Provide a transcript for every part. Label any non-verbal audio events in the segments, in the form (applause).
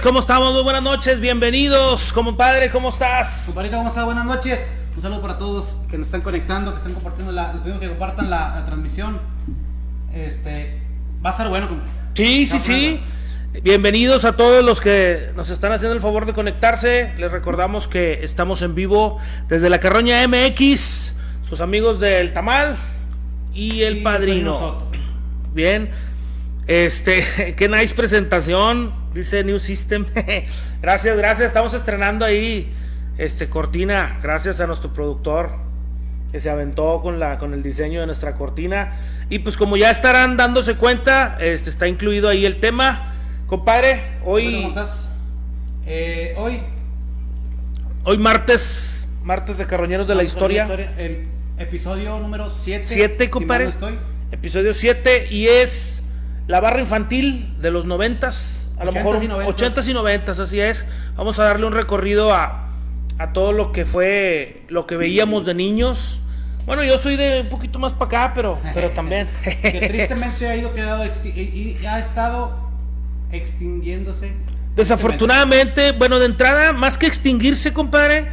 ¿cómo estamos? Muy buenas noches, bienvenidos. Compadre, ¿cómo estás? Compadrito, ¿cómo estás? Buenas noches. Un saludo para todos que nos están conectando, que están compartiendo la, les pedimos que compartan la, la transmisión. Este, va a estar bueno, compadre. Sí, sí, sí. Bienvenidos a todos los que nos están haciendo el favor de conectarse. Les recordamos que estamos en vivo desde la Carroña MX, sus amigos del Tamal y el Y Padrino. Bien. Este, (laughs) qué nice presentación, dice New System. (laughs) gracias, gracias. Estamos estrenando ahí este cortina, gracias a nuestro productor que se aventó con la con el diseño de nuestra cortina y pues como ya estarán dándose cuenta, este está incluido ahí el tema. Compadre, hoy Bueno, ¿Cómo estás? Eh, hoy. hoy martes, martes de Carroñeros de la historia. El episodio número 7. Siete, compadre. estoy. Episodio 7 y es la barra infantil de los noventas, a lo Ochentas mejor. 80 y noventas, así es. Vamos a darle un recorrido a, a todo lo que fue, lo que veíamos de niños. Bueno, yo soy de un poquito más para acá, pero, pero también. (laughs) que tristemente ha ido quedado y, ha estado extinguiéndose. Desafortunadamente, bueno, de entrada, más que extinguirse, compadre,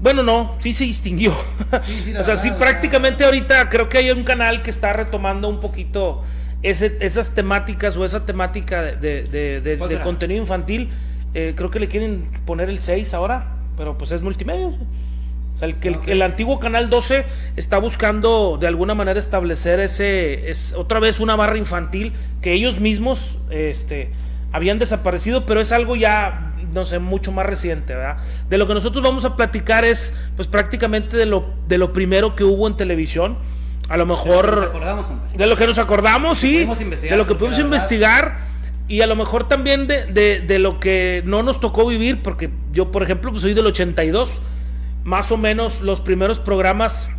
bueno, no, sí se extinguió. Sí, sí, la (laughs) o sea, verdad, sí, prácticamente ahorita creo que hay un canal que está retomando un poquito ese- esas temáticas o esa temática de, de- contenido infantil. Eh, creo que le quieren poner el 6 ahora, pero pues es multimedia. O sea, el, el antiguo canal 12 está buscando de alguna manera establecer ese, es otra vez una barra infantil que ellos mismos este, habían desaparecido, pero es algo ya, no sé, mucho más reciente, ¿verdad? De lo que nosotros vamos a platicar es, pues prácticamente de lo, de lo primero que hubo en televisión. A lo Nos mejor de lo que nos acordamos, sí. De lo que pudimos investigar. Y a lo mejor también de, de- de lo que no nos tocó vivir, porque yo, por ejemplo, pues soy del 82. Más o menos los primeros programas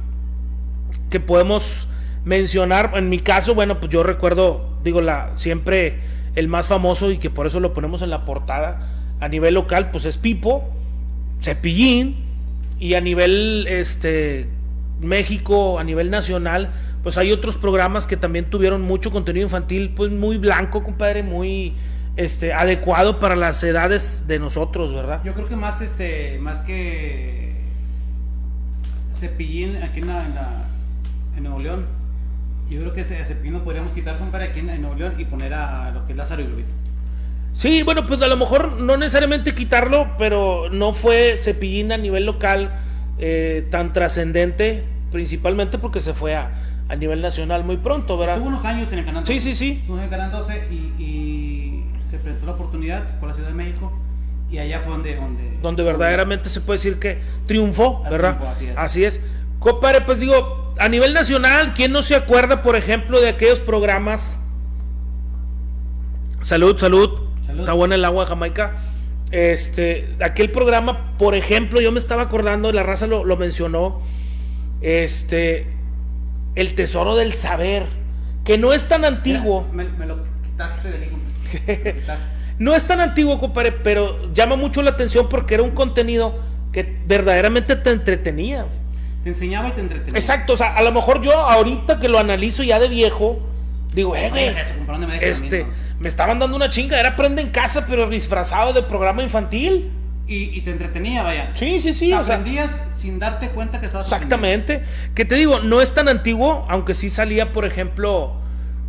que podemos mencionar. En mi caso, bueno, pues yo recuerdo, digo, la siempre el más famoso y que por eso lo ponemos en la portada a nivel local, pues es Pipo, Cepillín y a nivel este México, a nivel nacional, pues hay otros programas que también tuvieron mucho contenido infantil, pues muy blanco, compadre, muy este adecuado para las edades de nosotros, ¿verdad? Yo creo que más este, más que Cepillín aquí en, la, en, la- en Nuevo León, yo creo que ese Cepillín lo podríamos quitar, compadre, aquí en, en Nuevo León y poner a, lo que es Lázaro y Globito. Sí, bueno, pues a lo mejor no necesariamente quitarlo, pero no fue Cepillín a nivel local eh, tan trascendente, principalmente porque se fue a, a nivel nacional muy pronto, ¿verdad? Estuvo unos años en el canal Sí, 12. sí, sí. Estuvo en el canal 12 y, y se presentó la oportunidad por la Ciudad de México y allá fue donde... Donde, Donde verdaderamente se puede decir que triunfó, ¿verdad? triunfó, así es. Así es. Compadre, pues digo, a nivel nacional, ¿quién no se acuerda, por ejemplo, de aquellos programas? Salud, salud. Salud. Está buena el agua de Jamaica. Este, aquel programa, por ejemplo, yo me estaba acordando, la raza lo, lo mencionó. Este, El Tesoro del Saber, que no es tan antiguo. Mira, me, me lo quitaste del hijo. (laughs) No es tan antiguo, compadre, pero llama mucho la atención porque era un contenido que verdaderamente te entretenía. Te enseñaba y te entretenía. Exacto, o sea, a lo mejor yo ahorita que lo analizo ya de viejo, digo, eh, güey, no este, me estaban dando una chinga, era prende en casa, pero disfrazado de programa infantil. Y, y te entretenía, vaya. Sí, sí, sí, o sea, Aprendías sin darte cuenta que estabas exactamente. Que te digo, no es tan antiguo, aunque sí salía, por ejemplo,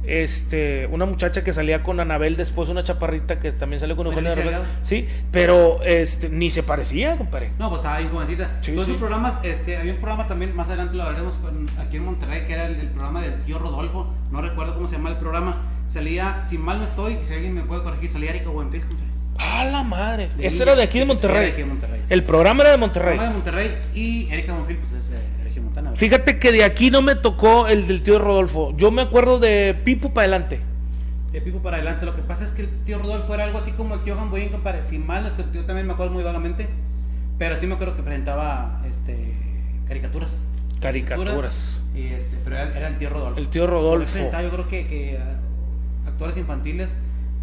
este, una muchacha que salía con Anabel después, una chaparrita que también salió con Eugenio Derbez. Sí, pero este, ni se parecía, compadre. No, pues estaba bien jovencita. Sí, Todos sí. programas, este, había un programa también, más adelante lo hablaremos con- aquí en Monterrey, que era el, el programa del tío Rodolfo. No recuerdo cómo se llama el programa. Salía, si mal no estoy, si alguien me puede corregir, salía Erika Buenfil. compadre. ¡A la madre! De Ese era de aquí de Era Monterrey. de aquí de Monterrey, sí. El programa era de El Monterrey. programa de Monterrey y Erika Buenfil, pues es de Regiomontana. ¿verdad? Fíjate que de aquí no me tocó el del tío Rodolfo. Yo me acuerdo de Pipo para adelante. De Pipo para adelante. Lo que pasa es que el tío Rodolfo era algo así como el tío Jamboín, compadre. Si mal, yo también me acuerdo muy vagamente. Pero sí me acuerdo que presentaba este, caricaturas. Caricaturas. Y este, pero era, el tío Rodolfo. El tío Rodolfo. Yo creo que, que ah, actores infantiles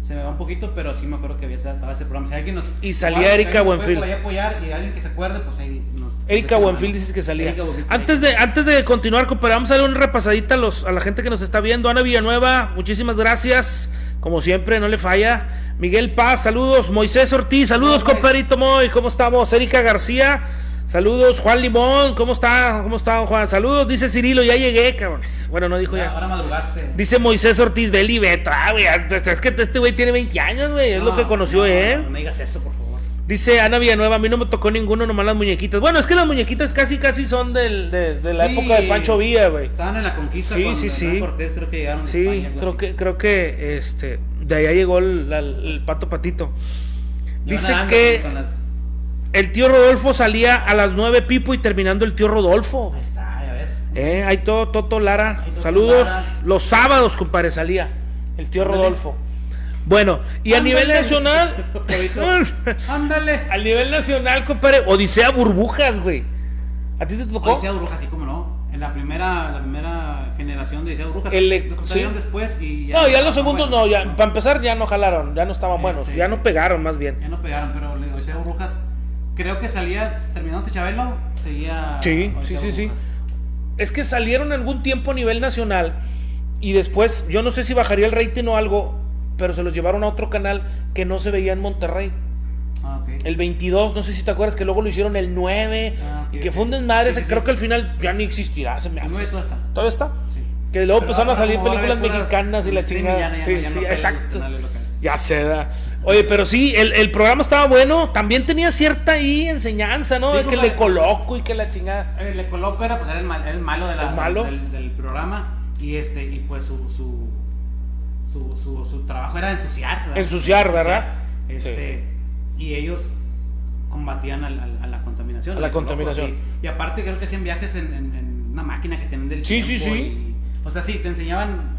se me va un poquito, pero sí me acuerdo que había estaba ese programa. Si alguien nos, Y salía si Erika por ahí apoyar y alguien que se acuerde, pues ahí nos. Erika mano. dices que salía. Antes de, antes de continuar, compadre, vamos a darle una repasadita a, los, a la gente que nos está viendo. Ana Villanueva, muchísimas gracias. Como siempre, no le falla. Miguel Paz, saludos. Moisés Ortiz, saludos, compadrito Moy. ¿Cómo estamos? Erika García, saludos. Juan Limón, ¿cómo está? ¿Cómo está, Juan? Saludos, dice Cirilo, ya llegué, cabrones. Bueno, no dijo Ya, ya. ahora madrugaste. Dice Moisés Ortiz, Beli Betra, güey. Es que este güey tiene 20 años, güey. Es lo que conoció no, él. No me digas eso, por favor. Dice Ana Villanueva, a mí no me tocó ninguno, nomás las muñequitas. Bueno, es que las muñequitas casi, casi son del, de, de la Sí. época de Pancho Villa, güey. Estaban en la conquista Sí, sí, sí. Cortés, creo que llegaron Sí, España, creo así. que, creo que este, de allá llegó el, pato patito. Dice que con las- el tío Rodolfo salía a las 9 pipo y terminando el tío Rodolfo. Ahí está, ya ves. Eh, ahí todo, Toto Lara. Ahí Saludos. Lara. Los sábados, compadre, salía el tío. Rodolfo. Bueno, y a nivel nacional. (laughs) Ándale. (laughs) a nivel nacional, compadre, Odisea Burbujas, güey. ¿A ti te tocó? Odisea Brujas, así como no. En la primera, la primera generación de Odisea Brujas. El- sí. después y No, ya los segundos no, ya, para empezar ya no jalaron, ya no estaban buenos, Este- ya no pegaron más bien. Ya no pegaron, pero Odisea. Creo que salía, terminando este Chabelo, seguía. Sí, sí, sí, sí. Es que salieron algún tiempo a nivel nacional y después, yo no sé si bajaría el rating o algo, pero se los llevaron a otro canal que no se veía en Monterrey. Ah, ok. El 22, no sé si te acuerdas que luego lo hicieron el 9, Ah, que ok. fue un desmadre, Sí, sí, ese sí. creo que al final ya ni existirá, se me El hace. nueve todo está. ¿Todavía está? Sí. Que luego Pero empezaron a salir películas mexicanas y la chingada. sí, sí, exacto. Ya se da. Oye, pero sí, el, el programa estaba bueno, también tenía cierta ahí enseñanza, ¿no? Sí, de que le coloco y que la chingada. Le coloco era, pues, era el, mal- era el malo, de la- ¿El malo? Del, del programa y este y pues su su, su, su, su trabajo era ensuciar ¿verdad? Ensuciar, ¿verdad? este y ellos combatían a la contaminación A la coloco, contaminación. sí. y aparte creo que hacían viajes en, en- en una máquina que tienen del Sí, sí, sí. y- o sea sí te enseñaban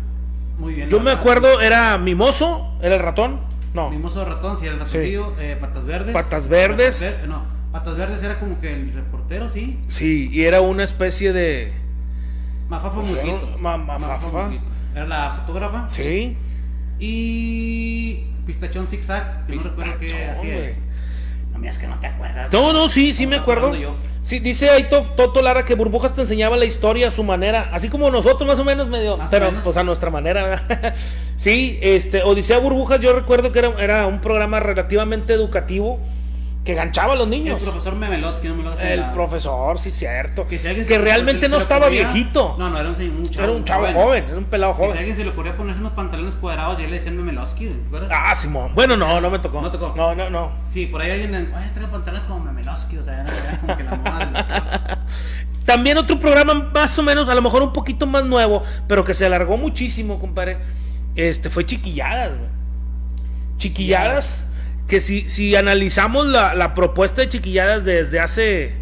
muy bien Yo me verdad. acuerdo, era Mimoso, era el ratón. No. Mimoso ratón sí era el ratoncillo eh, patas verdes Patas Verdes. Patas Ver- no patas verdes era como que el reportero sí Sí, y era una especie de. Mafafa O sea, Mujito. ma- Mafafa. Mujito. Era la fotógrafa. Sí. Y Pistachón Zigzag, que no recuerdo qué Pistachón, así es. güey. No me que no te acuerdas. No, no, sí, sí me acuerdo. Sí, dice ahí To- Toto Lara que Burbujas te enseñaba la historia a su manera, así como nosotros más o menos medio, Más pero menos. pues a nuestra manera, ¿verdad? (laughs) sí, este, Odisea Burbujas yo recuerdo que era, era un programa relativamente educativo que ganchaba a los El niños. profesor Memelowski, no me lo hace El profesor, sí, cierto. Que, si alguien realmente no estaba ocurría- viejito. No, no, era un, un chavo. era un chavo joven, era un pelado Que si joven. alguien se le ocurría ponerse unos pantalones cuadrados, ya le decían Memelowski, ¿te acuerdas? Ah, Simón. Bueno, no, no me tocó. No tocó. No, no, no. Sí, por ahí alguien, oye, trae pantalones como Memelowski, o sea, era, era como que la moda. (laughs) También otro programa más o menos, a lo mejor un poquito más nuevo, pero que se alargó muchísimo, compadre. Este fue Chiquilladas, güey. Chiquilladas, que si, si analizamos la, la propuesta de Chiquilladas desde hace,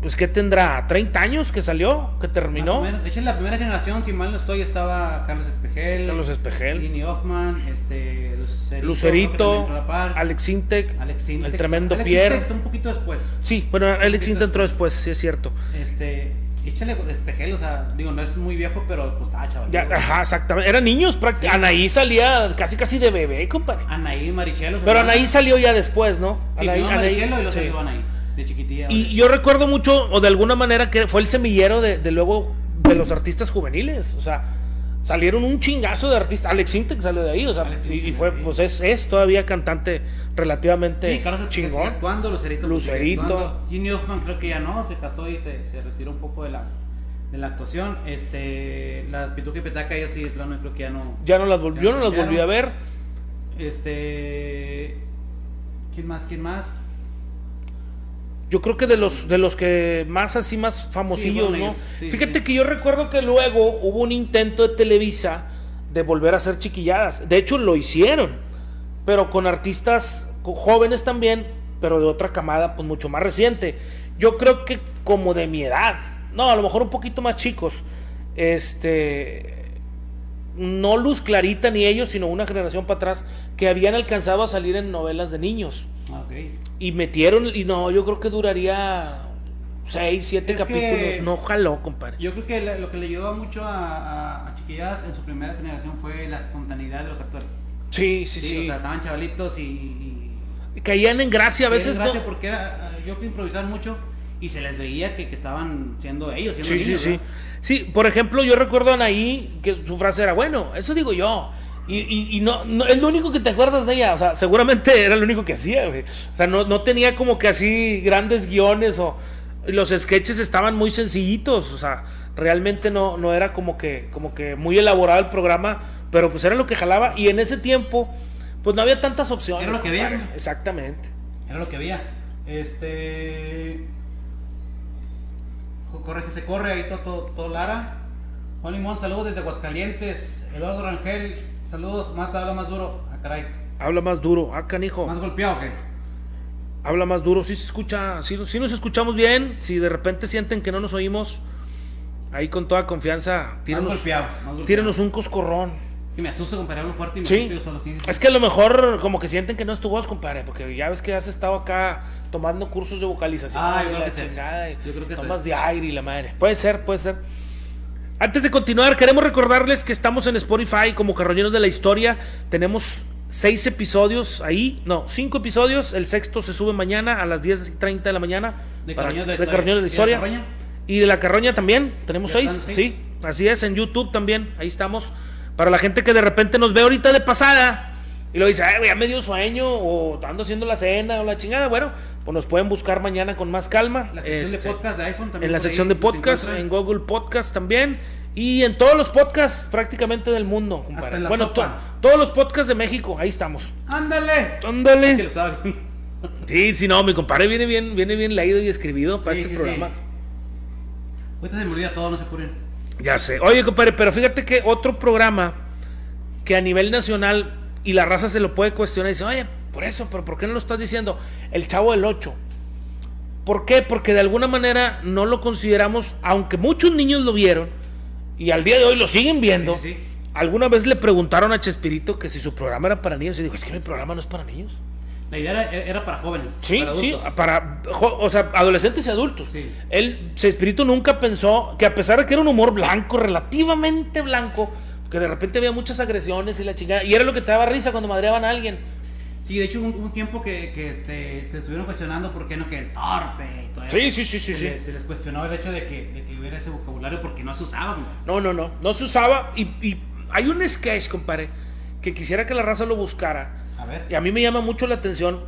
pues que tendrá 30 años que salió, que terminó. menos. De hecho, en la primera generación, si mal no estoy, estaba Carlos Espejel. Carlos Espejel. Lini Hoffman, este, Lucerito. Lucerito. Alex Intec, el tremendo Alex Pierre. Entró un poquito después. Sí, bueno, Alex Intec entró después, sí es cierto. Este, échale Espejel, o sea, digo, no es muy viejo, pero pues estaba chaval. Ya, ajá, exactamente. Eran niños prácticamente. Anaí salía casi casi de bebé, compadre. Anaí Marichelo. Pero hermana. Anaí salió ya después, ¿no? Sí, Anaí- primero Anaí- Marichelo y sí. salió Anaí, de chiquitilla. Y yo recuerdo mucho, o de alguna manera, que fue el semillero de, de luego de los artistas juveniles. O sea, salieron un chingazo de artistas. Alex Intec salió de ahí, o sea, y, fue, pues es, es todavía cantante relativamente Sí, chingón. actuando, Lucerito. Lucerito. actuando. Ginny Hoffman creo que ya no, se casó y se, se retiró un poco de la, de la actuación. Este, la Pituca y Petaca, ella sí, de plano, creo que ya no. Ya no las volvió, Ya yo no las volví a ver. Este. ¿Quién más? ¿Quién más? Yo creo que de los de los que más así más famosillos, ¿no? sí, Fíjate sí. que yo recuerdo que luego hubo un intento de Televisa de volver a hacer chiquilladas. De hecho lo hicieron, pero con artistas jóvenes también, pero de otra camada pues mucho más reciente. Yo creo que como de mi edad, no, a lo mejor un poquito más chicos. Este no Luz Clarita ni ellos, sino una generación para atrás que habían alcanzado a salir en novelas de niños. Ah, ok. Y metieron, y no, yo creo que duraría 6, 7 Es capítulos. que- No jaló, compadre. Yo creo que lo que le ayudó mucho a, a, a Chiquilladas en su primera generación fue la espontaneidad de los actores. Sí, sí, sí. O sea, estaban chavalitos y. y Caían en gracia a veces, era gracia ¿no? porque era, yo a improvisar mucho y se les veía que, que estaban siendo ellos. Siendo Sí, sí, niños, sí. Sí, por ejemplo, yo recuerdo a Anaí que su frase era, bueno, eso digo yo. Y, y, no, no, es lo único que te acuerdas de ella. O sea, seguramente era lo único que hacía, güey. O sea, no, no tenía como que así grandes guiones o los sketches estaban muy sencillitos. O sea, realmente no, no era como que, como que muy elaborado el programa, pero pues era lo que jalaba. Y en ese tiempo, pues no había tantas opciones. Era lo que había. Exactamente. Era lo que había. Este. Corre que se corre, ahí todo, todo, Lara. Juan Limón, saludos desde Aguascalientes. Eduardo Rangel, saludos. Marta, habla más duro. Ah, caray. Habla más duro. Ah, canijo. ¿Más golpeado o qué? Habla más duro. Sí se escucha, sí, nos escuchamos bien. Si de repente sienten que no nos oímos, ahí con toda confianza, tírenos, golpeado, tírenos un coscorrón. Que me asusta, compadre, hablo fuerte y me sí. solo. Sí, Es que a lo mejor como que sienten que no es tu voz, compadre, porque ya ves que has estado acá tomando cursos de vocalización. Ah, yo, creo que chingada, yo creo que tomas de aire y la madre. Puede ser, puede ser. Antes de continuar, queremos recordarles que estamos en Spotify como Carroñeros de la Historia. Tenemos seis episodios ahí, no, cinco episodios. El sexto se sube mañana a las 10.30 de la mañana. De Carroñeros de, la Historia. ¿Y de la Carroña también. Tenemos seis, sí. Así es, en YouTube también. Ahí estamos. Para la gente que de repente nos ve ahorita de pasada y lo dice, ay, ya me dio sueño o ando haciendo la cena o la chingada, bueno, pues nos pueden buscar mañana con más calma. La sección de este, podcast de iPhone también. En la sección de podcast, en Google Podcast también. Y en todos los podcasts prácticamente del mundo. bueno, todos los podcasts de México, ahí estamos. Ándale. Ándale. Sí, sí, no, mi compadre viene bien, viene bien leído y escribido para este programa. Sí. Ahorita se me olvida todo, no se apuren. Ya sé. Oye, compadre, pero fíjate que otro programa que a nivel nacional y la raza se lo puede cuestionar y dice, oye, por eso, pero ¿por qué no lo estás diciendo? El Chavo del 8. ¿Por qué? Porque de alguna manera no lo consideramos, aunque muchos niños lo vieron y al día de hoy lo siguen viendo. Alguna vez le preguntaron a Chespirito que si su programa era para niños y dijo, es que mi programa no es para niños. La idea era, para jóvenes. Sí, para sí, para o sea, adolescentes y adultos. Sí. Él, Espíritu nunca pensó que a pesar de que era un humor blanco, relativamente blanco, que de repente había muchas agresiones y la chingada, y era lo que te daba risa cuando madreaban a alguien. Sí, de hecho hubo un, tiempo que, que este, se estuvieron cuestionando por qué no que el torpe y todo eso. Sí, sí, sí, sí. Se, Les, se les cuestionó el hecho de que, de que, hubiera ese vocabulario porque no se usaba. No, no, no, no se usaba y, y hay un sketch, compadre, que quisiera que la raza lo buscara y a mí me llama mucho la atención.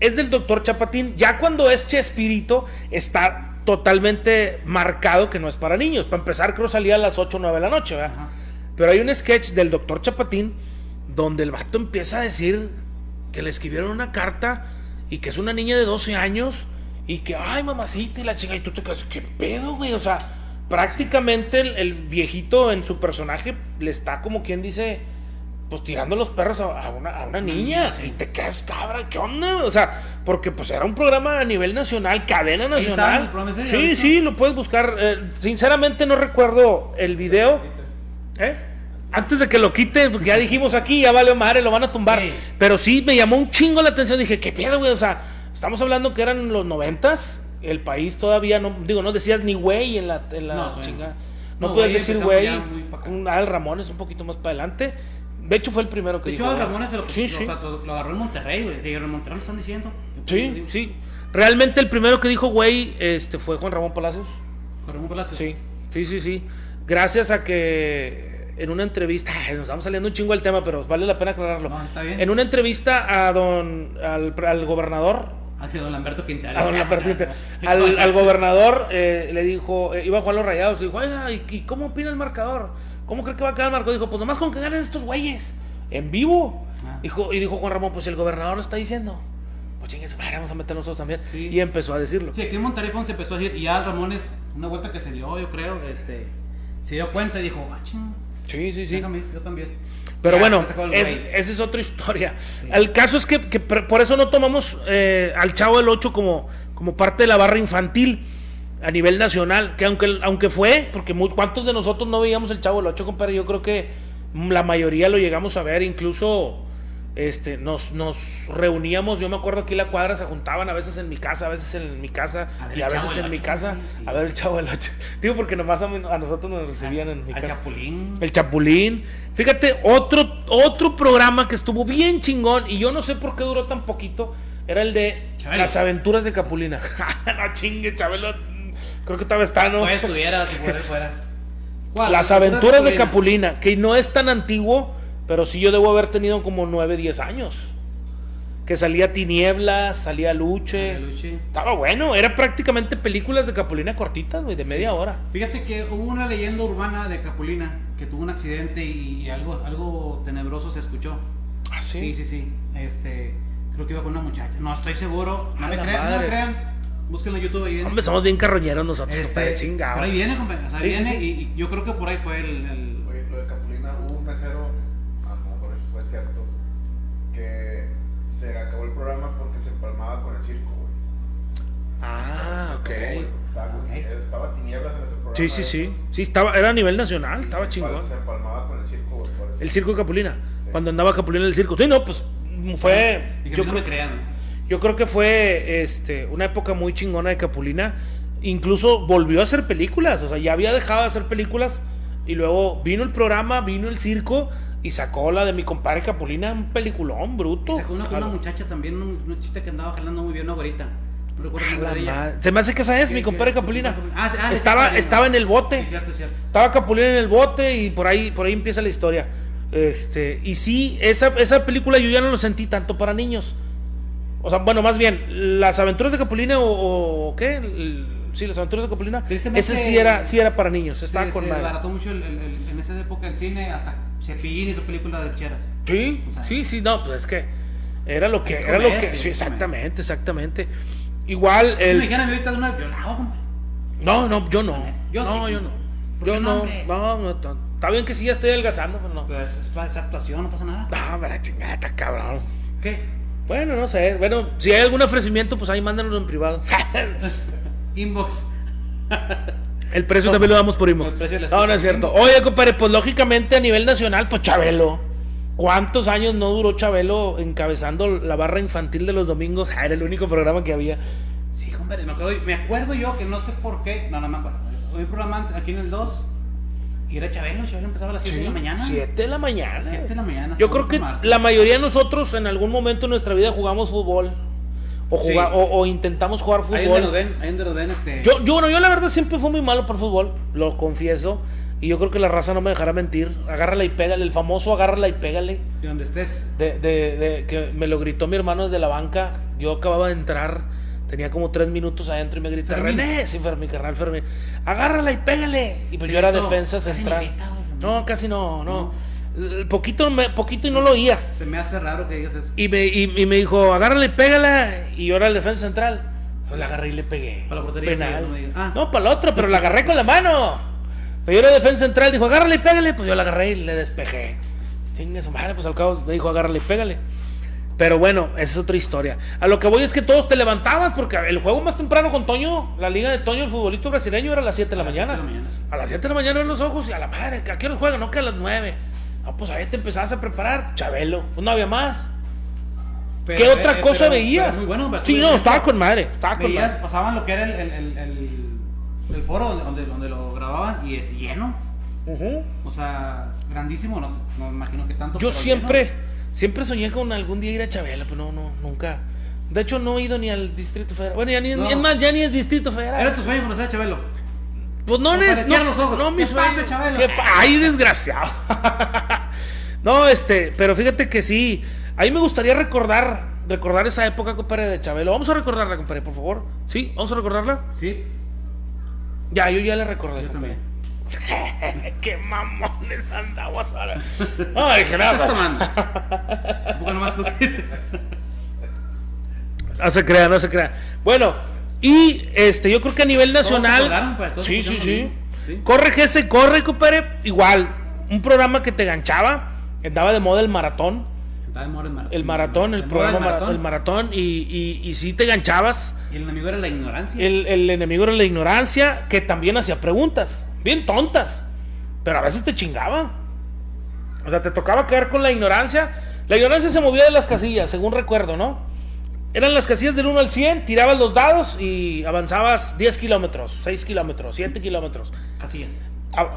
Es del doctor Chapatín. Ya cuando es Chespirito, está totalmente marcado que no es para niños. Para empezar, creo salía a las 8 o 9 de la noche, Pero hay un sketch del doctor Chapatín donde el vato empieza a decir que le escribieron una carta y que es una niña de 12 años y que, ay, mamacita, y la chica, y tú te quedas, ¿qué pedo, güey? O sea, prácticamente el viejito en su personaje le está como quien dice pues tirando los perros a, una, niña. Y te quedas cabra, ¿qué onda? O sea, porque pues era un programa a nivel nacional, cadena nacional. sí, sí, lo puedes buscar. Eh, sinceramente no recuerdo el video. ¿Eh? Antes de que lo quiten, porque ya dijimos aquí, ya vale madre, lo van a tumbar. Pero sí me llamó un chingo la atención. Dije, ¿qué pedo, güey? O sea, estamos hablando que eran los noventas. El país todavía no, digo, no decías ni güey en la, en la no, chingada. No, puedes decir güey. Al Ramón es un poquito más para adelante. De hecho, fue el primero que de hecho, dijo. Ramón se lo, sí, sí. lo agarró en Monterrey, güey. En Monterrey lo están diciendo. Sí, sí. Realmente el primero que dijo, güey, este, fue Juan Ramón Palacios. Juan Ramón Palacios. Sí, sí, sí, sí. Gracias a que en una entrevista, nos estamos saliendo un chingo del tema, pero vale la pena aclararlo. No, está bien. En una entrevista a don, al, al gobernador, a don Lamberto Quintana. A don Lamberto Quintana. (laughs) Al, al gobernador eh, le dijo, eh, iba a jugar los rayados, y dijo, oiga, ¿y, ¿y, cómo opina el marcador? ¿Cómo cree que va a quedar el marco? Dijo, pues nomás con que ganen estos güeyes. En vivo. Ah. Dijo, y dijo Juan Ramón, pues el gobernador lo está diciendo. Pues chingues, vamos a meter nosotros también. Y empezó a decirlo. Sí, aquí en Monterrey se empezó a decir, y ya Ramón es una vuelta que se dio, yo creo, este, se dio cuenta y dijo, ah, ching. Sí, sí, sí. yo también. Pero bueno, esa es otra historia. El caso es que, por eso no tomamos eh, al Chavo del 8 como, como parte de la barra infantil a nivel nacional, que aunque, aunque fue, porque ¿cuántos de nosotros no veíamos el Chavo del 8, compadre? Yo creo que la mayoría lo llegamos a ver, incluso este, nos, nos reuníamos, yo me acuerdo aquí la cuadra se juntaban a veces en mi casa, a veces en mi casa y a veces en mi casa a ver el Chavo del 8. (laughs) Digo, porque nomás a, nosotros nos recibían en mi casa. El Chapulín. El Chapulín. Fíjate, otro, otro programa que estuvo bien chingón y yo no sé por qué duró tan poquito, era el de Las aventuras de Capulina. (laughs) (laughs) no chingue, Chabelo Creo que todavía está, ¿no? Pues estuviera, si fuera, fuera. Las aventuras de Capulina? que no es tan antiguo, Pero sí yo debo haber tenido como 9, 10 años. Que salía Tinieblas, salía Luche. Luche. Estaba bueno, era prácticamente películas de Capulina cortitas, güey, de media hora. Fíjate que hubo una leyenda urbana de Capulina que tuvo un accidente y, algo, algo tenebroso se escuchó. ¿Ah, Sí, sí, sí. Este, creo que iba con una muchacha. No estoy seguro. No me crean, no me madre. crean. Búsquenlo en YouTube ahí viene. Hombre, somos bien carroñeros nosotros, Este, compadre, chingado. Pero ahí viene, compadre. O sea, Sí, sí, viene sí. Y, y yo creo que por ahí fue el. el- Oye, lo de Capulina, hubo un mesero, a lo mejor eso fue cierto, que se acabó el programa porque se empalmaba con el circo, güey. Ah, acabó, ok. güey, Estaba, Ok. estaba tinieblas en ese programa. Sí, sí, sí. eso, Sí, estaba, era a nivel nacional, y estaba se chingón. Se empalmaba con el circo, güey, por. El circo de Capulina. Sí. Cuando andaba Capulina en el circo. Sí, no, pues fue. y que Yo no creo, me crean. Yo creo que fue este, una época muy chingona de Capulina. Incluso volvió a hacer películas. O sea, ya había dejado de hacer películas. Y luego vino el programa, vino el circo. Y sacó la de mi compadre Capulina, un peliculón bruto. Y sacó una con una Jalo. muchacha también, un, una chiste que andaba jalando muy bien, una güerita. No recuerdo el A nombre la de ella. madre. Se me hace que esa es mi compadre Capulina. Ah, sí, ah, estaba, estaba en el bote. Sí, cierto, cierto. Estaba Capulina en el bote y por ahí, por ahí empieza la historia. Este, y sí, esa, esa película yo ya no lo sentí tanto para niños. O sea, bueno, más bien, las aventuras de Capulina o, o ¿qué? El- sí, las aventuras de Capulina. Ese sí era, sí era para niños, Se, estaba con se madre. desbarató mucho el- el- el- en esa época el cine, hasta Cepillín hizo películas de cheras. Sí, O sea, sí, sí, no, pues es que era lo que, era lo que, sí, exactamente, exactamente. Igual Si me el, dijeran ahorita de una no, no, yo no, Yo no, sí, yo no, ¿por yo no, no, no, no, está bien que sí ya estoy adelgazando, pero no. Pues es actuación, no pasa nada. No, me la chingada, cabrón. ¿Qué? Bueno, no sé. Bueno, si hay algún ofrecimiento, pues ahí mándanos en privado. (laughs) Inbox. El precio también lo damos por inbox. No, no es cierto. Oye, compadre, pues lógicamente a nivel nacional, pues Chabelo. ¿Cuántos años no duró Chabelo encabezando la barra infantil de los domingos? Ah, Era el único programa que había. Sí, compadre, me acuerdo, me acuerdo yo que no sé por qué. No, no me acuerdo. Hoy programa aquí en el 2 y era Chabelo. Chabelo empezaba a las 7 de la mañana. 7 de la mañana. 7 de la mañana. Yo creo que la mayoría de nosotros en algún momento de nuestra vida jugamos fútbol. O, Sí. juga- o, o intentamos jugar Ahí donde lo fútbol. ahí donde lo ven, este. Yo, yo, bueno, yo la verdad siempre fui muy malo para el fútbol, lo confieso. Y yo creo que la raza no me dejará mentir. Agárrala y pégale, el famoso agárrala y pégale. De donde estés. De, de, de- que me lo gritó mi hermano desde la banca. Yo acababa de entrar, tenía como tres minutos adentro y me grita, Fermín. René, sí, Fer- mi carnal Fermín, agárrala y pégale. Y pues yo era defensa central. grita, Fermín. No, casi no, no. Eh, Poquito, me- poquito y no lo oía. Se me hace raro que digas eso. Y me, y, y me dijo, agárrale y pégala. Y yo era el defensa central. Pues la agarré y le pegué. Para la portería, Penal. no. Ah. No, para el otro, pero la agarré con la mano. Pero yo era defensa central, dijo, agárrale y pégale. Pues yo la agarré y le despejé. Chingue su madre, pues al cabo me dijo, agárrale y pégale. Pero bueno, esa es otra historia. A lo que voy es que todos te levantabas porque el juego más temprano con Toño, la liga de Toño, el futbolista brasileño, era a las 7 de la mañana. siete de la mañana, sí. A las 7 de la mañana en los ojos y a la madre, ¿a qué hora juegan? No, que a las 9. Ah, pues ahí te empezabas a preparar. Chabelo, pues no había más. Pero, ¿Qué otra eh, cosa pero- veías? pero Muy bueno, pero sí, no, estaba con madre. Estaba con Veías, madre. pasaban lo que era el, el, el, el- el foro donde, donde, lo grababan y es lleno. O sea, grandísimo, no, sé, no me imagino que tanto. Yo siempre, lleno. Siempre soñé con algún día ir a Chabelo, pero no, no, nunca. De hecho, no he ido ni al Distrito Federal. Bueno, ya ni, No. es más, ya ni es Distrito Federal. Era tu sueño conocer a Chabelo. Pues no, es. No, los ojos. no, mi ¿Qué sueño. pasa, Chabelo? ¿Qué pa- Ay, desgraciado. (laughs) no, este, pero fíjate que sí. A mí me gustaría recordar, recordar esa época, compadre, de Chabelo. Vamos a recordarla, compadre, por favor. ¿Sí? ¿Vamos a recordarla? Sí, Ya, yo ya la recordé, yo compadre. también. (laughs) Qué mamones andabas (laughs) ahora. Dije ¿Qué nada. estás tomando? (laughs) Tú dices. No se crea, no se crea. Bueno, y este, yo creo que a nivel nacional. pues, sí, sí, sí. Corre GS, corre, compadre. Igual, un programa que te ganchaba. Andaba de moda el maratón. De moda el maratón. El maratón, el programa el maratón. el maratón. Y, y, y sí te ganchabas. Y el enemigo era la ignorancia. El, el enemigo era la ignorancia, que también hacía preguntas, bien tontas, pero a veces te chingaba. O sea, te tocaba quedar con la ignorancia. La ignorancia se movía de las casillas, según recuerdo, ¿no? Eran las casillas del 1 al 100, tirabas los dados y avanzabas 10 kilómetros, 6 kilómetros, 7 kilómetros. Casillas. Ah,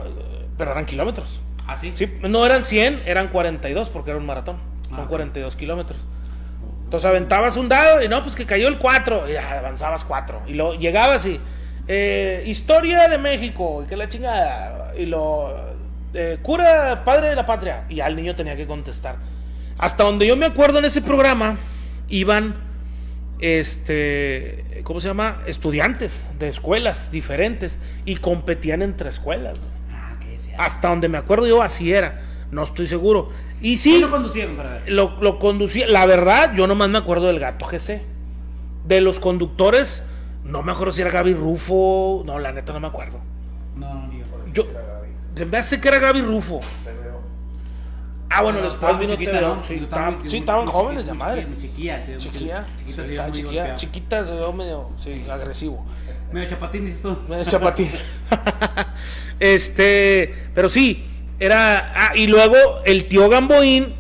Pero eran kilómetros. Ah, sí. Sí, no eran 100, eran 42 porque era un maratón. Son Ah, ok. 42 kilómetros. Entonces aventabas un dado y no, pues que cayó el 4 y avanzabas 4. Y luego llegabas y... eh, historia de México y que la chingada. Y lo... eh, cura padre de la patria. Y al niño tenía que contestar. Hasta donde yo me acuerdo en ese programa, iban, este, ¿cómo se llama? Estudiantes de escuelas diferentes y competían entre escuelas. Ah. Hasta donde me acuerdo yo, así era. No estoy seguro. Y sí, ¿Quién lo conducía, compadre? lo, lo conducía. La verdad, yo nomás me acuerdo del gato GC. De los conductores, no me acuerdo si era Gaby Rufo. No, la neta no me acuerdo. No, no, ni yo. Yo, Era Gaby, se me hace que era Gaby Rufo. Ah, bueno, No, después vino chiquita, ¿no? Sí, estaban, sí, jóvenes de madre. Chiquilla, sí, Chiquilla, Chiquita, chiquilla, chiquita, se ve medio sí, agresivo. Medio chapatín, dices tú. Me chapatín. (laughs) este, pero sí, era. Ah, y luego el tío Gamboín.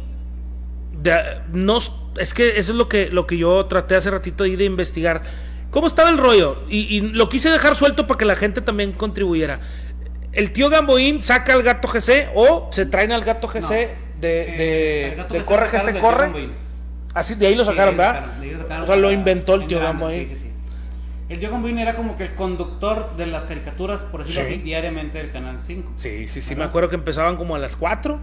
de- no, es que eso es lo que, lo que yo traté hace ratito ahí de investigar. ¿Cómo estaba el rollo? Y, y lo quise dejar suelto para que la gente también contribuyera. El tío Gamboín saca al gato GC o se traen al gato GC No. de, Eh, de, el gato de que corre GC corre. Así de ahí lo sacaron, ¿verdad? sacaron, de ahí lo sacaron O sea, lo inventó el tío Gamboín. Sí, sí, sí. El tío Gamboín era como que el conductor de las caricaturas, por decirlo Sí. así, diariamente del canal 5. Sí, sí, sí, me acuerdo que empezaban como a las 4.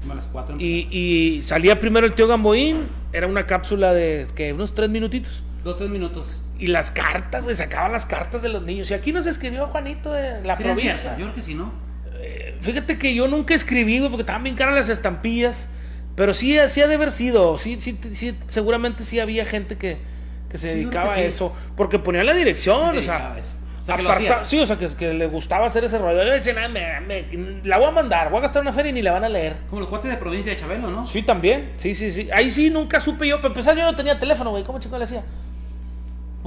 Como a las 4 Y, y salía primero el tío Gamboín, era una cápsula de que unos tres minutitos. Dos, tres minutos. Y las cartas, güey, sacaban las cartas de los niños. Y aquí nos escribió Juanito de la ¿Sí era provincia. Yo creo que sí, ¿no? Eh, Fíjate que yo nunca escribí, güey, porque estaban bien caras las estampillas. Pero sí, sí ha de haber sido. Sí, sí, sí, seguramente sí había gente que, que se Sí, dedicaba que a eso. Porque ponían la dirección, Sí, o sea. O aparta- sí, o sea, que, que le gustaba hacer ese rollo. Yo decía, "Nah, me- me- la voy a mandar, voy a gastar una feria y ni la van a leer. Como los cuates de provincia de Chabelo, ¿no? Sí, también. Sí, sí, sí. Ahí sí nunca supe yo. Para empezar, yo no tenía teléfono, güey. ¿Cómo chico le hacía?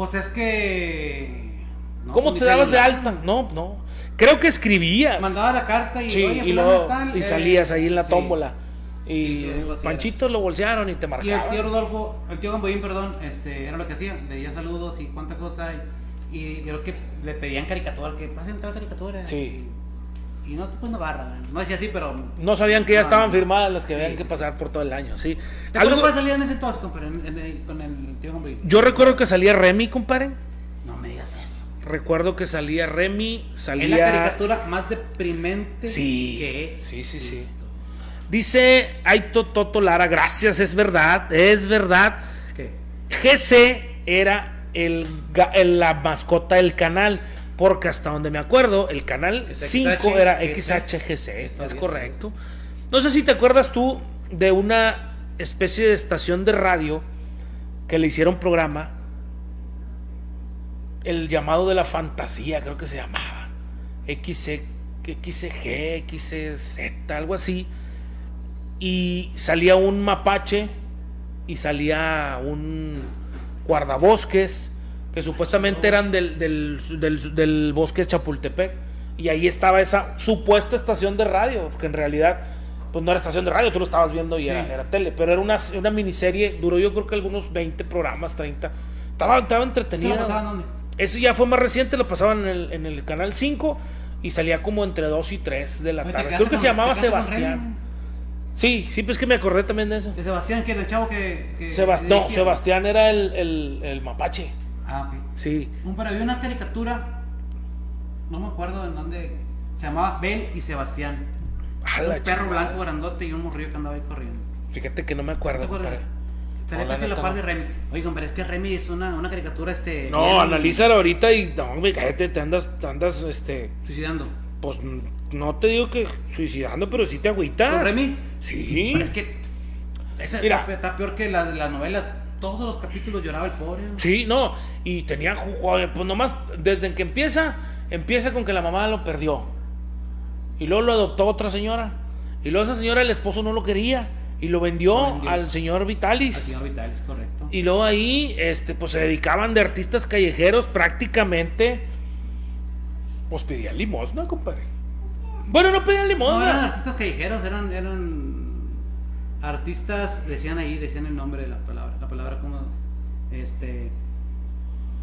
Pues es que. no, ¿Cómo te dabas de alta? No, no. Creo que escribías. Mandaba la carta y. Sí, oye, y luego tal, y eh, salías ahí en la tómbola. Y Sí, Panchito lo bolsearon y te Y el marcaban. tío Rodolfo, el tío Gamboín, perdón, este, era lo que hacía, leía saludos y cuánta cosa. Y, y creo que le pedían caricatura, que pasen tal caricatura. Sí. Y, y no, pues no agarra. No decía así, pero. No sabían que ya estaban firmadas las que Sí, habían que pasar por todo el año, sí. ¿Te acuerdas Algo- cuál salía en ese entonces, compadre, en- en- con el tío? Yo recuerdo que salía Remy, compadre. No me digas eso. Recuerdo que salía Remy, salía... Es la caricatura más deprimente Sí, que sí, sí, sí. visto. Dice Aito Toto Lara, gracias, es verdad, es verdad. ¿Qué? GC era el, el- la mascota del canal, porque hasta donde me acuerdo, el canal Es 5 XH, era GC. XHGC, es correcto. No sé si te acuerdas tú de una especie de estación de radio que le hicieron programa, el llamado de la fantasía, creo que se llamaba, XC, XG, XZ, algo así, y salía un mapache y salía un guardabosques que supuestamente eran del, del, del- del bosque de Chapultepec y ahí estaba esa supuesta estación de radio porque en realidad pues no era estación de radio tú lo estabas viendo y Sí. era, era tele pero era una, una miniserie duró yo creo que algunos 20 programas 30 estaba, estaba ¿Se entretenida lo dónde? eso ya fue más reciente lo pasaban en el, en el canal 5 y salía como entre 2 y 3 de la Oye, ¿te tarde creo que con- se llamaba Sebastián sí sí pues que me acordé también de eso De Sebastián, que era el chavo que. que Sebast- no. Sebastián era el, el, el mapache. Ah, ok. Sí. Compadre, había una caricatura, no me acuerdo en dónde, se llamaba Bel y Sebastián. A Era la un perro chingada. blanco grandote y un morrillo que andaba ahí corriendo. Fíjate que no me ¿No acuerdo. te acuerdas? compadre. Estaría No, casi la par no. de Remy. Oye, compadre, es que Remy es una, una caricatura este. No, bien analízala ahorita y no, hombre, cállate, te andas, te andas, este, Suicidando. pues no te digo que suicidando, pero sí te agüitas. ¿Con Remy? Sí. Pero es que. Esa Mira. está, peor que las de las novelas. Todos los capítulos lloraba el pobre. Sí, no. Y tenía, pues nomás, desde que empieza, empieza con que la mamá lo perdió. Y luego lo adoptó otra señora. Y luego esa señora, el esposo no lo quería. Y lo vendió, Lo vendió. al señor Vitalis. Al señor Vital, es correcto. Y luego ahí, este, pues se dedicaban de artistas callejeros prácticamente. Pues pedían limosna, compadre. Bueno, no pedían No, eran limosna. artistas callejeros, eran, eran artistas, decían ahí, decían el nombre de la palabra, la palabra como, este,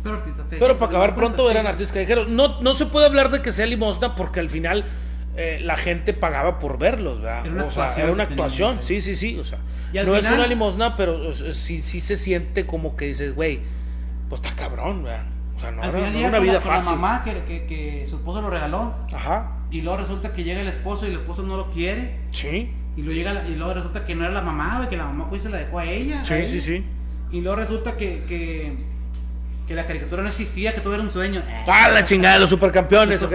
pero artistas callejeros. pero para acabar pronto cuenta, eran sí. artistas callejeros. No, no se puede hablar de que sea limosna porque al final eh, la gente pagaba por verlos, ¿verdad? Era una o sea, actuación era una que tenían, actuación. sí. Sí, sí. O sea, no es una limosna, pero o sea, sí, sí se siente como que dices, güey, pues está cabrón, ¿verdad? O sea, no Al era, final no era una vida la, con la fácil. mamá que, que, que su esposo lo regaló Ajá. Y luego resulta que llega el esposo y el esposo no lo quiere. Sí. Y luego, llega, la- y luego resulta que no era la mamá, güey, que la mamá pues se la dejó a ella. Sí, sí, sí. Y luego resulta que, que, que la caricatura no existía, que todo era un sueño. Ah, la chingada de los supercampeones, ok.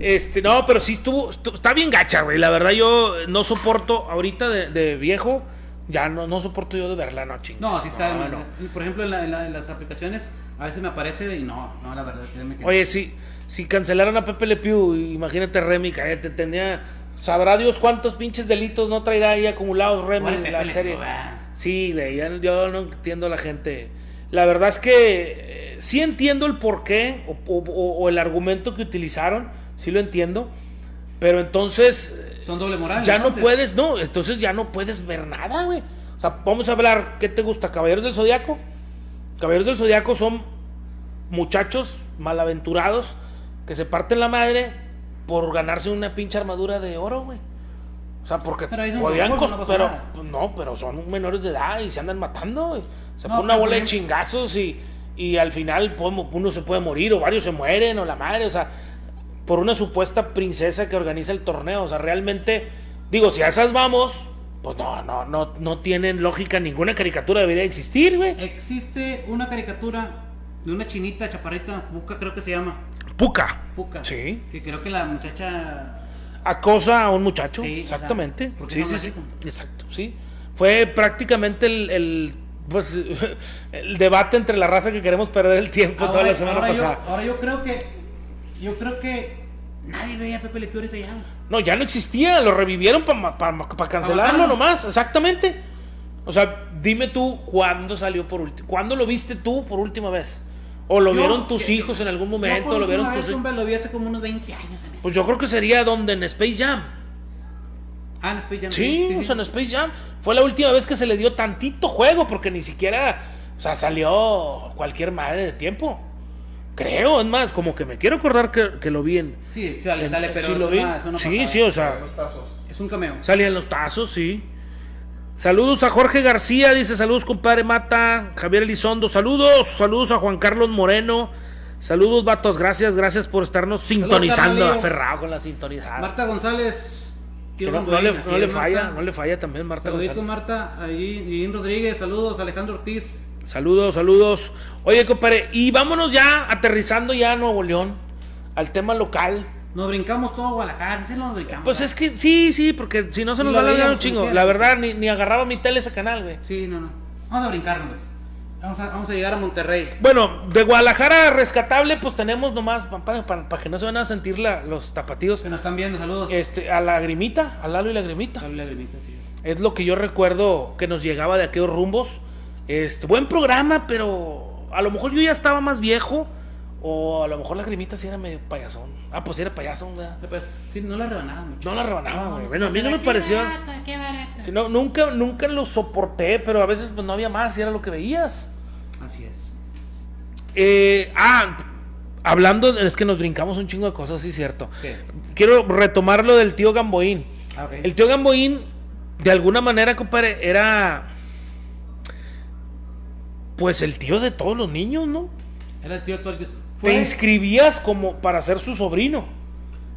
Este, no, pero sí estuvo, estu- está bien gacha, güey. La verdad yo no soporto, ahorita de, de viejo, ya no, no soporto yo de verla, no chingas. No, sí está. No, no. Por ejemplo, en, la- en la- en las aplicaciones a veces me aparece y no, no, la verdad, créeme que no. Oye, si, si cancelaron a Pepe Le Pew, imagínate Remy, cállate, tenía, sabrá Dios cuántos pinches delitos no traerá ahí acumulados Remy en Pepe la serie. Ah. Sí, güey, ya- yo no entiendo a la gente. La verdad es que eh, sí entiendo el porqué o, o- el argumento que utilizaron, sí lo entiendo, pero entonces eh, Son doble moral. ya no puedes, no, entonces ya no puedes ver nada, güey. O sea, vamos a hablar, ¿qué te gusta? Caballeros del Zodiaco. Caballeros del Zodiaco son muchachos malaventurados que se parten la madre por ganarse una pinche armadura de oro, güey. O sea, porque Pero podían no pasa pero pues, no, pero son menores de edad y se andan matando. Se No, pone una bola de chingazos y, y al final podemos- uno se puede morir o varios se mueren o la madre, o sea, por una supuesta princesa que organiza el torneo, o sea, realmente digo, si a esas vamos, pues no, no, no, no tienen lógica ninguna caricatura debería existir, güey. Existe una caricatura de una chinita chaparrita, Puka creo que se llama. Puca. Puka. Sí. Que creo que la muchacha. Acosa a un muchacho, Sí, exactamente. o sea, ¿por qué sí, sí, sí, exacto, sí. Fue prácticamente el, el, pues, (laughs) el debate entre la raza que queremos perder el tiempo toda la semana ahora pasada. Yo, ahora yo creo que. Yo creo que. Nadie veía a Pepe Le Pew ahorita ya. No, ya no existía, lo revivieron para cancelarlo matarlo. nomás, exactamente. O sea, dime tú cuándo salió por último, cuándo lo viste tú por última vez. O lo Yo- vieron tus yo- hijos en algún yo momento, por lo vieron tus hombre, lo vi hace como unos 20 años. ¿eh? Pues yo creo que sería donde en Space Jam. Ah, en Space Jam. Sí, o sea, en Space Jam. Fue la última vez que se le dio tantito juego, porque ni siquiera, o sea, salió cualquier madre de tiempo. Creo, es más, como que me quiero acordar que, que lo vi en. Sí, sale, en- sale, pero sí es lo vi. una- sí, sí, o sea, Los tazos. Es un cameo. salían los tazos, sí. Saludos a Jorge García, dice saludos compadre Mata, Javier Elizondo, saludos, saludos a Juan Carlos Moreno, saludos vatos, gracias, gracias por estarnos sintonizando, aferrado con la sintonizada. Marta González. Tío no, no le, falla, Marta. no le falla también Marta Saludito González. Marta, ahí, Rodríguez, saludos, Alejandro Ortiz. Saludos, saludos. Oye, compadre, y vámonos ya aterrizando ya a Nuevo León, al tema local. Nos brincamos todo Guadalajara, sí nos brincamos. Pues ¿verdad? es que sí, sí, porque si no se Y nos va a alargar un chingo. La verdad, ni, ni agarraba mi tele ese canal, güey. Sí, no, no. Vamos a brincarnos. Vamos a, vamos a llegar a Monterrey. Bueno, de Guadalajara rescatable, pues tenemos nomás, para que no se van a sentir la- los tapatíos, Que nos están viendo, saludos. este, a la grimita, al Lalo y la grimita. Dale lagrimita, así es. Es lo que yo recuerdo que nos llegaba de aquellos rumbos. Este, buen programa, pero a lo mejor yo ya estaba más viejo. O a lo mejor la grimita sí era medio payasón. Ah, pues sí era payasón, ¿verdad? Pues, Sí, no la rebanaba mucho. No la rebanaba, güey. No, Bueno, a mí no me qué pareció. barata, qué no, nunca, nunca lo soporté, pero a veces pues no había más y era lo que veías. Así es. Eh, ah, hablando, de- es que nos brincamos un chingo de cosas, sí, cierto. ¿Qué? Quiero retomar lo del tío Gamboín. Ah. El tío Gamboín, de alguna manera, compadre, era. Pues el tío de todos los niños, ¿no? Era el tío todo el Te inscribías como para ser su sobrino.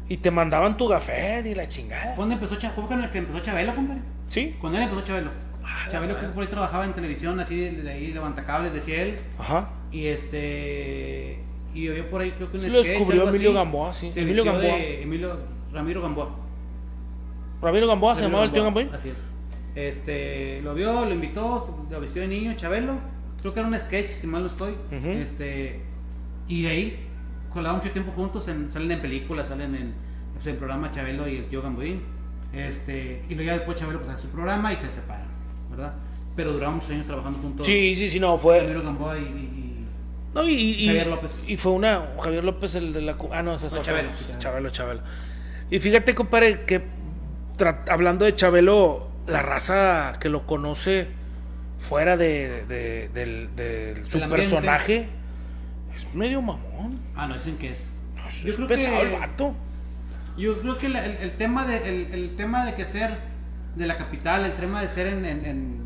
Y te mandaban tu gafet y la chingada. fue donde empezó, Cha- fue con el que empezó Chabelo, compadre. Sí. Con él empezó Chabelo. Ah, Chabelo que por ahí trabajaba en televisión, así de, de ahí levantacables, decía él. Ajá. Y este. Y yo por ahí creo que un Sí, lo sketch, descubrió Emilio así. Gamboa, sí. Se Emilio Gamboa. de Emilio Ramiro Gamboa. Ramiro Gamboa se llamaba el tío Gamboa. Así es. Este, lo vio, lo invitó, lo vistió de niño, Chabelo. Creo que era un sketch, si mal no estoy. Este, y de ahí, jalaban mucho tiempo juntos, en- salen en películas, salen en, pues, el programa Chabelo y el tío Gamboín. Este, y luego ya después Chabelo pues hace su programa y se separan, ¿verdad? Pero duraron muchos años trabajando juntos. Sí, sí, sí, no, fue. Ramiro Gamboa y, y- No, y, y- Javier López. Y fue una. Javier López, el de la. Ah, no, ese es No. Chabelo, Chabelo, Chabelo. Y fíjate, compadre, que tra- hablando de Chabelo, la raza que lo conoce fuera de, de- del, del- su ambiente. personaje es medio mamón. Ah, no, dicen que es. Es, Yo creo pesado que- el vato. Yo creo que el, el tema de, el, el tema de que ser de la capital, el tema de ser en, en- en-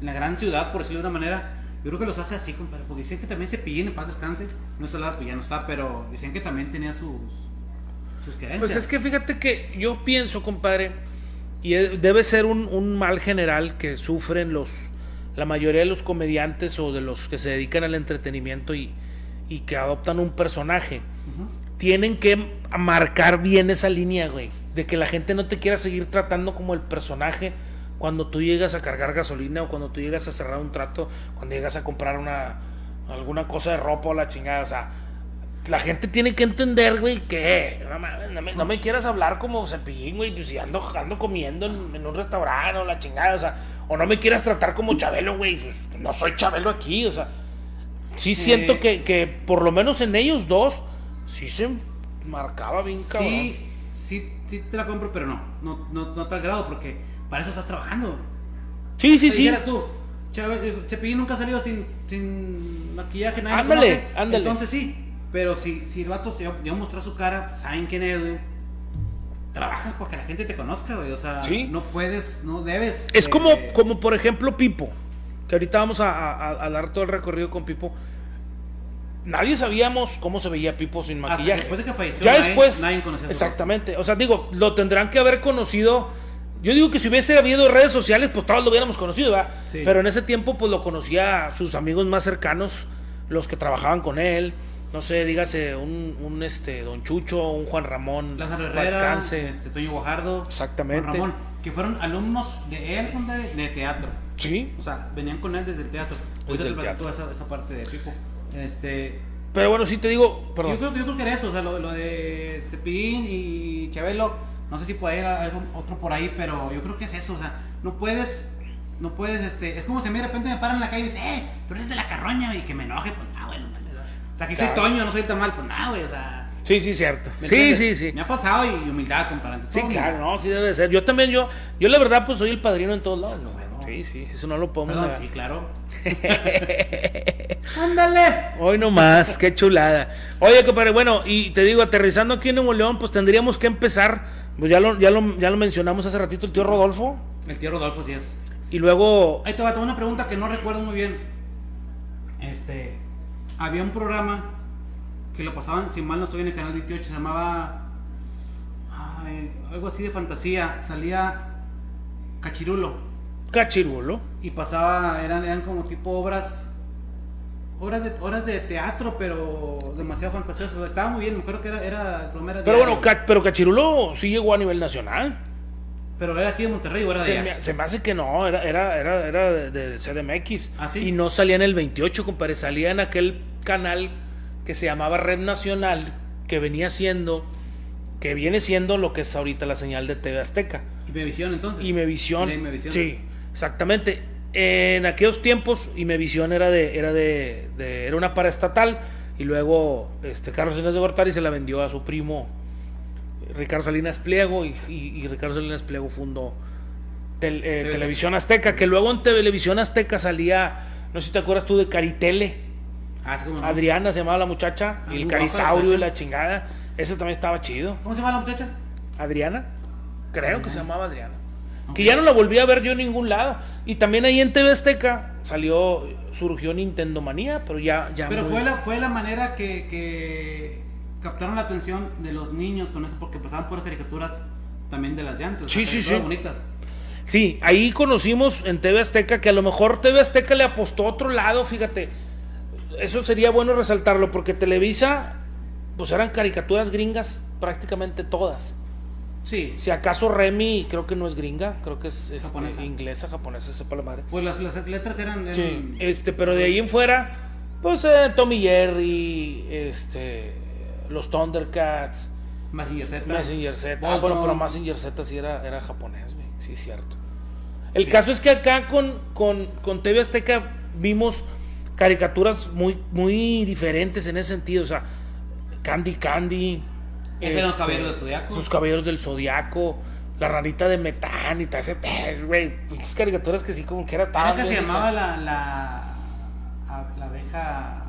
en la gran ciudad, por decirlo de una manera, yo creo que los hace así, compadre, porque dicen que también se pillín en paz descanse, no está largo, ya no está, pero dicen que también tenía sus... sus creencias. Pues es que fíjate que yo pienso, compadre, y debe ser un, un mal general que sufren los la mayoría de los comediantes o de los que se dedican al entretenimiento y, y que adoptan un personaje. Tienen que marcar bien esa línea, güey. De que la gente no te quiera seguir tratando como el personaje cuando tú llegas a cargar gasolina o cuando tú llegas a cerrar un trato, cuando llegas a comprar una alguna cosa de ropa o la chingada. O sea, la gente tiene que entender, güey, que no me, no me quieras hablar como cepillín, güey, pues si ando, ando comiendo en, en un restaurante o la chingada, o sea, o no me quieras tratar como Chabelo, güey, pues no soy Chabelo aquí, o sea, sí siento que, que por lo menos en ellos dos, sí se marcaba bien cabrón. Sí, sí, sí te la compro, pero no, no, no, tal grado, porque para eso estás trabajando. Sí, sí, sí. tú, eh, Cepillín nunca ha salido sin, sin maquillaje, nadie Ándale, conoce, ándale. Entonces sí, pero si, si el vato ya, ya mostró su cara, saben quién es, güey. Trabajas porque la gente te conozca, güey. O sea, Sí. no puedes, no debes. Es como, como por ejemplo Pipo, que ahorita vamos a, a- a dar todo el recorrido con Pipo. Nadie sabíamos cómo se veía Pipo sin Hasta maquillaje. después de que falleció, ya nadie- después, nadie conocía exactamente. O sea, digo, lo tendrán que haber conocido. Yo digo que si hubiese habido redes sociales, pues todos lo hubiéramos conocido, ¿verdad? Sí. Pero en ese tiempo, pues lo conocía sus amigos más cercanos, los que trabajaban con él. No sé, dígase, un, un este, Don Chucho, un Juan Ramón, Lázaro Herrera, descanse. este, Toño Guajardo, Exactamente. Juan Ramón, que fueron alumnos de él, de teatro. Sí. O sea, venían con él desde el teatro. Desde el te teatro. Esa, esa parte de Pipo. Este, Pero bueno, sí te digo, perdón. yo, creo, yo creo que era eso, o sea, lo, lo de Cepillín y Chabelo, no sé si puede haber algo, otro por ahí, pero yo creo que es eso, o sea, no puedes, no puedes, este, es como si a mí de repente me paran en la calle y dicen, eh, tú eres de la carroña y que me enoje, pues nada, bueno, o sea, que soy. Toño, no soy tan mal, pues nada, güey, o sea, Sí, sí, cierto. ¿me Sí, sí, sí. Me ha pasado y humildad comparando. Sí, claro, no, sí debe ser. Yo también, yo, yo la verdad, pues soy el padrino en todos lados. ¿no? Sí, sí, eso no lo podemos Perdón, sí, claro. (laughs) Ándale. Hoy nomás, qué chulada. Oye, compadre, bueno, y te digo, aterrizando aquí en Nuevo León, pues tendríamos que empezar, pues ya lo, ya lo, ya lo mencionamos hace ratito, el tío Rodolfo, El tío Rodolfo sí es. y luego, Ahí te va, tengo una pregunta que no recuerdo muy bien. Este, había un programa que lo pasaban, si mal no estoy en el canal 28, se llamaba ay, algo así de fantasía. Salía Cachirulo Cachirulo. y pasaba, eran, eran como tipo obras, obras de, obras de teatro, pero demasiado fantasiosas. Estaba muy bien, acuerdo que era, era el Pero diario. bueno, Ca- pero Cachirulo sí llegó a nivel nacional. pero era aquí de Monterrey, o era de Se allá? me, se me hace que no, era, era, era, era de- del CDMX. ¿Ah, sí? Y no salía en el 28, compadre, salía en aquel canal que se llamaba Red Nacional, que venía siendo, que viene siendo lo que es ahorita la señal de TV Azteca. Imevisión entonces. Imevisión. Era Imevisión. Sí, exactamente. En aquellos tiempos, Imevisión era de, era de, de- era una paraestatal y luego este Carlos Salinas de Gortari se la vendió a su primo Ricardo Salinas Pliego y, y- y Ricardo Salinas Pliego fundó tel- eh, Televisión Azteca, que luego en Televisión Azteca salía, no sé si te acuerdas tú de Caritele, Ah, sí. Adriana se llamaba la muchacha, Ah, y el la Carisaurio y la chingada, ese también estaba chido. ¿Cómo se llama la muchacha? Adriana, creo que se llamaba Adriana. Que ya no la volví a ver yo en ningún lado. Y también ahí en TV Azteca salió, surgió Nintendo Manía, pero ya, ya. Pero muy- fue la, fue la manera que, que captaron la atención de los niños con eso, porque pasaban puras caricaturas también de las llantas. Sí, o sea, sí, sí. bonitas. Sí, ahí conocimos en TV Azteca que a lo mejor TV Azteca le apostó a otro lado, fíjate. Eso sería bueno resaltarlo, porque Televisa, pues eran caricaturas gringas prácticamente todas. Sí, Si acaso Remy, creo que no es gringa, creo que es este, Japonesa. inglesa, japonesa, sepa la madre. pues las, las letras eran... eran- Sí, este, pero de ahí en fuera, pues eh, Tommy Jerry, este, los Thundercats, Mazinger Z. Messenger Z. Ah, bueno, pero Messenger Z sí era, era japonés, güey. Sí, cierto. El Sí. caso es que acá con, con, con TV Azteca vimos caricaturas muy, muy diferentes en ese sentido. O sea, Candy Candy. Los este, Caballeros del Zodiaco. Sus caballeros del zodiaco. La ranita de metán y todo ese pez, güey. Pinches caricaturas que sí como que era tan que se llamaba la, la, la abeja...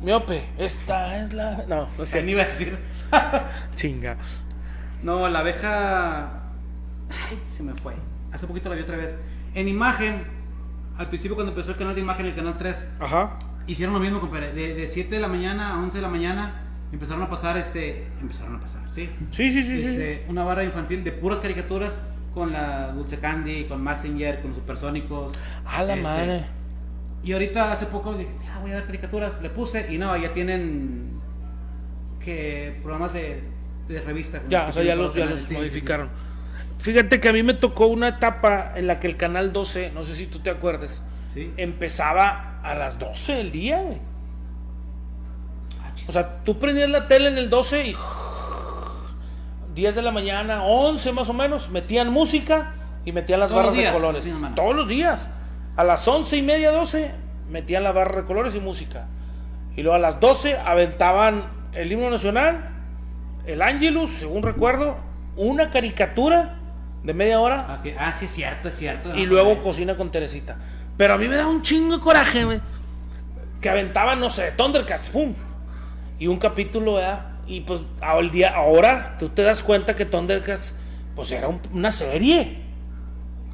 Miope, esta es la. No, no sé. ni iba a decir... (laughs) Chinga. No, la abeja... Ay, se me fue. Hace poquito la vi otra vez. En imagen, al principio cuando empezó el canal de imagen, el canal 3, Ajá. hicieron lo mismo, compadre. De, de 7 de la mañana a 11 de la mañana empezaron a pasar, este, empezaron a pasar, sí. Sí, sí, sí. sí. Este, una barra infantil de puras caricaturas con la Dulce Candy, con Messenger, con los supersónicos. A la este, madre. Y ahorita hace poco dije, ya voy a ver caricaturas, le puse y no, ya tienen que programas de, de revista. Ya, o sea, ya los, ya los sí, sí, sí. modificaron. Fíjate que a mí me tocó una etapa en la que el canal 12, no sé si tú te acuerdas, Sí. empezaba a las 12 del día, güey. O sea, tú prendías la tele en el 12 y 10 de la mañana, 11 más o menos, metían música y metían las Todos barras de días, colores. de. Todos los días. A las 11 y media, 12, metían la barra de colores y música. Y luego a las 12 aventaban el himno nacional, el Angelus, según recuerdo, una caricatura de media hora Ah, ah, sí, es cierto, es cierto. y luego cocina con Teresita. Pero a mí me da un chingo de coraje, güey. Que aventaban, no sé, Thundercats, pum. Y un capítulo, ¿verdad? Y pues al día, ahora tú te das cuenta que Thundercats, pues era un- una serie.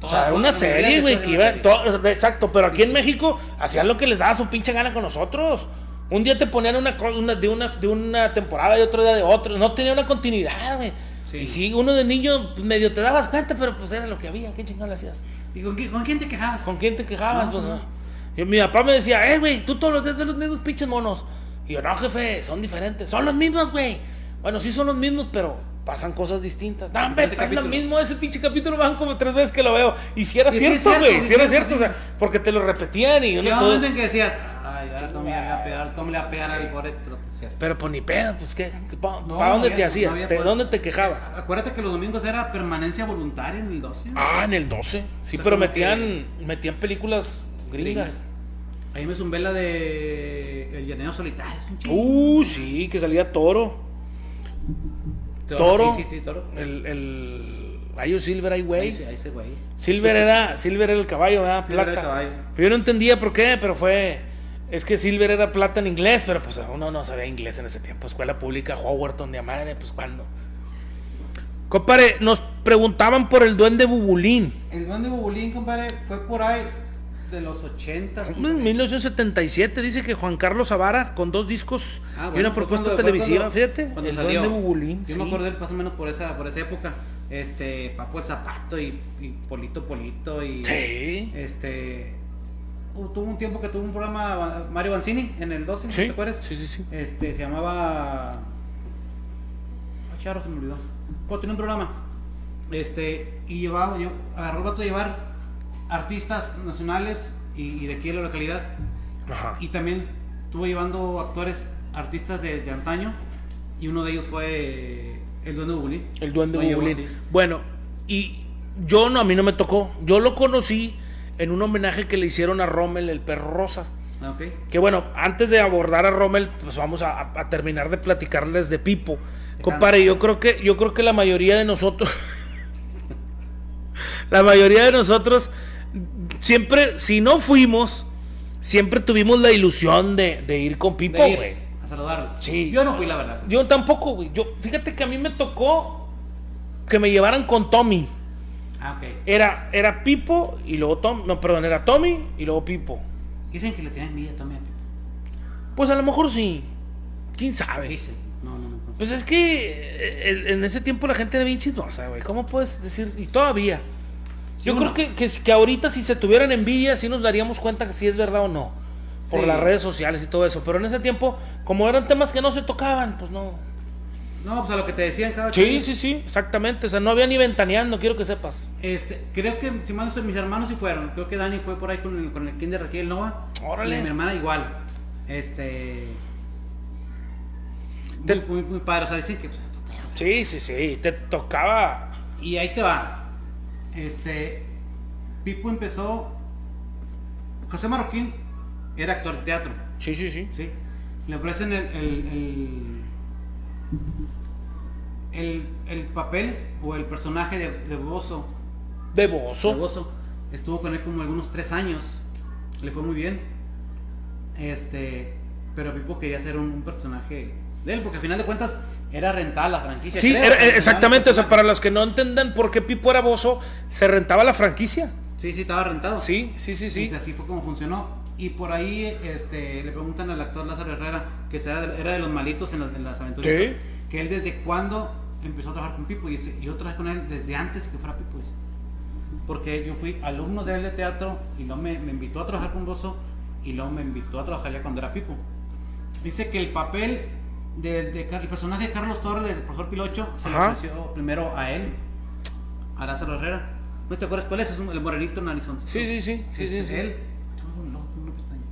O sea, era una serie, güey, que iba, series. to- exacto, pero aquí en México hacían lo que les daba su pinche gana con nosotros. Un día te ponían una, una- de, una, de una temporada y otro día de otro. No tenía una continuidad, güey. Sí. Y sí, uno de niño medio te dabas cuenta, pero pues era lo que había. ¿Qué chingada hacías? ¿Y con, quién- con quién te quejabas? ¿Con quién te quejabas? No, Pues, no. Yo- mi papá me decía, eh, güey, tú todos los días ves los mismos pinches monos. Y yo, no, jefe, son diferentes. Son los mismos, güey. Bueno, sí son los mismos, pero pasan cosas distintas. No, hombre, Diferente es lo mismo. Ese pinche capítulo van como tres veces que lo veo. Y si era Y cierto, güey. Si era cierto, o sea, porque te lo repetían y Llegaba un todo- en que decías, ay, ahora le a pegar, le a pegar al pobre trote", ¿cierto? Pero pues ni pedo, pues qué. ¿Para No, dónde no te hacías? no había ¿Te- por- ¿Dónde te quejabas? Acuérdate que los domingos era permanencia voluntaria en el 12. Ah, en el 12. Sí, O sea, pero metían, metían películas gringas. Gringas. Ahí me zumbé la de El Llanero Solitario. Uh, sí, que salía Toro. Toro. Sí, sí, sí, Toro. El, el Ayo Silver, ahí, güey. sí, ahí ese güey. Silver era, Silver era el caballo, ¿verdad? Silver Plata. era el caballo. Pero yo no entendía por qué, pero fue. Es que Silver era plata en inglés, pero pues uno no sabía inglés en ese tiempo. Escuela pública, Howarton de madre, pues cuándo. Compare, nos preguntaban por el duende Bubulín. El duende Bubulín, compadre, fue por ahí de los 80. En 1977 dice que Juan Carlos Zavara con dos discos Ah, y una propuesta cuando- televisiva, cuando- fíjate. cuando el salió. duende Bubulín. Yo sí. me acordé más o menos por esa, por esa época. Este, Papo el Zapato y, y Polito Polito y. Sí. Este. Tuvo un tiempo que tuvo un programa Mario Banzini en el 12, Sí, ¿te acuerdas? sí, sí, sí. Este, se llamaba. Ay, charro, se me olvidó. Bueno, tenía un programa. Este, y llevaba, yo, agarró el vato de llevar artistas nacionales y, y de aquí de la localidad. Ajá. Y también estuvo llevando actores, artistas de, de antaño. Y uno de ellos fue eh, el Duende Bubulín. El duende Bubulín. sí. Bueno, y yo no, a mí no me tocó. Yo lo conocí en un homenaje que le hicieron a Rommel, el perro rosa. Ah, ok. Que bueno, antes de abordar a Rommel, pues vamos a, a- a terminar de platicarles de Pipo. Compadre, yo creo que, yo creo que la mayoría de nosotros, (laughs) la mayoría de nosotros, siempre, si no fuimos, siempre tuvimos la ilusión de, de ir con Pipo, güey. a saludarlo. Sí. Yo no fui, la verdad. Yo tampoco, güey. Yo, fíjate que a mí me tocó que me llevaran con Tommy. Ah, ok. Era, era Pipo y luego Tom, no, perdón, era Tommy y luego Pipo. Dicen que le tienen envidia también. Pues a lo mejor sí. ¿Quién sabe? Dicen. No, no, no. Pues es que eh, en ese tiempo la gente era bien chismosa, güey. ¿Cómo puedes decir? Y todavía. Yo creo que, que, que ahorita si se tuvieran envidia, sí nos daríamos cuenta que sí es verdad o no. Por Sí. las redes sociales y todo eso. Pero en ese tiempo, como eran temas que no se tocaban, pues no. No, pues a lo que te decían cada Sí, quien. sí, sí, exactamente. O sea, no había ni ventaneando, quiero que sepas. Este, creo que, si estoy, mis hermanos sí fueron. Creo que Dani fue por ahí con el, con el kinder de aquí del Nova. Órale. Y mi hermana igual. Este... Te- Muy, muy, muy padre. O sea, dicen que... pues, Sí, sí, sí. Te tocaba. Y ahí te va. Este. Pipo empezó. José Marroquín era actor de teatro. Sí, sí, sí. ¿sí? Le ofrecen el. el, el, el- el papel o el personaje de, de Bozo. De de bozo. Bozo. Estuvo con él como algunos tres años. Le fue muy bien. Este. Pero Pipo quería ser un, un personaje de él, porque al final de cuentas era rentada la franquicia. Sí, creo, era- exactamente. O sea, para los que no entendan por qué Pipo era bozo, se rentaba la franquicia. Sí, sí, estaba rentado. Sí, sí, sí, sí. Y así fue como funcionó. Y por ahí este, le preguntan al actor Lázaro Herrera, que era de, era de los malitos en las, en las aventuras, Sí. que él desde cuándo empezó a trabajar con Pipo. Y dice, yo trabajé con él desde antes que fuera Pipo. dice. Porque yo fui alumno de él de teatro y luego me, me invitó a trabajar con Bozo y luego me invitó a trabajar ya cuando era Pipo. Dice que el papel de, el personaje de Carlos Torres, del profesor Pilocho, se le ofreció primero a él, a Lázaro Herrera. ¿No te acuerdas cuál es? Es un- el morenito narizón. Sí, sí, sí, sí, sí, sí. Él.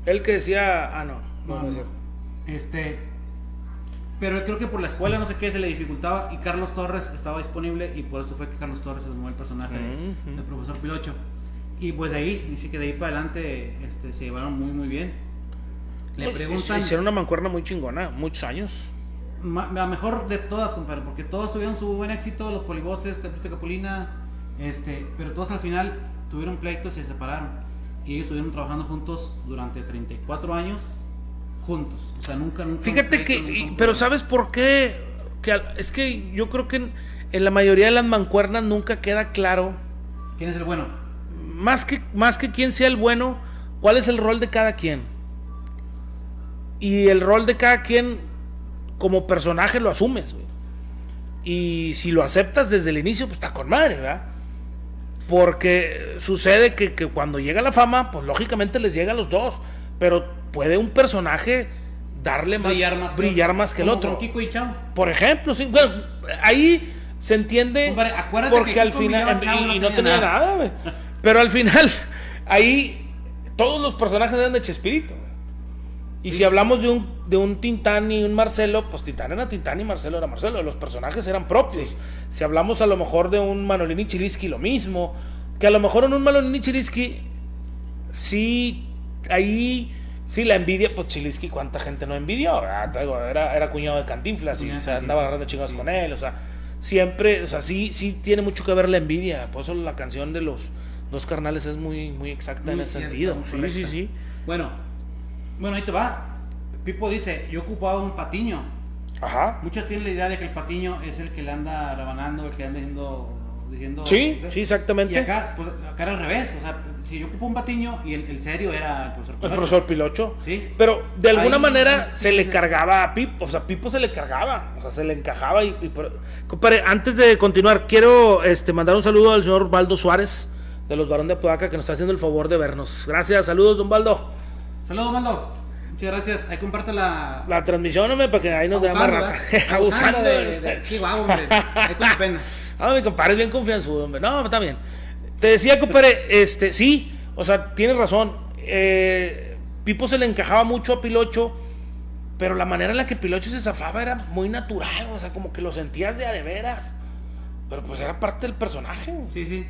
El que decía, ah, no, no, no. Este. Pero creo que por la escuela no sé qué se le dificultaba y Carlos Torres estaba disponible y por eso fue que Carlos Torres se tomó el personaje del profesor Pilocho. Y pues de ahí, dice que de ahí para adelante este, se llevaron muy muy bien. Le preguntan Hicieron una mancuerna muy chingona, muchos años. ma- la mejor de todas, compadre, porque todos tuvieron su buen éxito, los polivoces, Capita Capulina, este, pero todos al final tuvieron pleitos y se separaron. Y ellos estuvieron trabajando juntos durante 34 años, juntos. O sea, nunca, nunca. un Fíjate que, y- pero ¿sabes por qué? Que es que yo creo que en, en la mayoría de las mancuernas nunca queda claro, ¿Quién es el bueno? más que, más que quién sea el bueno, cuál es el rol de cada quien. Y el rol de cada quien como personaje lo asumes, güey. Y si lo aceptas desde el inicio, pues está con madre, ¿verdad? Porque sucede que, que cuando llega la fama, pues lógicamente les llega a los dos. Pero puede un personaje darle más, Brillar más, brillar más que el otro. Kiko y. Por ejemplo, sí. Bueno, ahí se entiende acuérdate porque que al final y, no y no tenía nada. nada. Pero al final (laughs) ahí todos los personajes eran de Chespirito. Y Sí. si hablamos de un de un Tintán y un Marcelo, pues Tintán era Tintán y Marcelo era Marcelo, los personajes eran propios. Si hablamos a lo mejor de un Manolini Chiriski lo mismo, que a lo mejor en un Manolini Chiriski sí ahí sí la envidia, pues Chiliski cuánta gente no envidió, digo, era, era cuñado de Cantinflas y de se andaba agarrando chingados sí. con él, o sea, siempre, o sea, sí, sí tiene mucho que ver la envidia, por eso la canción de los dos carnales es muy, muy exacta en Muy ese cierta, sentido. Sí, sí, sí. Bueno, bueno, ahí te va. Pipo dice, yo ocupaba un patiño. Ajá. Muchos tienen la idea de que el patiño es el que le anda rebanando, el que anda diciendo... diciendo Sí, sí, exactamente. Y acá, pues, acá era al revés. O sea, si yo ocupo un patiño y el, el serio era el profesor El Pilocho. profesor Pilocho. Sí. Pero de alguna Ahí, manera sí, se le sí. cargaba a Pipo. O sea, Pipo se le cargaba. O sea, se le encajaba. Y, y por- Compadre, antes de continuar, quiero este, mandar un saludo al señor Baldo Suárez, de los Barón de Apodaca, que nos está haciendo el favor de vernos. Gracias, saludos, don Baldo. Saludos, Mando. Muchas gracias. Ahí comparte la... La transmisión, hombre, para que ahí nos vea más raza. (laughs) Abusando de, de- Chihuahua, hombre. Ahí con la pena. (laughs) Ah, mi compadre es bien confianzudo, hombre. No, está bien. Te decía, compadre, este, sí, o sea, tienes razón. Eh, Pipo se le encajaba mucho a Pilocho, pero la manera en la que Pilocho se zafaba era muy natural, o sea, como que lo sentías de a de veras. Pero pues era parte del personaje. Sí, sí.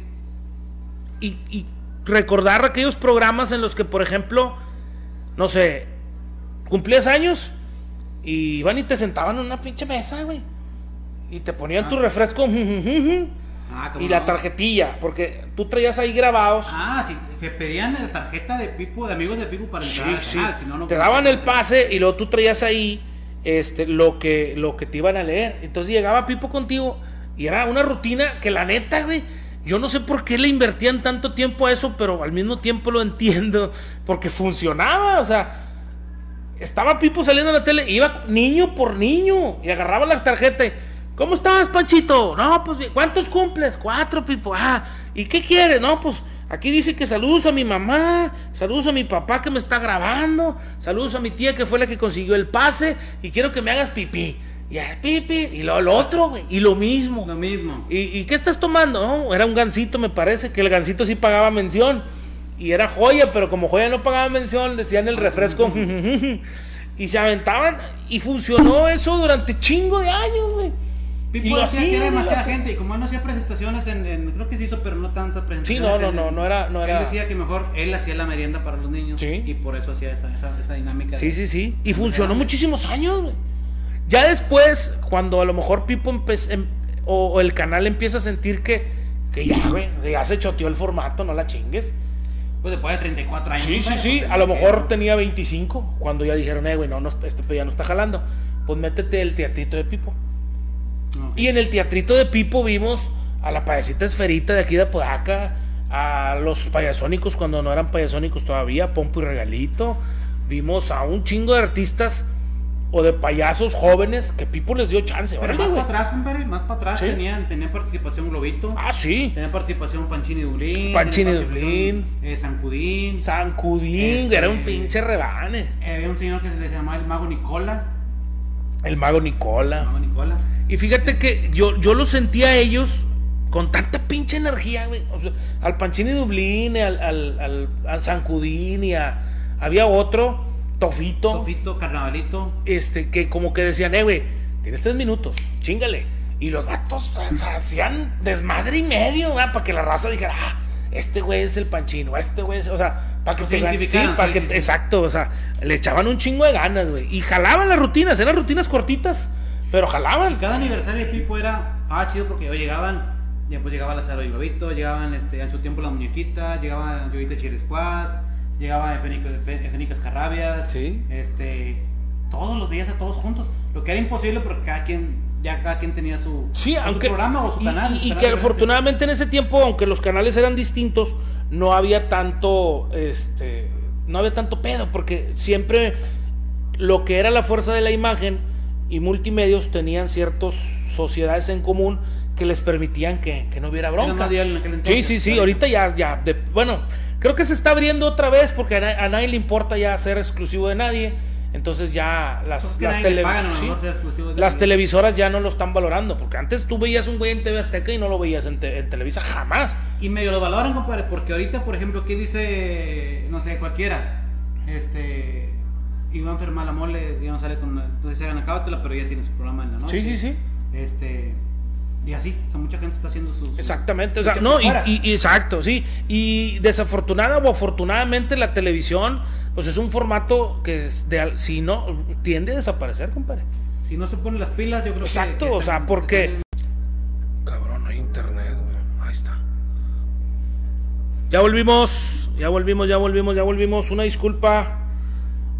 Y, y recordar aquellos programas en los que, por ejemplo, no sé, cumplías años y iban y te sentaban en una pinche mesa, güey. Y te ponían Ah. tu refresco. Ah, Y la tarjetilla, porque tú traías ahí grabados. Ah, sí, se pedían la tarjeta de Pipo, de amigos de Pipo para sí, entrar al sí. canal, si no, no te daban el pase y luego tú traías ahí este, lo, que, lo que te iban a leer. Entonces llegaba Pipo contigo y era una rutina que la neta, güey. Yo no sé por qué le invertían tanto tiempo a eso, pero al mismo tiempo lo entiendo. Porque funcionaba, o sea. Estaba Pipo saliendo en la tele, iba niño por niño y agarraba la tarjeta. y, ¿Cómo estás, Panchito? No, pues. ¿cuántos cumples? Cuatro, Pipo. Ah, ¿y qué quieres? No, pues, aquí dice que saludos a mi mamá, saludos a mi papá que me está grabando, saludos a mi tía que fue la que consiguió el pase y quiero que me hagas pipí. Ya, pipí. Y lo, lo otro, güey, y lo mismo. Lo mismo. ¿Y, y qué estás tomando? No, era un gansito, me parece, que el gansito sí pagaba mención. Y era joya, pero como joya no pagaba mención, decían el refresco. (laughs) y se aventaban. Y funcionó eso durante chingo de años, güey. Pipo Y decía que era y demasiada gente y como él no hacía presentaciones en, en- creo que se hizo pero no tantas Sí, presentaciones no, no, no, en- no era, no él era. decía que mejor él hacía la merienda para los niños Sí. y por eso hacía esa, esa, esa dinámica Sí, de- sí, sí. Y funcionó muchísimos años, güey. Ya después, cuando a lo mejor Pipo em- o, o el canal empieza a sentir que, que ya, güey, ya se choteó el formato, no la chingues. pues después de 34 años Sí, sí, sí. pues, A lo mejor tenía 25 cuando ya dijeron, eh, güey, no, no, este pedo ya no está jalando. Pues métete el teatrito de Pipo. Y en el teatrito de Pipo vimos a la payasita esferita de aquí de Apodaca, a los payasónicos cuando no eran payasónicos todavía, Pompo y Regalito. Vimos a un chingo de artistas o de payasos jóvenes que Pipo les dio chance. Pero órale, más para atrás, compadre, más para atrás Sí. tenían, tenían participación Globito. Ah, sí. Tenía participación Panchini Dublín. Panchini Dublín. Eh, Sancudín. Sancudín, Este- era un pinche rebane. Eh, había un señor que se le llamaba el Mago Nicola. El mago Nicola. Mago Nicola. Y fíjate que yo, yo los sentía a ellos con tanta pinche energía, güey. O sea, al Panchini Dublín, al, al, al, al Sancudín y a. Había otro, Tofito, Tofito, Carnavalito. este, que como que decían, eh, güey, tienes tres minutos, chingale. Y los gatos o sea, hacían desmadre y medio, ¿verdad? Para que la raza dijera, ah, este güey es el panchino, este güey es, o sea, para que te sí, para sí, que, sí, sí. exacto, o sea, le echaban un chingo de ganas, güey. Y jalaban las rutinas, eran rutinas cortitas, pero jalaban. Cada aniversario de Pipo era, ah, chido porque ya llegaban, ya pues llegaba Lázaro y Globito, llegaban este, en su tiempo la muñequita, llegaban Yoyita Chirescuas, llegaba Efénicas Efénicas Carrabias, Sí. este, todos los días a todos juntos, lo que era imposible porque cada quien, ya cada quien tenía su, Sí, su aunque. programa o su canal. Y, su y canal que afortunadamente en ese tiempo, aunque los canales eran distintos, no había tanto. Este. No había tanto pedo, porque siempre lo que era la fuerza de la imagen y multimedios tenían ciertas sociedades en común que les permitían que, que no hubiera Era bronca. Sí, sí, sí, ahorita ya, ya, de- bueno, creo que se está abriendo otra vez porque a, na- a nadie le importa ya ser exclusivo de nadie, entonces ya las, las, tele- pagan, sí, de las televisoras ya no lo están valorando, porque antes tú veías un güey en TV Azteca y no lo veías en, te- en Televisa jamás. Y medio lo valoran, compadre, porque ahorita, por ejemplo, ¿qué dice, no sé, cualquiera? Este, Iván Fermala Mole, ya no sale con una, entonces se acábatela, pero ya tiene su programa en la noche. Sí, sí, sí. Este, y así, o sea, mucha gente está haciendo sus... Exactamente, o sea, no, y, exacto, sí. Y desafortunada o afortunadamente la televisión, pues es un formato que es de, al- si no, tiende a desaparecer, compadre. Si no se ponen las pilas, yo creo que... Exacto, que o están- sea, porque- Cabrón, hay internet, güey. Ahí está. Ya volvimos, ya volvimos, ya volvimos, ya volvimos. Una disculpa,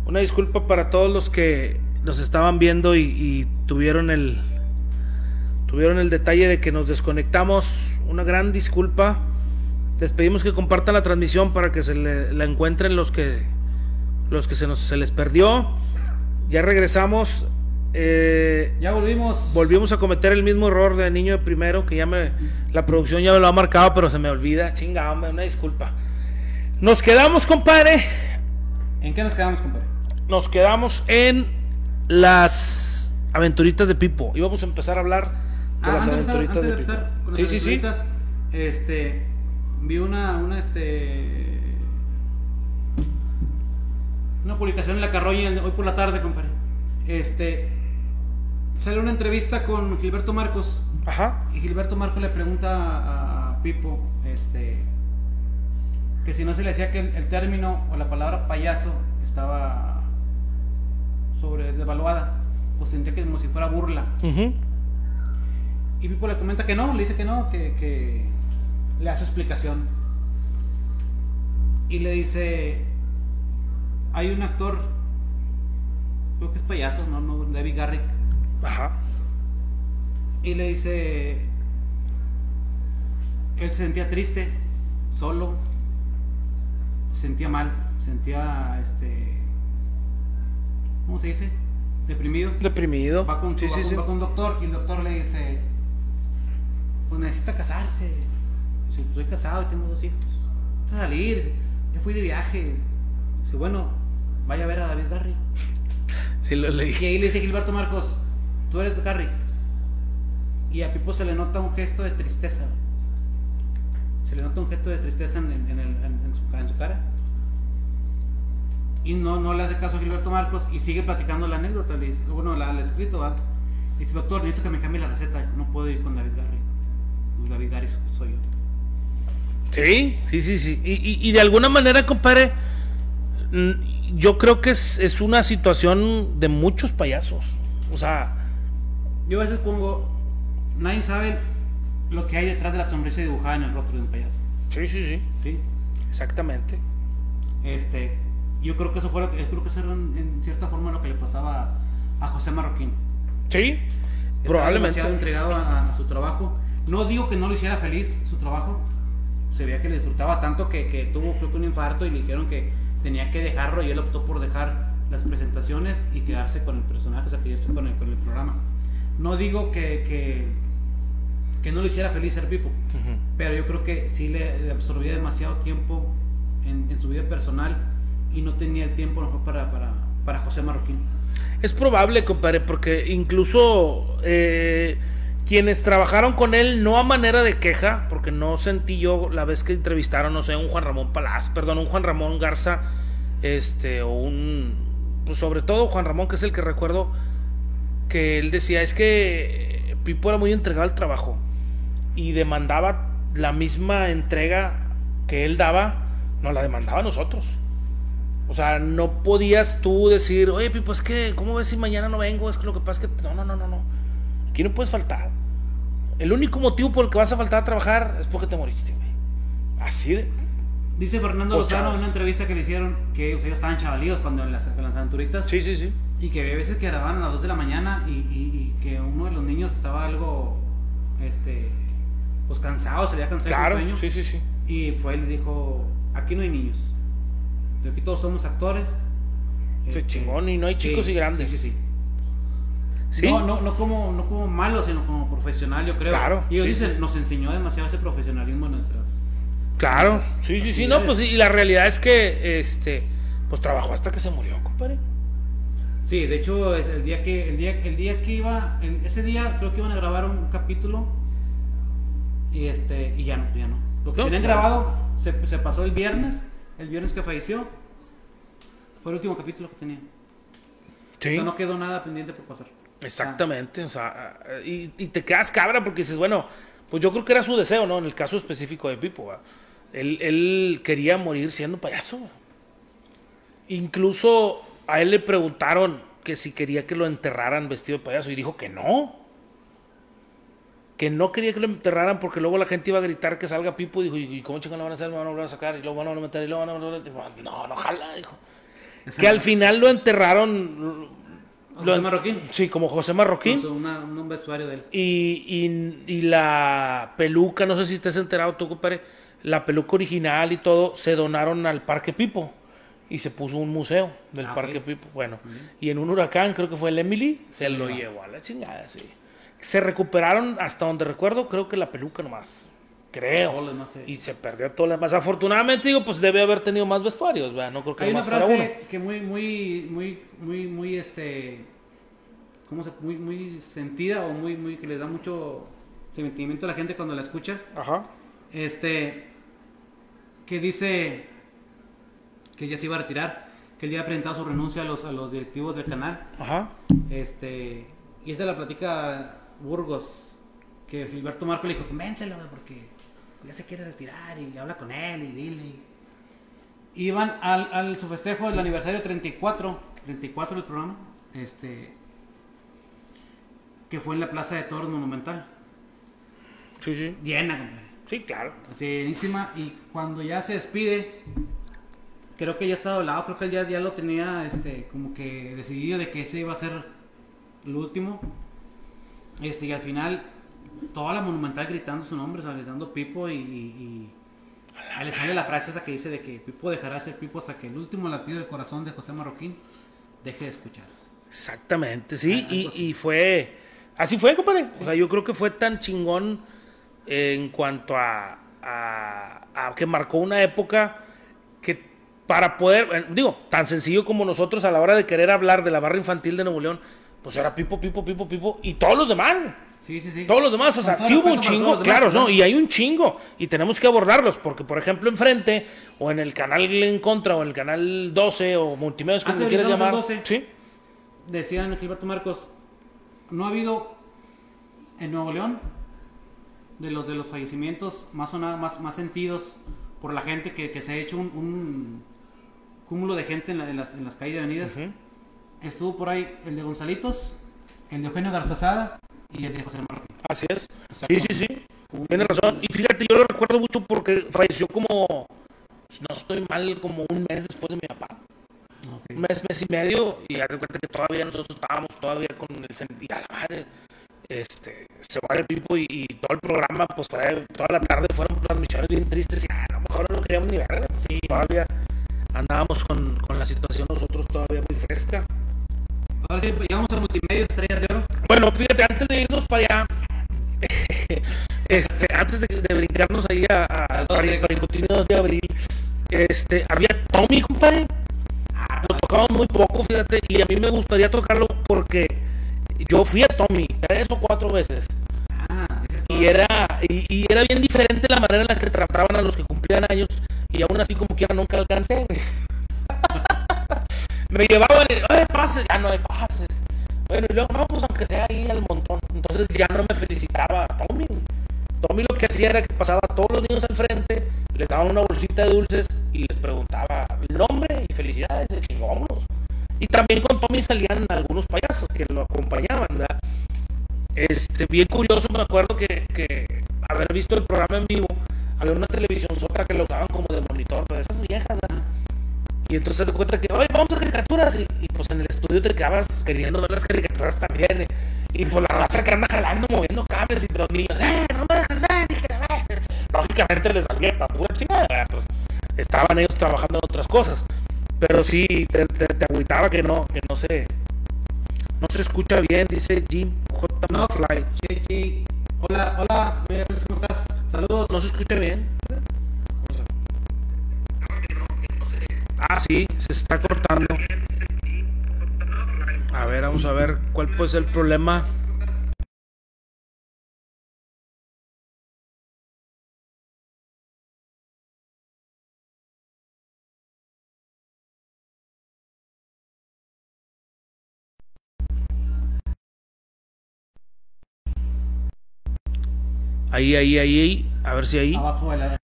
una disculpa para todos los que nos estaban viendo y, y tuvieron el, tuvieron el detalle de que nos desconectamos. Una gran disculpa. Les pedimos que compartan la transmisión para que se le- la encuentren los que, los que se nos se les perdió. Ya regresamos. Eh, Ya volvimos. Volvimos a cometer el mismo error de niño de primero, que ya me. La producción ya me lo ha marcado, pero se me olvida. Chingado, hombre, una disculpa. Nos quedamos, compadre. ¿En qué nos quedamos, compadre? Nos quedamos en las aventuritas de Pipo. Íbamos a empezar a hablar Ah, las antes de empezar- antes de, con las Sí, sí, Este, vi una, una, este, una publicación en la carroña hoy por la tarde, compadre. Este, sale una entrevista con Gilberto Marcos Ajá. y Gilberto Marcos le pregunta a, Pipo, este, que si no se le decía que el, el término o la palabra payaso estaba sobre devaluada, o sentía que como si fuera burla. Ujú. Y Pipo le comenta que no, le dice que no, que, que le hace explicación. Y le dice, hay un actor, creo que es payaso, no, no, David Garrick. Ajá. Y le dice, él se sentía triste, solo, se sentía mal, sentía, este, ¿cómo se dice? Deprimido. Deprimido. Va con, Sí, va sí, con- sí. va con un doctor y el doctor le dice, pues necesita casarse. Dice, pues soy casado y tengo dos hijos. Necesita salir. Ya fui de viaje. Dice, bueno, vaya a ver a David Garry. (laughs) Sí, lo leí. Y ahí le dice Gilberto Marcos, tú eres Garry. Y a Pipo se le nota un gesto de tristeza. Se le nota un gesto de tristeza en, en- en el- en- en su, en su cara. Y no, no le hace caso a Gilberto Marcos y sigue platicando la anécdota. Le dice, bueno, la, la escrito, ¿va? Dice, doctor, necesito que me cambie la receta. No puedo ir con David Garry. David Garry soy yo. Sí, sí, sí, sí. Y, y- y de alguna manera, compadre, yo creo que es, es una situación de muchos payasos. O sea, Yo a veces pongo, nadie sabe lo que hay detrás de la sonrisa dibujada en el rostro de un payaso. sí, sí, sí. ¿Sí? Exactamente. Este, yo creo que eso fue lo que, yo creo que eso era en, en cierta forma lo que le pasaba a José Marroquín. Sí, Estaba probablemente. demasiado entregado a, a su trabajo. No digo que no lo hiciera feliz su trabajo, se veía que le disfrutaba tanto que, que tuvo creo que un infarto y le dijeron que tenía que dejarlo y él optó por dejar las presentaciones y quedarse con el personaje, o sea, quedarse con el, con el programa. No digo que, que, que no le hiciera feliz ser Pipo, pero yo creo que sí le absorbía demasiado tiempo en, en su vida personal y no tenía el tiempo lo mejor para, para, para José Marroquín. Es probable, compadre, porque incluso eh, quienes trabajaron con él, no a manera de queja, porque no sentí yo la vez que entrevistaron, no sé, un Juan Ramón Palaz, perdón, un Juan Ramón Garza, este, o un, pues sobre todo Juan Ramón, que es el que recuerdo que él decía, es que Pipo era muy entregado al trabajo y demandaba la misma entrega que él daba, nos la demandaba a nosotros. O sea, no podías tú decir, oye, Pipo, es que, ¿cómo ves si mañana no vengo? Es que lo que pasa es que. No, no, no, no, no. Aquí no puedes faltar. El único motivo por el que vas a faltar a trabajar es porque te moriste, güey. Así de. Dice Fernando Lozano en una entrevista que le hicieron que ellos estaban chavalíos cuando en las, en las aventuritas Sí, sí, sí. y que había veces que grababan a las 2 de la mañana y, y- y que uno de los niños estaba algo, este, pues cansado, se le había cansado Claro, el sueño. sí, sí, sí. Y fue y le dijo, aquí no hay niños, aquí todos somos actores. Este, Sí, chingón, y no hay chicos y grandes. Sí, sí, sí. Sí. No, no, no como, no como malo, sino como profesional, yo creo. Claro, Y ellos sí, dicen, sí. nos enseñó demasiado ese profesionalismo en nuestras... Claro, sí, sí, sí. No, pues y la realidad es que, este, pues trabajó hasta que se murió, compadre. Sí, de hecho, el día que, el día, el día que iba, ese día creo que iban a grabar un capítulo y este, y ya no, ya no. Lo que No, tenían grabado se, se pasó el viernes, el viernes que falleció, fue el último capítulo que tenía. O sea, no quedó nada pendiente por pasar. Exactamente, o sea, y, y te quedas cabra porque dices, bueno, pues yo creo que era su deseo, ¿no? En el caso específico de Pipo, él, él quería morir siendo payaso. Incluso a él le preguntaron que si quería que lo enterraran vestido de payaso y dijo que no. Que no quería que lo enterraran porque luego la gente iba a gritar que salga Pipo y dijo, ¿y cómo chingados lo van a hacer? Me van a volver a sacar y luego van a volver a meter y luego van a. Dijo, No, no, jala, dijo. Que al final lo enterraron... José Marroquín. Sí, como José Marroquín. Una- un vestuario de él. Y, y- y la peluca, no sé si estés enterado tú, compadre, la peluca original y todo se donaron al Parque Pipo. Y se puso un museo del Ah, Parque. Pipo. Bueno, y en un huracán, creo que fue el Emily, se lo llevó a la chingada, sí. Se recuperaron, hasta donde recuerdo, creo que la peluca nomás. Creo. Todo lo demás se- Y se perdió todo lo demás. Afortunadamente, digo, pues debe haber tenido más vestuarios, ¿verdad? No creo que Hay una uno. frase que muy, muy, muy, muy, muy, este, ¿cómo se, muy, muy sentida o muy, muy, que le da mucho sentimiento a la gente cuando la escucha. Ajá. Este, que dice que ya se iba a retirar, que él ya ha presentado su renuncia a los, a los directivos del canal. Ajá. Este, y esta la platica Burgos, que Gilberto Marco le dijo, convéncelo, porque ya se quiere retirar y habla con él y dile. Iban al, al su festejo del aniversario 34, 34 del programa, este, que fue en la Plaza de Toros Monumental. Sí, sí. Llena, compadre. Sí, claro. Así, llenísima. Y cuando ya se despide, creo que ya estaba hablado, creo que él ya, ya lo tenía este, como que decidido de que ese iba a ser el último. Este, y al final, toda la monumental gritando su nombre, o sea, gritando Pipo y, y- le sale la frase esa que dice de que Pipo dejará de ser Pipo hasta que el último latido del corazón de José Marroquín deje de escucharse. Exactamente, sí, Ah, y, y fue, así fue, compadre. O sea, yo creo que fue tan chingón en cuanto a, a- a que marcó una época que para poder, eh, digo, tan sencillo como nosotros a la hora de querer hablar de la barra infantil de Nuevo León, pues era Pipo, Pipo, Pipo, Pipo, y todos los demás. Sí, sí, sí. Todos los demás, o sea, todo sí hubo un chingo, demás, claro, ¿no? Y hay un chingo, y tenemos que abordarlos, porque por ejemplo enfrente, o en el canal en contra, o en el canal 12, o multimedios, como de quieras llamar. al 12. Sí, decían Gilberto Marcos, no ha habido en Nuevo León de los de los fallecimientos más sonados, más, más sentidos por la gente que, que se ha hecho un, un cúmulo de gente en, la- en las, en las calles y avenidas. Ujú. Estuvo por ahí el de Gonzalitos, el de Eugenio Garzazada y el de José Marroquín. Así es. Sí, sí, sí. Tienes razón. Y fíjate, yo lo recuerdo mucho porque falleció como, no estoy mal, como un mes después de mi papá. Un mes, mes y medio. Y haz de cuenta que todavía nosotros estábamos todavía con el sentido. A la madre. este, se va el Pipo y, y todo el programa, pues fue, toda la tarde fueron transmisiones bien tristes y ah, a lo mejor no queríamos ni ver, sí, todavía andábamos con, con la situación nosotros todavía muy fresca. Ahora sí, pues, llegamos a multimedia estrellas de oro. Bueno, fíjate, antes de irnos para allá, (laughs) este, antes de, de brincarnos ahí a- a- al Dos de- Paricutín 2 de abril, este, había Tommy, compadre. Lo tocamos muy poco, fíjate, y a mí me gustaría tocarlo porque yo fui a Tommy tres o cuatro veces. Ah, Y era, y, y era bien diferente la manera en la que trataban a los que cumplían años y aún así como quiera nunca alcancé. (laughs) Me llevaban y, "Oye, pases, ya no hay pases. Bueno, y luego, no, pues aunque sea ahí al montón. Entonces ya no me felicitaba a Tommy. Tommy lo que hacía era que pasaba a todos los niños al frente, les daba una bolsita de dulces y les preguntaba el nombre y felicidades, de chingámonos. Y también con Tommy salían algunos payasos que lo acompañaban, ¿verdad? Este, bien curioso, me acuerdo que, haber visto el programa en vivo, había una televisión sota que lo usaban como de monitor, pero esas viejas, ¿verdad? Y entonces te cuenta que, oye, vamos a caricaturas. Y, pues en el estudio te quedabas queriendo ver las caricaturas también. Y, y pues la raza que anda jalando, moviendo cables y los niños, ¡eh, no me dejas ver! Ni que la ver". Lógicamente les valía para pura chingada, pues estaban ellos trabajando en otras cosas. Pero sí, te, te, te agüitaba que no, que no se, no se escucha bien, dice Jim J. No, Fly. Hola, hola, ¿cómo estás? Saludos. No se escucha bien. Ah, sí, se está cortando. A ver, vamos a ver cuál puede ser el problema. Ahí, ahí, ahí, ahí. A ver si ahí. Abajo de la...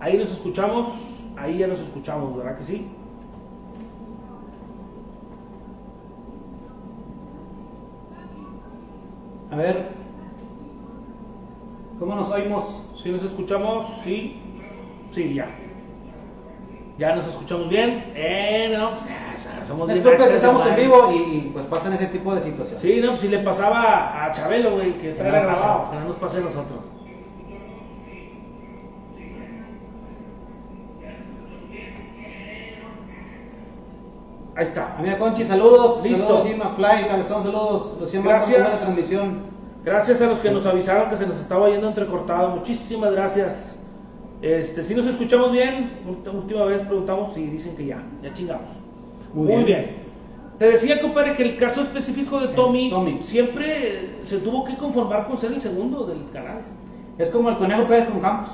Ahí nos escuchamos. Ahí ya nos escuchamos, ¿verdad que sí? A ver. ¿Cómo nos oímos? ¿Sí nos escuchamos? Sí. Sí, ya. ¿Ya nos escuchamos bien? Eh, no, pues, somos bien que estamos en vivo y, y, pues pasan ese tipo de situaciones. Sí, no, pues si le pasaba a Chabelo, güey, que trae grabado, que no nos pase a nosotros. Ahí está. Amiga Conchi, saludos. Listo. Saludos, Cabezón, saludos. Marcos, Gracias. transmisión. Gracias a los que nos avisaron que se nos estaba yendo entrecortado. Muchísimas gracias. Este, si nos escuchamos bien, última vez preguntamos y dicen que ya, ya chingamos. Muy Muy, bien. bien. Te decía, compadre, que el caso específico de Tommy, Tommy. siempre se tuvo que conformar con ser el segundo del canal. Es como el conejo Pérez con Campos.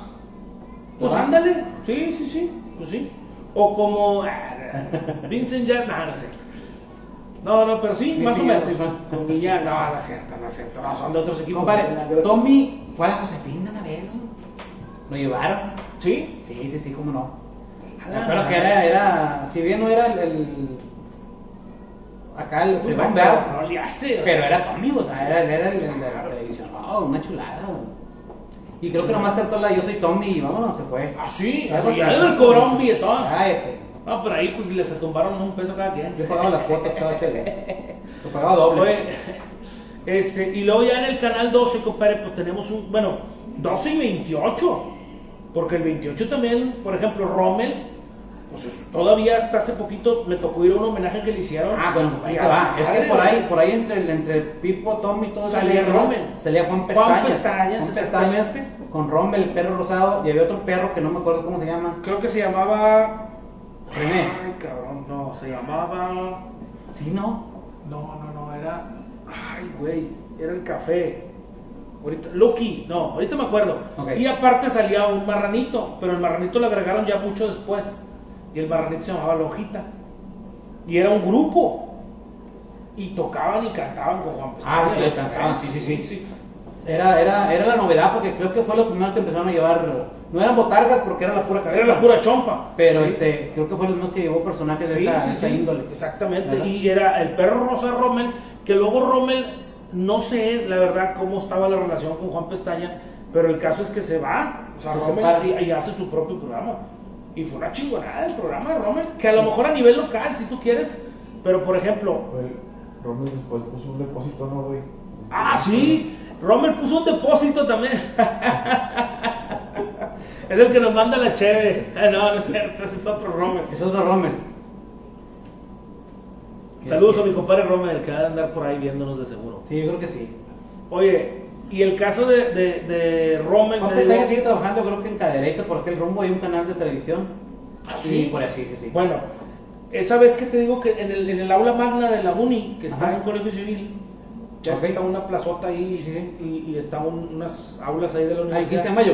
Pues ¿Verdad? ándale, sí, sí, sí, pues sí. O como ah, (laughs) Vincent ya, no, no es cierto. No, no, pero sí, más o menos. Con Guillán, no, no es cierto, no es cierto. No, son de otros equipos. Compadre. Tommy fue a la Josefina una vez. Lo llevaron. ¿Sí? Sí, sí, sí, cómo no. A Me acuerdo que era, era, si bien no era el, el- acá el Pues, fregón, no, ¿verdad? no le hace. o Pero sea. era Tommy, o sea, era, era el, el de la televisión. Oh, una chulada. Y creo que nomás cantó la Yo soy Tommy y vámonos, se fue. Ah, sí, ya le cobró un billetón. Ay, pues, No, pero ahí pues les tumbaron un peso cada quien. yo pagaba las cuotas cada días. Yo (laughs) pagaba doble. Oye, este, y luego ya en el canal 12, compadre, pues tenemos un, bueno, 12 y 28. Porque el 28 también, por ejemplo, Rommel, pues es- todavía hasta hace poquito me tocó ir a un homenaje que le hicieron. Ah, bueno, ahí va. Es que por ahí, por ahí entre, entre Pipo, Tommy, todo eso, Salía salía Rommel. Salía Juan Juan Pestañas. Pestañas, Juan Pestañas exactamente. con Rommel, el perro rosado. Y había otro perro que no me acuerdo cómo se llama. Creo que se llamaba... René. Ay, cabrón, no, se llamaba... Sí, no. No, no, no, era. Ay, güey, era el café. Ahorita, Lucky, no, ahorita me acuerdo. Y aparte salía un marranito, pero el marranito lo agregaron ya mucho después. Y el marranito se llamaba La Hojita. Y era un grupo. y tocaban y cantaban con Juan Pestaña. Ah, que los cantaban, Juanes, sí, sí, sí. Era, era, era la novedad porque creo que fue lo primero que empezaron a llevar. No eran botargas porque era la pura cabeza. Era la pura chompa. Pero Sí. este, creo que fue lo mismo que llevó personajes de Sí, esa, sí, esa sí, índole. Exactamente. ¿Verdad? Y era el perro Rosa Rommel, que luego Rommel, no sé la verdad cómo estaba la relación con Juan Pestaña, pero el caso es que se va. O sea, Se Rommel y, y hace su propio programa. Y fue una chingonada el programa de Rommel, que a lo mejor a nivel local, si tú quieres, pero por ejemplo, Rommel después puso un depósito, ¿no, güey? Ah, sí. Rommel puso un depósito también. (laughs) es el que nos manda la cheve. (laughs) No, no es cierto, ese es otro Rommel. Es otro Rommel. Saludos a mi compadre Rommel, que va a andar por ahí viéndonos de seguro. Sí, yo creo que sí. Oye, y el caso de, de, de Rommel. Digo- sigue trabajando, creo que en Cadereyta, por aquel rumbo hay un canal de televisión. Ah, Sí, sí. por así, sí, sí. Bueno, esa vez que te digo que en el, en el aula magna de la uni, que está Ajá. en Colegio Civil, ya está una plazota ahí Sí. y, y está un- unas aulas ahí de la universidad. 15 de mayo.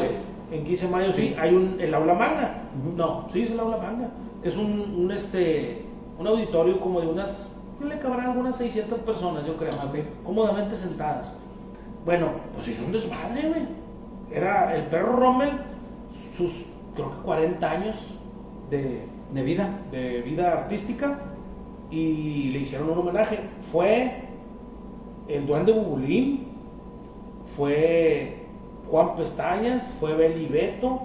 En 15 de mayo sí, hay un, el aula magna. Ujú. No, sí es el aula magna. Que es un, un, este, un auditorio como de unas, le cabrán algunas 600 personas, yo creo, Ok. cómodamente sentadas. Bueno, pues hizo un desmadre, güey. Era el perro Rommel, sus, creo que 40 años de, De vida. de vida artística y le hicieron un homenaje. Fue el Duende Bubulín, fue Juan Pestañas, fue Beli Beto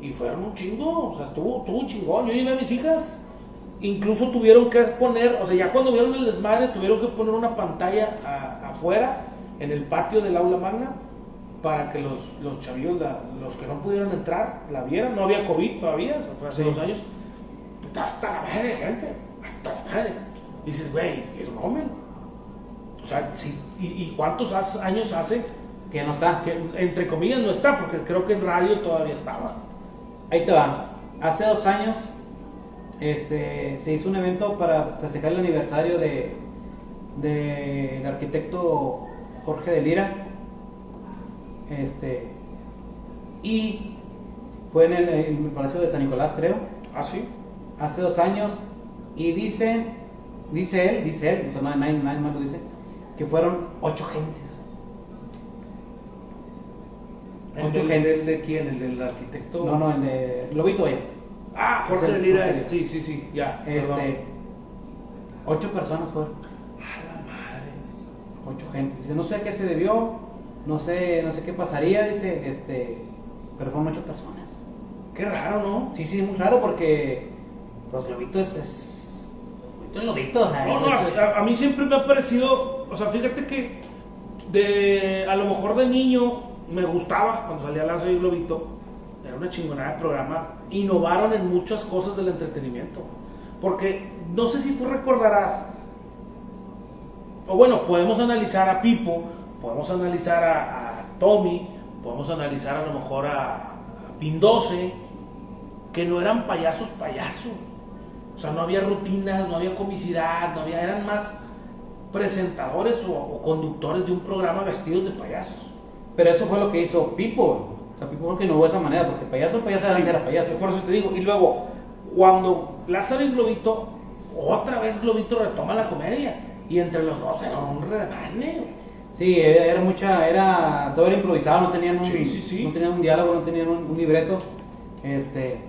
y fueron un chingo, o sea, estuvo, estuvo un chingón. Yo llevé a mis hijas, incluso tuvieron que poner, o sea, ya cuando vieron el desmadre, tuvieron que poner una pantalla a- afuera en el patio del aula magna para que los, los chavillos, la- los que no pudieron entrar, la vieran. No había COVID todavía, o sea, fue hace Sí. dos años hasta la madre de gente, hasta la madre. Y dices, güey, es Rommel. O sea, sí, y, y cuántos años hace Que no está. que, entre comillas, no está? Porque creo que en radio todavía estaba. Ahí te va. Hace dos años este, se hizo un evento para festejar el aniversario de del arquitecto Jorge de Lira. Este, y fue en el, en el Palacio de San Nicolás, creo, ¿Ah, sí? hace dos años. Y dicen, dice él, dice él, o sea, nadie- nadie más lo dice, que fueron ocho gentes. ¿El Ocho del- gentes. de quién? ¿El del arquitecto? No, no, el de Lobito vaya. Ah, Jorge el de Lira, es- sí, sí, sí, ya. perdón. Este, ocho personas fueron. A la madre. ocho gente. Dice, no sé a qué se debió, no sé, no sé qué pasaría, dice, este, pero fueron ocho personas. Qué raro, ¿no? Sí, sí, muy raro porque, pues, Lobito es, es, Lobito o sea, No, no, a, a mí siempre me ha parecido, o sea, fíjate que de, a lo mejor de niño me gustaba cuando salía Lazo y Globito, era una chingonada de programa, innovaron en muchas cosas del entretenimiento, porque no sé si tú recordarás, o bueno, podemos analizar a Pipo, podemos analizar a, Tommy, podemos analizar a lo mejor a, a Pindose, que no eran payasos payasos. O sea, no había rutinas, no había comicidad, no había, eran más presentadores o, o conductores de un programa vestidos de payasos. pero eso fue lo que hizo Pipo, o sea, Pipo que innovó de esa manera, porque payaso, payaso Sí, era payaso. Por eso te digo. Y luego, cuando Lázaro y Globito, otra vez Globito retoma la comedia. Y entre los dos era un regane. Sí, era, era mucha, era, todo era improvisado, no tenían un, Sí, sí, sí. no tenían un diálogo, no tenían un, un libreto, este,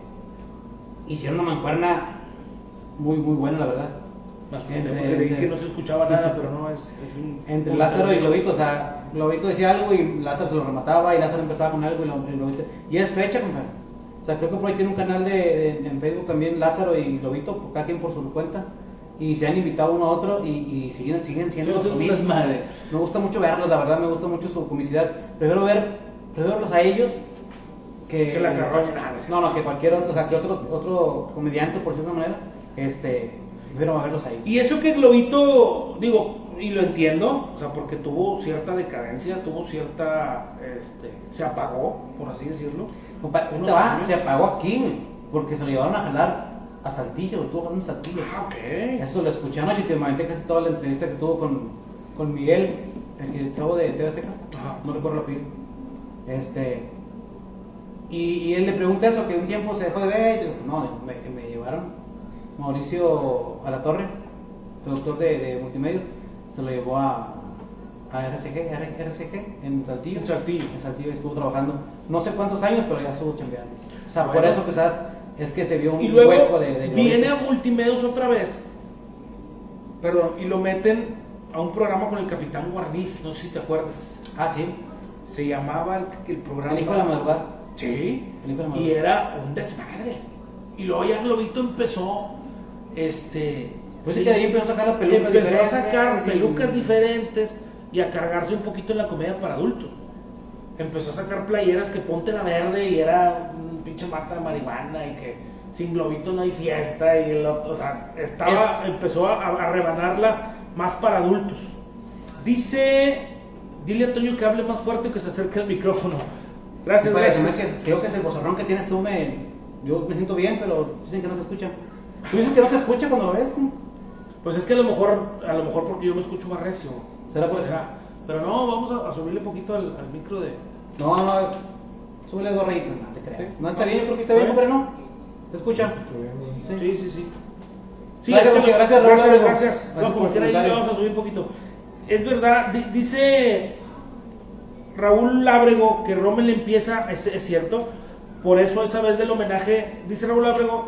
hicieron una mancuerna muy, muy buena, la verdad. Entre- porque leí entre- que no se escuchaba nada, pero no, es, es un... Entre un- Lázaro y Globito, o sea, Globito decía algo y Lázaro se lo remataba y Lázaro empezaba con algo y, lo, y Globito. Y es fecha, compadre. O sea, creo que por ahí tiene un canal de, de- en Facebook también Lázaro y Globito, cada quien por su cuenta. Y se han invitado uno a otro y, y siguen, siguen siendo los mismos. desmadre. Me gusta mucho verlos, la verdad, me gusta mucho su comicidad. Prefiero ver, prefiero verlos a ellos que, Que la carroña. No, no, que cualquier otro, o sea, que otro, otro comediante, por cierta manera, este, prefiero verlos a ellos. Y eso que Globito, digo, y lo entiendo, o sea, porque tuvo cierta decadencia, tuvo cierta, este, se apagó, por así decirlo. Compa- Unos se apagó aquí, porque se lo llevaron a jalar a Saltillo, estuvo jalando en Saltillo. Ah, ok. Eso lo escuché anoche y te comenté casi toda la entrevista que tuvo con, con Miguel, el que chavo de TV Azteca, Ajá. no recuerdo la apellido. Este, y, y él le pregunta eso, que un tiempo se dejó de ver, y digo, no, me, me llevaron Mauricio a la torre, productor de, de multimedios, se lo llevó a, a RCG, RCG en Saltillo. En Saltillo. En Saltillo estuvo trabajando, no sé cuántos años, pero ya estuvo chambeando. O sea, por eso quizás es que se vio un Y luego hueco de, de viene a. Multimedios otra vez. Perdón, y lo meten a un programa con el Capitán Guarniz, no sé si te acuerdas. Ah, sí, Se llamaba el, el programa. el hijo de la madrugada. Sí. El hijo de la Y madrugada. era un desmadre. Y luego ya Globito empezó, este... Pues sí, que ahí empezó a sacar las pelucas empezó a diferentes sacar y- pelucas diferentes y a cargarse un poquito en la comedia para adultos. Empezó a sacar playeras que ponte la verde y era un pinche mata de marihuana y que sin globito no hay fiesta y el otro, o sea, estaba, empezó a, a rebanarla más para adultos. Dice, dile a Toño que hable más fuerte y que se acerque al micrófono. Gracias, gracias. que- creo que es el bozarrón que tienes tú, me, yo me siento bien, pero dicen que no se escucha. Tú dices que no se escucha cuando lo ves. Pues es que a lo mejor, a lo mejor porque yo me escucho más recio. ¿Será por eso? Pero no, vamos a, a subirle poquito al, al micro de. No, no, súbele dos rayitas, no te creas. Sí. No está bien, yo creo que está bien, hombre, ¿no? ¿Se escucha? Sí, sí, sí. Sí, Gracias, es que lo- gracias, gracias, gracias. Gracias No, como quiera, ahí vamos a subir un poquito. Es verdad, di- dice Raúl Lábrego que Rommel empieza, es, es cierto, por eso esa vez del homenaje, dice Raúl Lábrego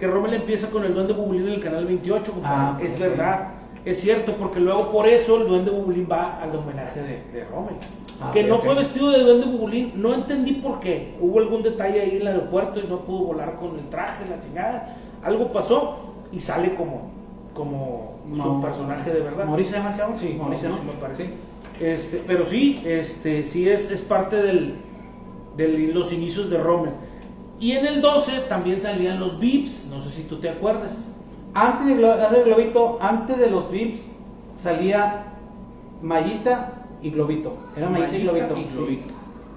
que Rommel empieza con el Duende Bubulín en el canal 28, compadre. Ah, es verdad, es cierto, porque luego por eso el Duende Bubulín va al homenaje de, de Rommel. Ah, que no fue vestido de Duende Bubulín, no entendí por qué. Hubo algún detalle ahí en el aeropuerto y no pudo volar con el traje, la chingada. Algo pasó y sale como, como su personaje de verdad. ¿Mauricio el chavo? Sí, Mauricio, me parece. Sí. Este, pero sí, este, sí es, es parte del, de los inicios de Rommel. Y en el 12 también salían los Vips, no sé si tú te acuerdas. Antes de, Glo- antes de Globito, antes de los VIPs, salía Mayita y Globito. Era Mayita, y Mayita Globito. y sí. Globito.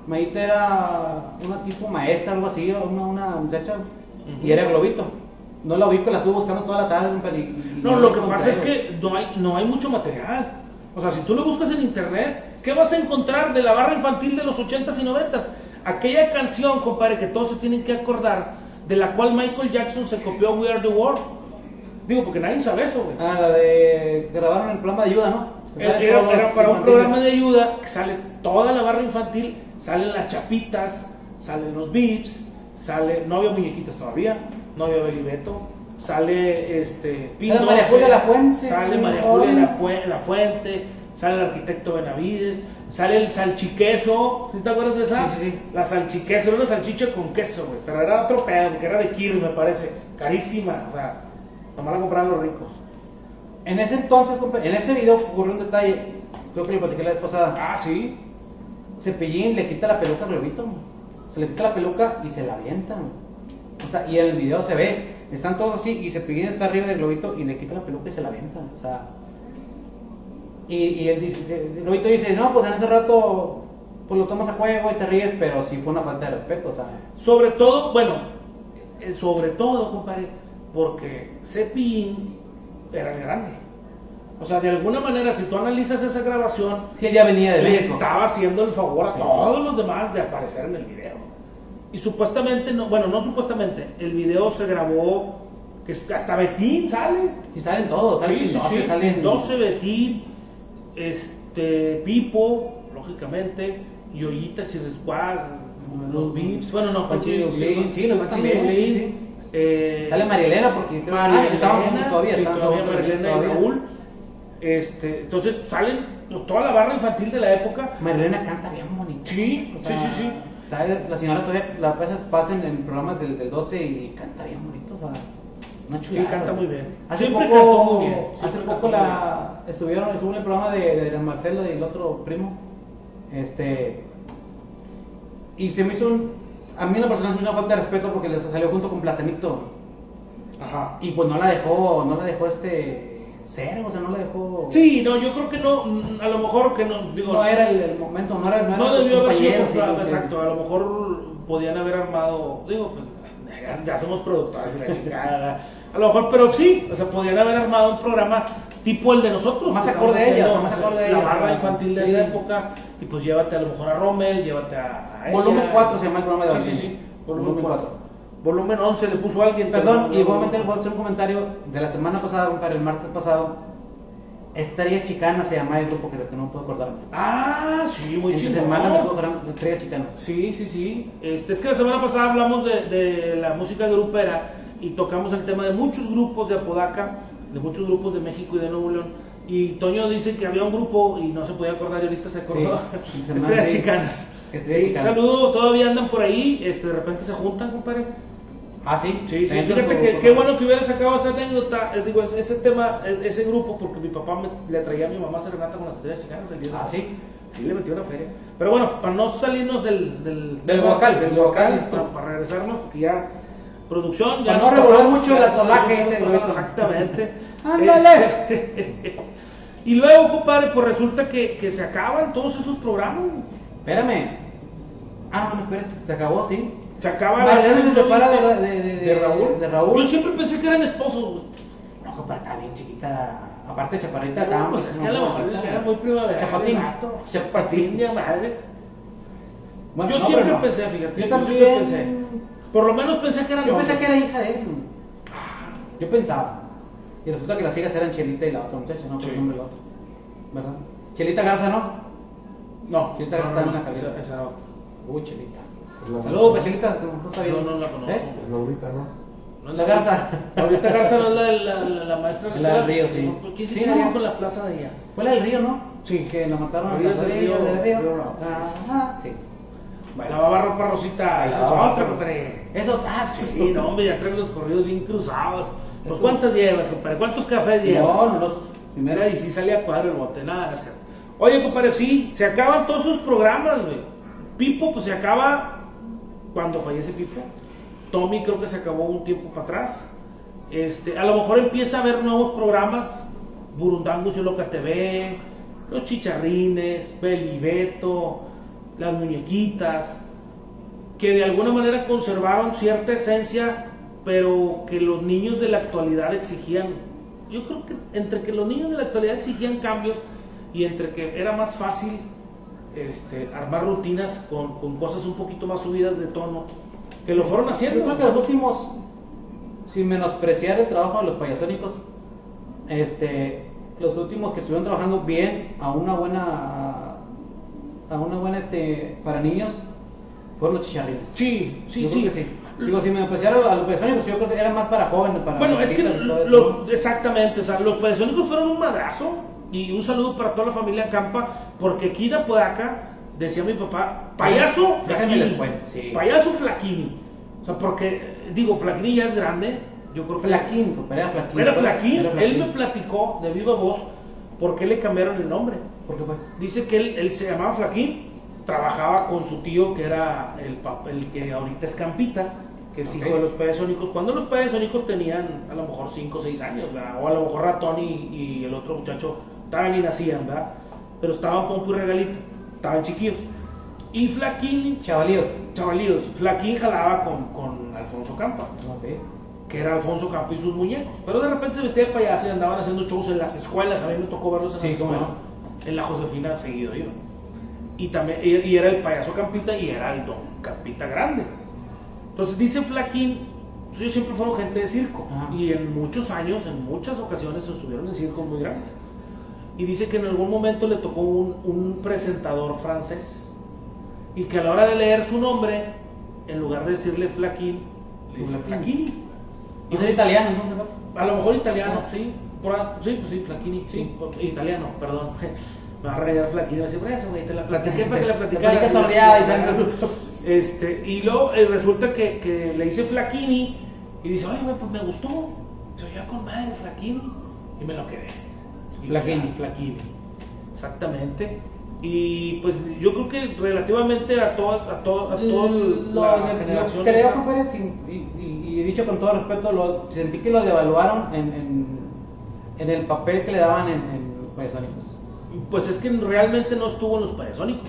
Mayita era una tipo maestra, algo así, una, una muchacha, Ujú. y era Globito. No la ubico, la estuve buscando toda la tarde. y No, no lo que pasa es que no hay, no hay mucho material. O sea, si tú lo buscas en internet, ¿qué vas a encontrar de la barra infantil de los 80s y 90s? Aquella canción, compadre, que todos se tienen que acordar, de la cual Michael Jackson se copió We Are the World. Digo, porque nadie sabe eso, güey. Ah, la de. grabaron el programa de ayuda, ¿no? Que Era, para un programa de ayuda que sale toda la barra infantil, salen las chapitas, salen los bips, sale, no había muñequitas todavía, no había Belibeto, sale este Era María Julia Lafuente, sale güey, María Julia. La, La Fuente, sale el arquitecto Benavides, sale el salchiqueso, ¿sí te acuerdas de esa? Sí, sí, sí. La salchiqueso, era una salchicha con queso, güey, pero era otro pedo, que era de Kir, me parece, carísima, o sea, nomás la compraban los ricos. En ese entonces, en ese video ocurrió un detalle, creo que lo platiqué la vez pasada. Ah, sí. Cepillín le quita la peluca a Globito. Se le quita la peluca y se la avientan. O sea, y en el video se ve, están todos así y Cepillín está arriba del Globito y le quita la peluca y se la avientan. O sea, y, y él dice, no, pues en ese rato pues lo tomas a juego y te ríes, pero sí fue una falta de respeto, o sea. Sobre todo, bueno, eh, sobre todo, compadre, porque Cepillín era el grande. O sea, de alguna manera, si tú analizas esa grabación, Sí, ya venía de le México. estaba haciendo el favor a todos los demás de aparecer en el video. Y supuestamente, no, bueno, no supuestamente, el video se grabó, que hasta Betín sale. Y salen todos, salen Sí, sí, sí. salen 12 Betín, este, Pipo, lógicamente, y Ollita Chiresguad, los Vips, bueno, no, Panchi Panchi Dublín, sí, los Panchi también, Dublín, sí, sí. eh, Sale María Elena porque María ah, estaban Elena, todavía, sí, todavía todavía, María Elena y. Raúl. Este, entonces salen pues, toda la barra infantil de la época. María Elena canta bien bonito. Sí, O sí, sí, sí. está- La señora todavía, las veces pasan en programas del, del 12 y canta bien bonito. O sea, una Sí, canta muy bien. Hace Siempre poco, cantó muy bien, hace poco la, estuvieron, estuvo en el programa de, de Marcelo y el otro primo. Este. Y se me hizo un. A mí en lo personal es una falta de respeto porque les salió junto con Platanito. Ajá. Y pues no la dejó, no la dejó este. Ser, o sea, no la dejó. Sí, no, yo creo que no, a lo mejor que no, digo, No era el, el momento, no era. No, no debió haber sido comprado, exacto, a lo mejor podían haber armado, digo, pues, ya, ya somos productores y la chingada, a lo mejor, pero sí, o sea, podían haber armado un programa tipo el de nosotros. Más acorde a haciendo, más acorde a La barra infantil de Sí. esa época, y pues llévate a lo mejor a Rommel, llévate a, a ella. Volumen 4 se llama el programa de Sí, sí, sí, volumen Volumen 4. cuatro. Volumen 11 le puso alguien. Perdón, y igualmente voy a hacer un comentario de la semana pasada, para el martes pasado. Estrellas Chicanas se llama el grupo que, que no puedo acordarme. Ah, sí, muy chingón. semana me Estrellas Chicanas. Sí, sí, sí. Este, es que la semana pasada hablamos de, de la música grupera y tocamos el tema de muchos grupos de Apodaca, de muchos grupos de México y de Nuevo León. Y Toño dice que había un grupo y no se podía acordar y ahorita se acordó. Sí, (laughs) Estrellas. Chicanas. Estrellas Sí, Chicanas. Saludos, todavía andan por ahí, este, de repente se juntan, compadre. Ah, sí. Sí, sí, fíjate que qué bueno que hubiera sacado esa anécdota, eh, digo, ese, tema, ese grupo, porque mi papá me- le traía a mi mamá serenata con las estrellas chicanas el día Ah, sí. Sí, le metió una feria. Pero bueno, para no salirnos del, del, vocal, del vocal, para, para regresarnos, porque ya producción, ya Para no revolver mucho nos solaje. Exactamente. (laughs) ¡Ándale! Este, (laughs) y luego, compadre, pues resulta que, que se acaban todos esos programas. Espérame. Ah, no, no, espérate. Se acabó, sí. Se acaba Mariano serie se separa de, de, de, de, de Raúl. de Raúl. Yo siempre pensé que eran esposos, güey. No, compadre, está bien chiquita. Aparte, chaparrita. No, estaba pues es que a lo mejor era muy primavera. Chapatín. Chapatín Chapatín. de madre. Bueno, yo no, siempre no. pensé, fíjate. Yo siempre también. pensé. Por lo menos pensé que eran Yo pensé que era hija de él. Yo pensaba. Y resulta que las hijas eran Chelita y la otra muchacha, no, por el nombre de la otra. ¿Verdad? Chelita Garza, ¿no? No, Chelita no, Garza no, en la no, cabeza. esa, esa no. Uy, Chelita. La- Saludos, pues, Chelita. No, está bien. No, no la conozco. ¿Eh? Es Laurita, ¿no? No es La Garza. Ahorita Garza no es la, de la, la, la maestra de La del escuela. Río, sí. No, ¿Quién se Sí, no. con la plaza de ella? Fue la del río, ¿no? Sí. Que la mataron a la del río, del río. Ajá, sí. La baba ropa rosita, esa es Ah, otra, sí. compadre. Eso, ah, Sí, no, hombre, ya traen los corridos bien cruzados. Pues. ¿cuántas llevas, compadre? ¿Cuántos cafés llevas? No, no, los Mira, primeros. y sí sale a cuadro el bote, nada hacer. Oye, compadre, sí, se acaban todos sus programas, güey. Pipo, pues se acaba cuando fallece Pipo. Tommy creo que se acabó un tiempo para atrás. Este, a lo mejor empieza a haber nuevos programas. Burundangos y Loca TV, Los Chicharrines, Belibeto, Las Muñequitas, que de alguna manera conservaron cierta esencia, pero que los niños de la actualidad exigían. Yo creo que entre que los niños de la actualidad exigían cambios y entre que era más fácil este, armar rutinas con, con cosas un poquito más subidas de tono, que lo fueron Yo haciendo. creo que los últimos, sin menospreciar el trabajo de los payasónicos, este, los últimos que estuvieron trabajando bien a una buena, a una buena, este, para niños, fueron los chicharrines. Sí, sí, Yo sí. sí. Digo, si menospreciaron a los payasónicos, yo creo que eran más para jóvenes, para Bueno, es que los, exactamente, o sea, los padecónicos fueron un madrazo y un saludo para toda la familia Campa, porque aquí en Apodaca, decía mi papá, payaso Flaquini, sí. payaso Flaquini, o sea, porque, digo, Flaquini ya es grande, yo creo que Flaquín, era Flaquín. era Flaquín, él me platicó de viva voz por qué le cambiaron el nombre. ¿Por qué fue? Dice que él, él se llamaba Flaquín, trabajaba con su tío que era el, el que ahorita es Campita, que es hijo de los pedesónicos. Cuando los pedesónicos tenían a lo mejor 5 o 6 años, ¿verdad? o a lo mejor Ratón y, y el otro muchacho estaban ni nacían, ¿verdad? Pero estaban pompo y regalito, estaban chiquillos. Y Flaquín, Chavalíos. chavalillos, Flaquín jalaba con, con Alfonso Campa que era Alfonso Campo y sus muñecos. Pero de repente se vestía de payaso y andaban haciendo shows en las escuelas. A mí me tocó verlos en Sí, las escuelas. En la Josefina seguido iba. Y también y, y era el payaso Campita y era el don Campita grande. Entonces dice Flaquín, pues ellos siempre fueron gente de circo. Ajá. Y en muchos años, en muchas ocasiones estuvieron en circos muy grandes. Y dice que en algún momento le tocó un, un presentador francés. Y que a la hora de leer su nombre, en lugar de decirle Flaquín, le dijo Flaquini. Y es italiano. A lo mejor italiano, Ah. sí. Por, sí, pues sí, Flaquini, sí. italiano, perdón. (laughs) Me va a rayar Flaquini. Me va a decir, por eso, güey, te la platiqué para que la (laughs) sordeada y. (laughs) Este, y luego eh, resulta que, que le dice Flaquini y dice, oye, pues me gustó. Se oía con madre Flaquini. Y me lo quedé. Ya, Flaquini. Exactamente. Y pues yo creo que relativamente a todas, a todas, a toda la generación. creo, esa- compadre, y, y- y dicho con todo respeto, lo, sentí que lo devaluaron en, en, en el papel que le daban en, en los payasónicos. Pues es que realmente no estuvo en los payasónicos.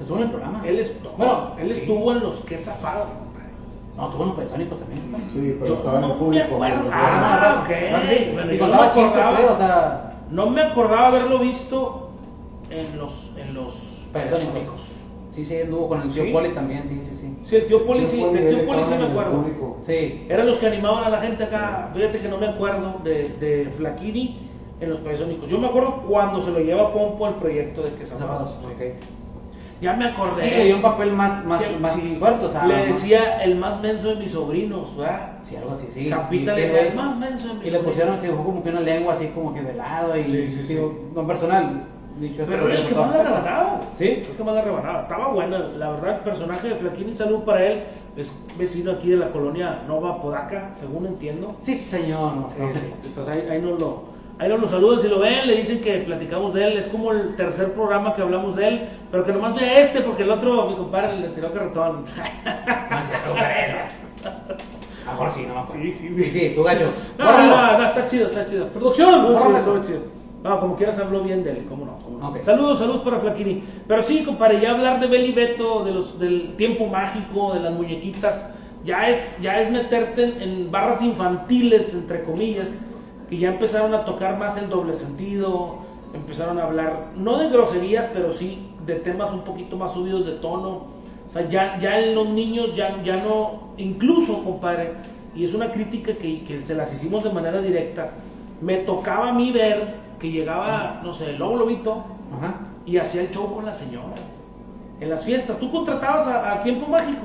Estuvo en el programa. Él estuvo, Bueno, él sí. estuvo en los que zafados, compadre. No, estuvo en los payasónicos también. Sí, pero Yo estaba en el no me público. acuerdo. Ah, ok. No, sí, Bueno, y no contaba chistes, o sea, No me acordaba haberlo visto en los, en los payasónicos. Sí, sí, anduvo con el tío ¿Sí? Poli también, sí, sí, sí. Sí, el tío Poli, sí, el tío Poli sí me el acuerdo. Sí. Eran los que animaban a la gente acá. Fíjate que no me acuerdo de, de Flaquini, en los países únicos. Yo me acuerdo cuando se lo lleva Pompo al proyecto de que ok. Ya me acordé. Sí, le dio un papel más, más, más sí, fuerte, o sea. le decía el más menso de mis sobrinos, ¿verdad? Sí, algo así, sí. Capita le decía el más menso de mis Y le pusieron, se dibujó como que una lengua así como que de lado y digo, no personal. Dicho Pero era el que más la rebanaba. Sí. El que más la rebanaba. Estaba bueno, la verdad, el personaje de Flaquini, salud para él. Es vecino aquí de la colonia Nova Podaca, según entiendo. Sí, señor. no, no. Entonces ahí, ahí nos lo, ahí nos lo saludan, si lo ven, le dicen que platicamos de él, es como el tercer programa que hablamos de él, pero que nomás vea este, porque el otro, mi compadre, le tiró carretón. (laughs) Mejor sí, no. Sí, sí, Sí, sí, tu gacho. No, no, no, está chido, está chido. Producción, Estuvo chido, estuvo chido. No, como quieras habló bien de él, cómo no. cómo no. Ok. Saludos, saludos para Flaquini. Pero sí, compadre, ya hablar de Beli Beto, de los, del tiempo mágico, de las muñequitas, ya es, ya es meterte en, en barras infantiles, entre comillas, que ya empezaron a tocar más en doble sentido, empezaron a hablar, no de groserías, pero sí de temas un poquito más subidos de tono. O sea, ya, ya los niños ya, ya no, incluso, compadre, y es una crítica que, que se las hicimos de manera directa, me tocaba a mí ver que llegaba, no sé, el lobo lobito Ajá. y hacía el show con la señora. En las fiestas, tú contratabas a, a Tiempo Mágico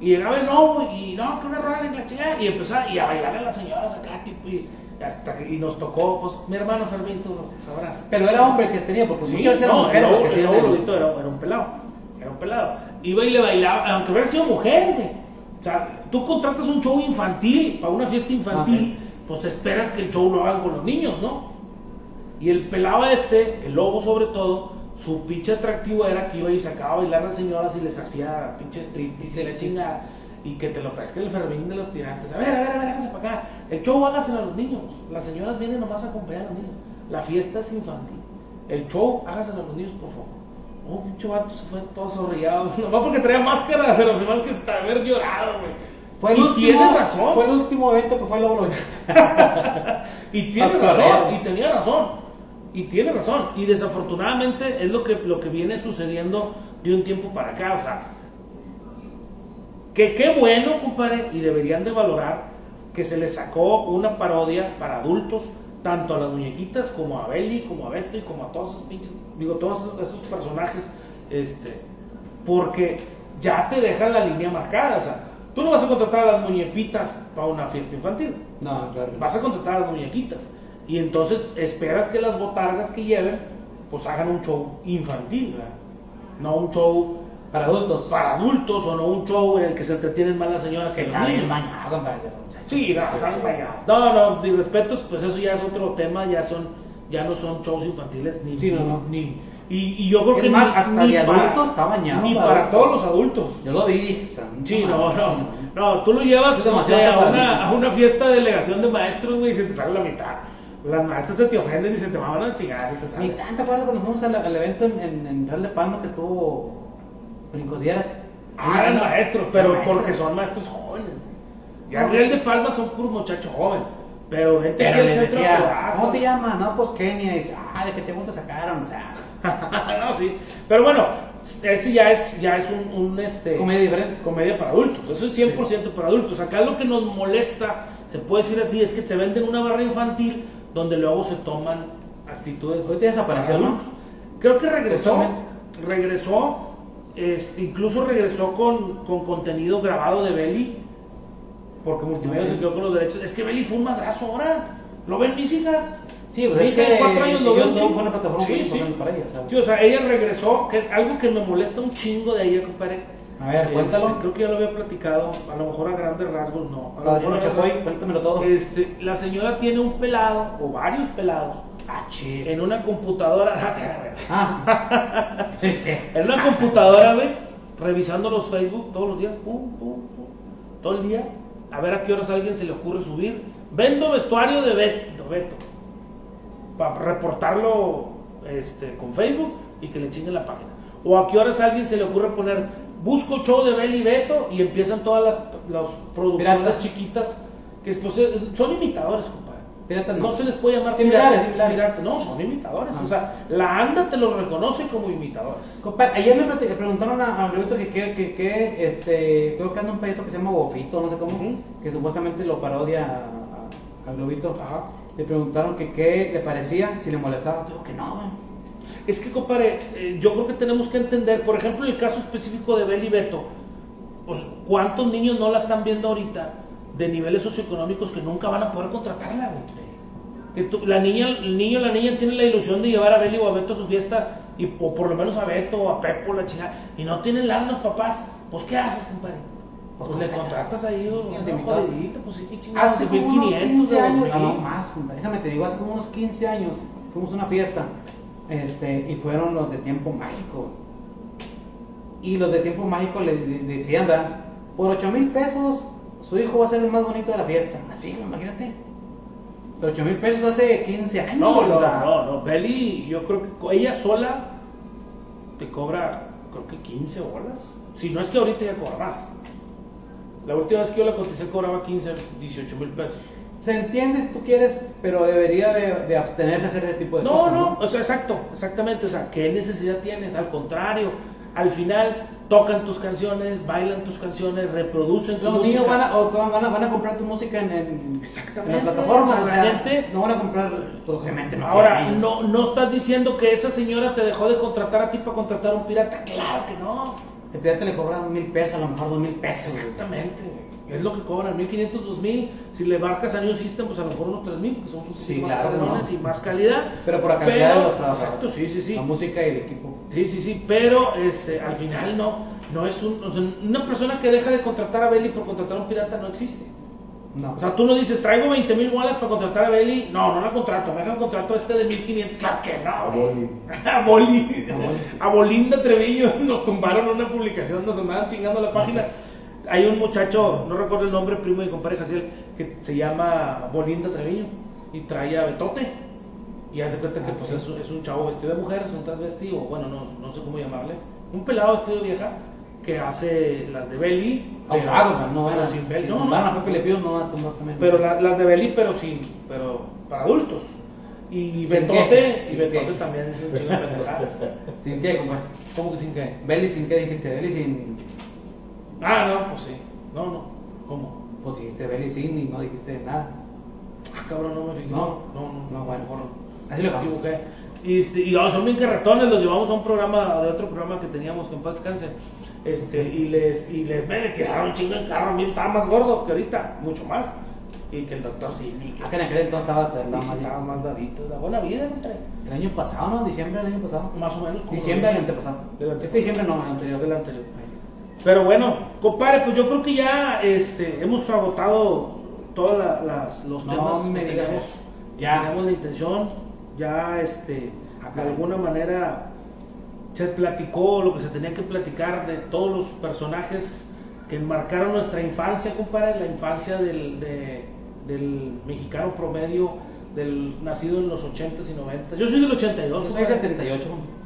y llegaba el lobo y no, que una rueda en la chingada y empezaba y a bailar a las señoras acá, tipo, y hasta que y nos tocó, pues mi hermano Fermín, tú lo sabrás. Pero era hombre que tenía, porque Sí, muchas veces no, lobo el- lobito era, era un pelado, era un pelado. Iba y le bailaba, aunque hubiera sido mujer, güey. O sea, tú contratas un show infantil, para una fiesta infantil, pues esperas que el show lo hagan con los niños, ¿no? Y el pelado este, el lobo sobre todo, su pinche atractivo era que iba y sacaba a bailar a las señoras y les hacía pinche striptease y la chinga. Y que te lo pesca el fermín de los tirantes. A ver, a ver, a ver, hágase para acá. El show hágaselo a los niños. Las señoras vienen nomás a acompañar a los niños. La fiesta es infantil. El show hágaselo a los niños, por favor. Oh, pinche vato se fue todo sonriado. (laughs) Nomás porque traía máscara, pero se más que hasta haber llorado, güey. Fue el y último, tiene razón. Fue el último evento que fue el Lobo. (laughs) Y tiene razón, y tenía razón, y tiene razón. Y desafortunadamente es lo que, lo que viene sucediendo de un tiempo para acá. O sea, que qué bueno, compadre, y deberían de valorar que se le sacó una parodia para adultos, tanto a las muñequitas como a Belly, como a Beto y como a todos esos pinches, digo, todos esos, esos personajes, este, porque ya te deja la línea marcada. O sea, tú no vas a contratar a las muñequitas para una fiesta infantil No, claro. vas a contratar a las muñequitas. Y entonces esperas que las botargas que lleven, pues hagan un show infantil, ¿verdad? No un show Para adultos. para adultos o no un show en el que se entretienen más las señoras que Que los niños. bañado. Sí, no. No, no, respetos, pues eso ya es otro tema, ya son, ya no son shows infantiles ni, Sí, no, no. ni y, y yo creo Es que más, ni, hasta ni de para- adultos está bañado, ni para todos los adultos. Yo lo vi y dije, "Santo Sí, no, madre". no. No, tú lo llevas a, una, a una fiesta de delegación de maestros, güey, y se te sale la mitad. Las maestras se te ofenden y se te van a chingar, Ni tanto, acuerdas cuando fuimos al, al evento en, en, en Real de Palma que estuvo Brincos Dieras? Ah, eran maestros, pero Maestros. porque son maestros jóvenes. Real de Palma son puros muchachos jóvenes. Pero gente Pero del centro decía. ¿cómo te llamas? No, pues Kenia. Y dice, ah, de que te gusta sacaron, o sea, (laughs) no, sí. Pero bueno, ese ya es, ya es un, un, este, comedia diferente. comedia para adultos. Eso es 100% para adultos. Acá lo que nos molesta, se puede decir así, es que te venden una barra infantil donde luego se toman actitudes. Ahorita desapareció, para ¿no? Creo que regresó. Regresó. Este, incluso regresó con, con contenido grabado de Belly. Porque Multimedia se quedó con los derechos. Es que Belly fue un madrazo ahora. ¿Lo ven mis hijas? Sí, pues es que cuatro años lo veo un chingo. una plataforma Sí, sí. para ¿sabes? Sí, o sea, ella regresó, que es algo que me molesta un chingo de ella, compadre. A ver, Este, cuéntalo. creo que ya lo había platicado, a lo mejor a grandes rasgos no. A lo mejor grandes- cuéntamelo todo. Este, la señora tiene un pelado, o varios pelados, En una computadora. (laughs) Ah. (laughs) en una computadora, güey, revisando los Facebook todos los días, pum, pum, pum, todo el día, a ver a qué horas a alguien se le ocurre subir. Vendo vestuario de Beto, Beto para reportarlo este, con Facebook y que le chinguen la página. O a qué horas a alguien se le ocurre poner, busco show de Beli Beto y empiezan todas las, las producciones Piratas. chiquitas que pues, eh, son imitadores. Piratas no. no. se les puede llamar Similares, piratas, similares. piratas, no, son imitadores. Ah. O sea, la ANDA te los reconoce como imitadores. Compadre, ayer le, preguntaron a, a que que, que, este, creo que anda un proyecto que se llama Bofito, no sé cómo, que supuestamente lo parodia a- a- al Globito. Ajá. le preguntaron que qué le parecía, si le molestaba, dijo que no. Es que, compadre, eh, yo creo que tenemos que entender, por ejemplo, el caso específico de Beli Beto, pues cuántos niños no la están viendo ahorita de niveles socioeconómicos que nunca van a poder contratarla, güey. Que tú- la niña, el niño o la niña tiene la ilusión de llevar a Beli o a Beto a su fiesta, y, o por lo menos a Beto o a Pepo, la chingada, y no tienen lana los papás, pues ¿qué haces, compadre? Pues, Pues, le contratas ahí sí, un jodidito, pues sí, chingados, Hace de como unos 1500, 15 de años, 2000. ah, no más, compadre, déjame te digo, hace como unos 15 años fuimos a una fiesta este, y fueron los de Tiempo Mágico. Y los de Tiempo Mágico le, le- decían, ¿verdad? Por 8 mil pesos su hijo va a ser el más bonito de la fiesta. Así, imagínate. Pero 8 mil pesos hace 15 años. No, no, no, no, Beli, yo creo que ella sola te cobra, creo que 15 bolas. Si no es que ahorita ya cobra más. La última vez que yo la coticé cobraba 15, 18 mil pesos. Se entiende si tú quieres, pero debería de, de abstenerse a hacer ese tipo de No, cosas. no, o sea, exacto, exactamente. O sea, ¿qué necesidad tienes? Al contrario, al final tocan tus canciones, bailan tus canciones, reproducen tu Los música. niños van a, o van, a, van a comprar tu música en, en, Exactamente. en las plataformas. La o sea, gente- no van a comprar, obviamente no. Ahora, no, no estás diciendo que esa señora te dejó de contratar a ti para contratar a un pirata. Claro que no. El pirata le cobran mil pesos, a lo mejor dos mil pesos. Exactamente, güey. Es lo que cobran, 1500, 2000. Si le marcas a New System, pues a lo mejor unos 3000, porque son poquito Sí, más claro, y más calidad. Pero por la calidad de Pero- los. Exacto, sí, sí, sí. La música y el equipo. Sí, sí, sí. Pero este, al final no. No es un. o sea, una persona que deja de contratar a Belly por contratar a un pirata no existe. No. O sea, tú no dices, traigo 20 mil bolas para contratar a Belly. No, no la contrato. Me dejan contrato este de 1500. Claro que no. (laughs) A Boli. A Boli. A Bolinda Trevillo (laughs) nos tumbaron una publicación, nos andaban chingando la página. Hay un muchacho, no recuerdo el nombre, primo de mi compadre Jaciel, que se llama Bolinda Trevillo y trae a Betote. Y hace cuenta que pues, es, un- es un chavo vestido de mujer, es un transvesti, o bueno, no, no sé cómo llamarle. Un pelado vestido de vieja que hace las de Belly. Abusado, no pero era. sin Belly. No, no, Pepe Le Pew, no también. pero la- las de Belly, pero sin, pero para adultos. Y ¿Sin Betote, y ¿Sin Betote también es un chingo de pendejadas. (laughs) ¿Sin qué, compadre? ¿Cómo que sin qué? Belly, ¿sin qué dijiste? Belly sin. Ah, no, pues sí. No, no. ¿Cómo? Pues dijiste Belly y no dijiste nada. Ah, cabrón, no me fijé. No. no, no, No, bueno. mejor Así lo equivoqué. Y, este, y ah, son bien carretones, los llevamos a un programa, de otro programa que teníamos, que en paz descanse. Este, y les, y les me tiraron chingo en carro, a mí estaba más gordo que ahorita, mucho más. Y que el doctor Simi, que Acá en aquel entonces estabas sí, andaba sí, más estaba más dadito, la buena vida, hombre. El año pasado, ¿no? Diciembre del año pasado. más o menos. Diciembre del antepasado. Del antepasado. Este diciembre no, el anterior. del anterior. Pero bueno, compadre, pues yo creo que ya este, hemos agotado todos los No temas me teníamos, eso. ya teníamos la intención, ya este, de alguna manera se platicó lo que se tenía que platicar de todos los personajes que enmarcaron nuestra infancia, compadre, la infancia del, de- del mexicano promedio, del nacido en los 80s y 90s. Yo soy del 82, Yo soy compadre. 78.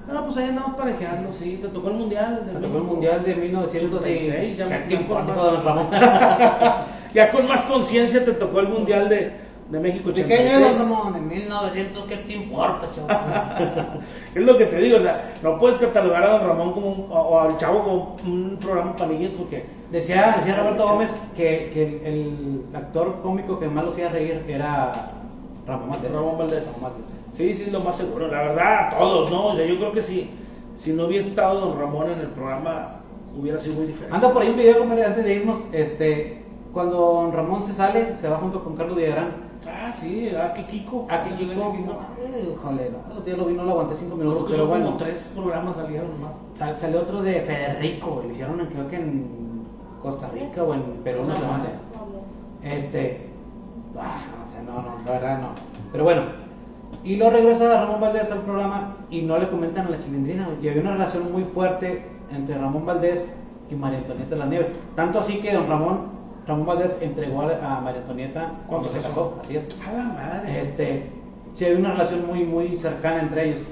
Ah, pues ahí andamos parejeando, sí, te tocó el mundial. Me tocó el mundial de 1986. ya me- ¿Qué ya tiempo, con más- don Ramón? (laughs) Ya con más conciencia te tocó el mundial de, de México ¿De qué año es, 86. don Ramón? De 1900, ¿qué te importa, chaval? (laughs) Es lo que te digo, o sea, no puedes catalogar a Don Ramón como un- o, o al chavo como un programa para niños porque Decía, decía Roberto Gómez que, que el, el actor cómico que más lo hacía reír era Ramón Valdés. Ramón Valdés. Ramón Valdés. Sí, sí, es lo más seguro. La verdad, a todos, ¿no? O sea, yo creo que si, si no hubiera estado Don Ramón en el programa, hubiera sido muy diferente. Anda por ahí un video, compadre, antes de irnos, este, cuando don Ramón se sale, se va junto con Carlos Villagrán. Ah, sí, ah, que Kiko. Aquí Kiko, no, mames, híjole, no, el otro día lo vi, no lo aguanté cinco Creo minutos, que pero son bueno. como tres programas salieron nomás. Sal- salió otro de Federico, lo hicieron en- creo que en Costa Rica o en Perú, no No, dónde. Este, ah, no sé, no, no, la verdad no. Pero bueno, y luego regresa Ramón Valdés al programa y no le comentan a la chilindrina. Y había una relación muy fuerte entre Ramón Valdés y María Antonieta de las Nieves. Tanto así que don Ramón, Ramón Valdés entregó a, María Antonieta cuando se casó. Así es. A la madre. Este, sí, había una relación muy, muy cercana entre ellos.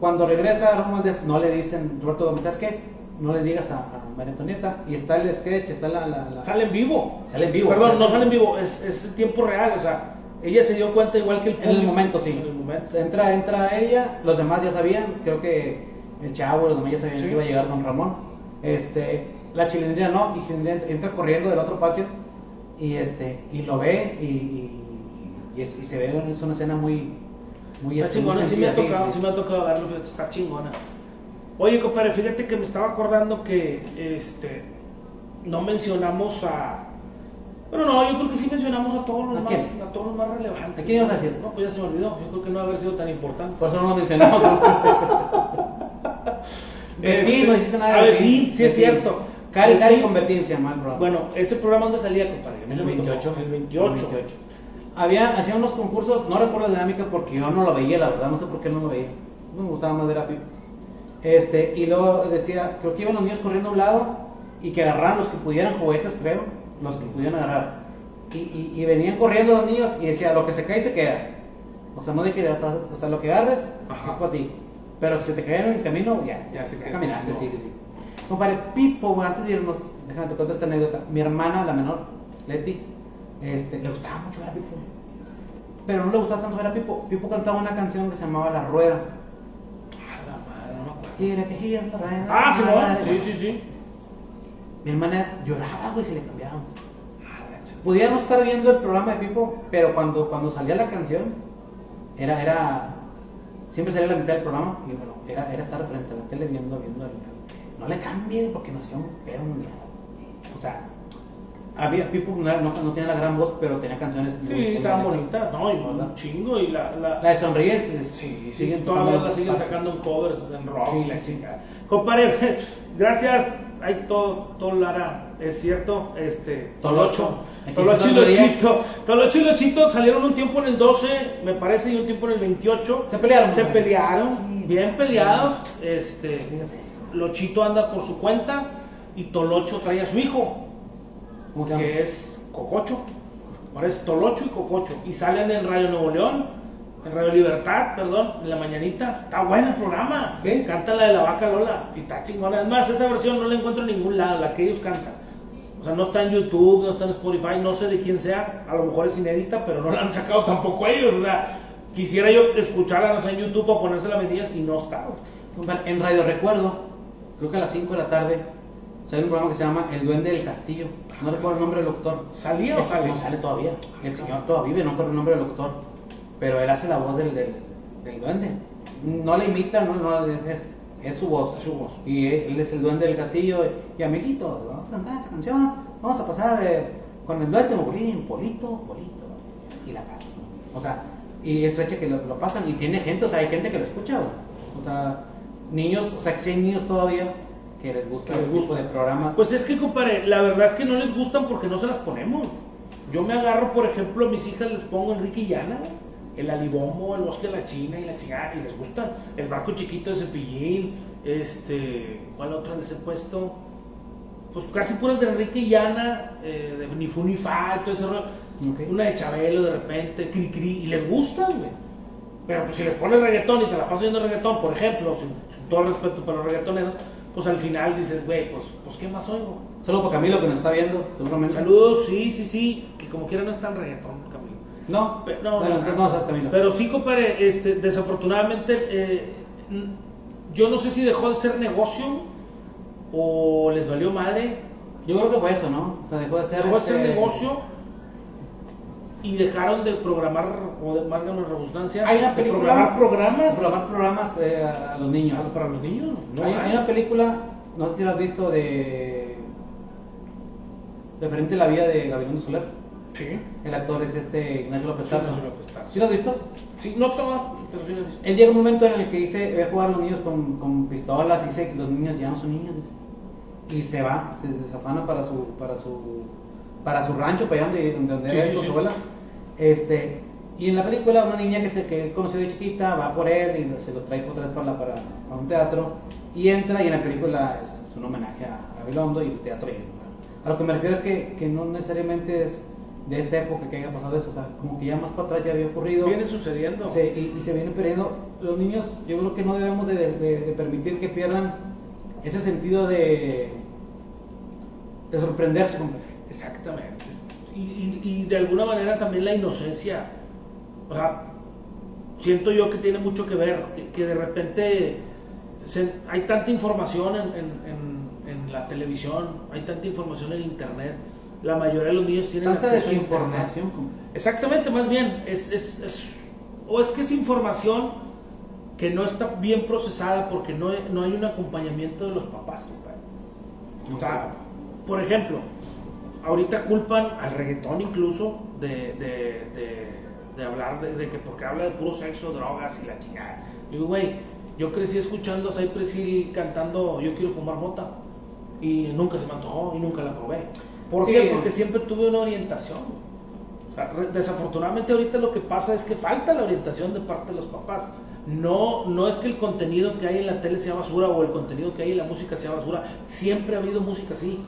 Cuando regresa Ramón Valdés, no le dicen, Roberto Gómez, ¿sabes qué? No le digas a, a María Antonieta. Y está el sketch, está la. la, la- Sale en vivo. Sale en vivo. Perdón, no sale en vivo, es, es tiempo real. O sea, ella se dio cuenta igual que el En el público. momento, sí. En el momento. Entra, entra ella, los demás ya sabían, creo que el chavo, los demás ya sabían Sí. que iba a llegar don Ramón. Este, la chilindrina no, y chilindrina entra corriendo del otro patio y este, y lo ve y, y Y, es- y se ve, es una escena muy... muy Está chingona, sí me ha tocado, sí me ha tocado verlo, está chingona. Oye, compadre, fíjate que me estaba acordando que este no mencionamos a. Bueno, no, yo creo que sí mencionamos a todos los ¿A más, a todos los más relevantes. ¿A quién ibas a decir? No, pues ya se me olvidó. Yo creo que no haber sido tan importante. Por eso no lo mencionamos. (laughs) Betín, Este, no dijiste nada de Betín, sí es Betín. cierto. Cari, Cari Betín. con Betín se llama el programa. Bueno, ese programa dónde salía, compadre. A mí en no el me tocó. 28. El 28. El 28. Había, hacían unos concursos, no recuerdo la dinámica porque yo no lo veía, la verdad, no sé por qué no lo veía. No me gustaba más ver a Pipo. Este, y luego decía, creo que iban los niños corriendo a un lado y que agarraran los que pudieran juguetes, creo, los que pudieran agarrar. Y, y, y venían corriendo los niños y decía, lo que se cae se queda. O sea, no de que, o sea, lo que agarres Ajá. es para ti. Pero si se te caen en el camino, ya, Ya se queda, caminaste, sí, sí, sí. Compadre, Pipo, antes de irnos, déjame te cuento esta anécdota. Mi hermana, la menor, Leti, este, le gustaba mucho ver a Pipo. Pero no le gustaba tanto ver a Pipo. Pipo cantaba una canción que se llamaba La Rueda. Ah, la madre, no me acuerdo. Quiere que gira la rueda. Ah, sí, sí, sí. Mi hermana lloraba, güey, si le cambiábamos. Podíamos estar viendo el programa de Pipo, pero cuando, cuando salía la canción, era, era, siempre salía la mitad del programa, y bueno, era, era estar frente a la tele viendo, viendo, el- no le cambie porque nos hacía un pedo mundial. O sea, había, Pipo no, no, tenía la gran voz, pero tenía canciones Sí, estaban bonitas. bonitas. No, y un chingo. Y la, la, La de Sonríes, es- Sí, sí, siguen todavía tocando la siguen sacando en covers en rock Sí, y la sí, sí. chingada. Compadre, (laughs) gracias. Hay todo, todo Lara, es cierto. Este, Tolocho. Tolocho y Lochito. Tolocho y Lochito salieron un tiempo en el 12, me parece, y un tiempo en el 28. Se pelearon. Se pelearon, Sí. bien peleados. Este. Lochito anda por su cuenta y Tolocho trae a su hijo Que es Cococho. Ahora es Tolocho y Cococho. Y salen en Radio Nuevo León, en Radio Libertad, perdón, en la mañanita. Está bueno el programa. ¿Qué? Canta la de la vaca Lola. Y está chingona. Es más, esa versión no la encuentro en ningún lado, la que ellos cantan. O sea, no está en YouTube, no está en Spotify, no sé de quién sea. A lo mejor es inédita, pero no la han sacado tampoco ellos. O sea, quisiera yo escucharla, no sé, en YouTube para ponerse las medidas y no está. En Radio Recuerdo, creo que a las 5 de la tarde, sale un programa que se llama El Duende del Castillo. No recuerdo el nombre del locutor. ¿Salía o sale? No sale todavía. El señor todavía vive, no recuerdo el nombre del locutor. Pero él hace la voz del, del, del duende. No le imita, no, no, es, es, es su voz. Es su voz. Y él, es el duende del castillo. Y amiguitos, vamos a cantar esta canción. Vamos a pasar eh, con el duende Mocolín, Polito, Polito. Y la pasa. O sea, y es fecha que lo, lo pasan. Y tiene gente, o sea, hay gente que lo escucha. O sea, niños, o sea, que sí hay niños todavía que les gusta el de programas. Pues es que, compadre, la verdad es que no les gustan porque no se las ponemos. Yo me agarro, por ejemplo, a mis hijas les pongo Enrique y Llana, el alibombo, el bosque de la China y la chingada, y les gustan. El barco chiquito de cepillín, este, ¿cuál otra les he puesto? Pues casi puras de Enrique y Llana, eh, de ni fu ni fa, todo ese rollo. Una de Chabelo de repente, cri cri, y les gustan, güey. Pero pues si les pones reggaetón y te la pasas viendo reggaetón, por ejemplo, sin, sin todo respeto para los reggaetoneros, pues al final dices, güey, pues, pues ¿qué más oigo? Solo para Camilo que nos está viendo, seguramente. Saludos, sí, sí, sí, que como quiera no es tan reggaetón, Camilo. No, Pe- No, bueno, no, no. Camilo. Pero sí, compadre, este, desafortunadamente, eh, yo no sé si dejó de ser negocio o les valió madre. Yo creo que fue eso, ¿no? O sea, dejó de ser. Dejó de ser este, negocio y dejaron de programar, o de marca la redundancia, Hay una de película. programar programas Programar programas eh, a, los niños. Ah, para los niños. No, hay, hay una película, no sé si la has visto, de. referente a la vida de Gabriel Soler. Sí. El actor es este Ignacio López Tarso. ¿Sí lo has visto? Sí, no toma, pero sí lo he visto. Él llega un momento en el que dice, ve a jugar a los niños con, con pistolas y dice que los niños ya no son niños. dice. Y se va, se desafana para su, para su, para su rancho, para allá donde, donde Sí, era sí, él con sí. su abuela. Este, y en la película una niña que, te- que conoció de chiquita va por él y se lo trae otra vez para, para, para un teatro y entra y en la película es, es un homenaje a Gabilondo y el teatro. ¿verdad? A lo que me refiero es que, que no necesariamente es de esta época que haya pasado eso, o sea, como que ya más para atrás ya había ocurrido. Viene sucediendo. Se- y, y se viene perdiendo. Los niños, yo creo que no debemos de, de- de permitir que pierdan ese sentido de, de sorprenderse. Exactamente. Y, y- y de alguna manera también la inocencia. O sea, siento yo que tiene mucho que ver, que, que de repente se- hay tanta información en, en- en- en la televisión, hay tanta información en internet, la mayoría de los niños tienen Tanta acceso a como- Exactamente, más bien, es, es, es- o es que es información que no está bien procesada porque no, no hay un acompañamiento de los papás, compadre. O sea, por ejemplo, ahorita culpan al reggaetón incluso de, de, de- de hablar de, que porque habla de puro sexo, drogas y la chingada. Digo, güey, yo crecí escuchando a Cypress Hill cantando Yo quiero fumar mota y nunca se me antojó y nunca la probé. ¿Por Sí. qué? Porque siempre tuve una orientación. O sea, re- desafortunadamente ahorita lo que pasa es que falta la orientación de parte de los papás. No, no es que el contenido que hay en la tele sea basura o el contenido que hay en la música sea basura. Siempre ha habido música así.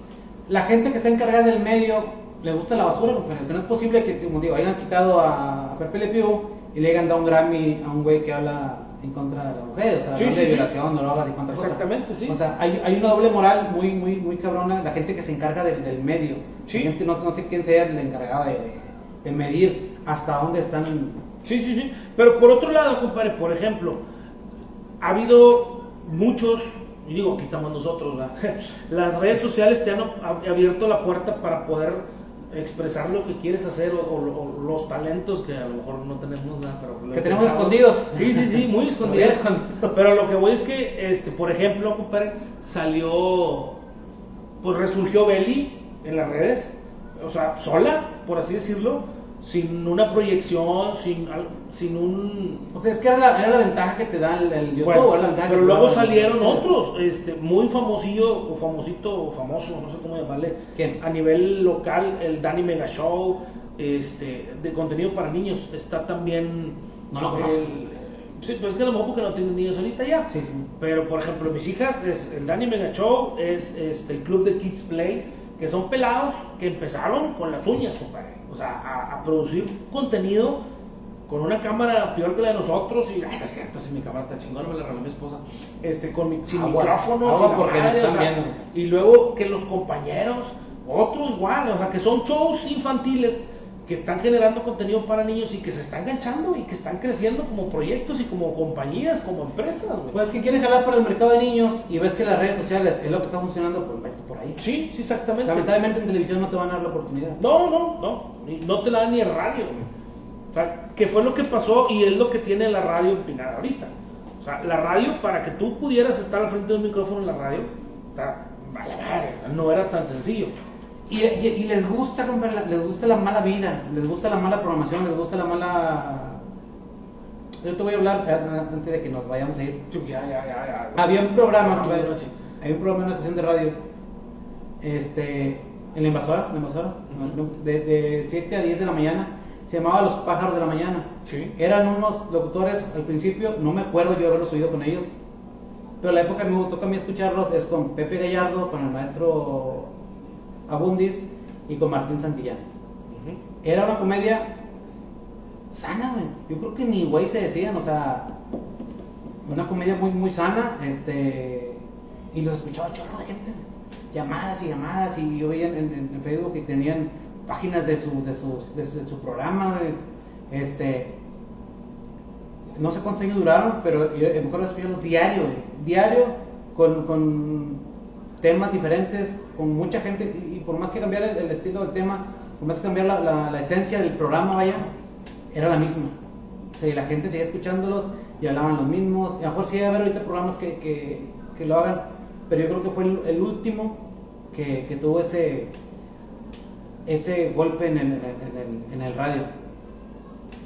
La gente que está encargada del medio le gusta la basura, pero no es posible que, como digo, hayan quitado a, Pepe Le Pew y le hayan dado un Grammy a un güey que habla en contra de la mujer, o sea, Sí, sí, de sí. violación, drogas y cuantas cosas. Exactamente, sí. O sea, hay, hay una doble moral muy, muy, muy cabrona, la gente que se encarga del, del medio. Sí. La gente, no, no sé quién sea el encargado de- de medir hasta dónde están. Sí, sí, sí. Pero por otro lado, compadre, por ejemplo, ha habido muchos, y digo, aquí estamos nosotros, ¿verdad? (laughs) las redes sociales te han ab- abierto la puerta para poder expresar lo que quieres hacer o, o- o los talentos que a lo mejor no tenemos nada, pero Que tenemos escondidos. Sí, sí, sí, muy (laughs) escondidos. Muy escondidos. pero lo que voy es que, este, por ejemplo, compadre, salió, pues resurgió Belly en las redes, o sea, sola, por así decirlo, sin una proyección, sin, sin un... O sea, es que era la, era la ventaja que te da el, el YouTube. Bueno, era la ventaja pero que luego el- salieron otros, este, muy famosillo, o famosito, o famoso, no sé cómo llamarle, ¿Quién? a nivel local, el Danny Mega Show, este, de contenido para niños, está también... No lo conozco. sí, pues es que a lo mejor porque no tienen niños ahorita ya. Sí, sí. Pero por ejemplo, mis hijas es el Danny Mega Show, es este, el club de Kids Play, que son pelados que empezaron con las uñas, compadre. O sea, a, a producir contenido con una cámara peor que la de nosotros y ay, no es cierto, si mi cámara está chingona, me la regaló mi esposa. Este, con mi, sin Aguas, micrófono, aguas sin porque madre, o están sea, viendo. y luego que los compañeros, otros igual, o sea, que son shows infantiles que están generando contenido para niños y que se están enganchando y que están creciendo como proyectos y como compañías, como empresas, güey. Pues que quieres jalar para el mercado de niños y ves que las redes sociales es lo que está funcionando, pues vete por ahí. Sí, sí, exactamente. Lamentablemente en televisión no te van a dar la oportunidad. No, no, no. No te la da ni el radio. güey. O sea, que fue lo que pasó y es lo que tiene la radio empinada ahorita. O sea, la radio, para que tú pudieras estar al frente de un micrófono en la radio, o sea, no era tan sencillo. Y, y- y les gusta, compadre, la- les gusta la mala vida, les gusta la mala programación, les gusta la mala... Yo te voy a hablar eh, antes de que nos vayamos a ir. Sí, Ya, ya, ya, ya. Había un programa, compadre, noches. había un programa en una estación de radio, este, en la invasora, la invasora, de, de 7 a 10 de la mañana, se llamaba Los Pájaros de la Mañana. Sí. Eran unos locutores al principio, no me acuerdo yo haberlos oído con ellos, pero la época que me toca a mí escucharlos es con Pepe Gallardo, con el maestro Abundis y con Martín Santillán. Era una comedia sana, güey. Yo creo que ni güey se decían, o sea, una comedia muy, muy sana, este, y los escuchaba chorro de gente, llamadas y llamadas, y yo veía en, en- en Facebook que tenían páginas de su, de sus- de su, de su programa, güey. este, no sé cuántos años duraron, pero yo me acuerdo de escucharlos diario, güey. diario, con, con temas diferentes, con mucha gente, y, y por más que cambiara el, el estilo del tema, por más que cambiara la, la- la esencia del programa, vaya, era la misma. O sea, la gente seguía escuchándolos y hablaban los mismos. Y a lo mejor sí debe haber ahorita programas que, que, que lo hagan, pero yo creo que fue el, el último que, que tuvo ese, ese golpe en el, en en el radio.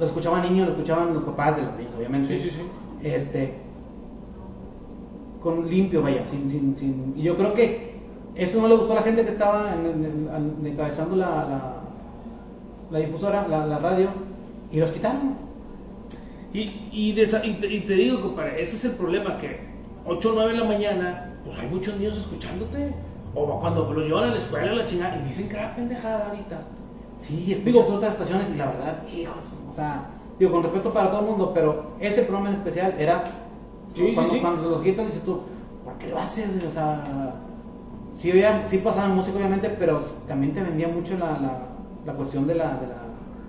Lo escuchaban niños, lo escuchaban los papás de los niños, obviamente. Sí, sí, sí. Este, con limpio, vaya, sin, sin, sin. Y yo creo que eso no le gustó a la gente que estaba en, en- en- encabezando la, la, la difusora, la, la radio, y los quitaron. Y, y, te, y te digo, compadre, ese es el problema, que 8 o 9 de la mañana, pues hay muchos niños escuchándote. O cuando los llevan a la escuela, la chingada, y dicen cada pendejada ahorita. Sí, escuchas otras estaciones y la verdad, hijos, o sea, digo, con respeto para todo el mundo, pero ese programa en especial era. Sí, cuando, sí. cuando los quitan, dices tú, ¿por qué lo haces? O sea, sí, había, sí pasaban música, obviamente, pero también te vendía mucho la, la, la cuestión de la, de la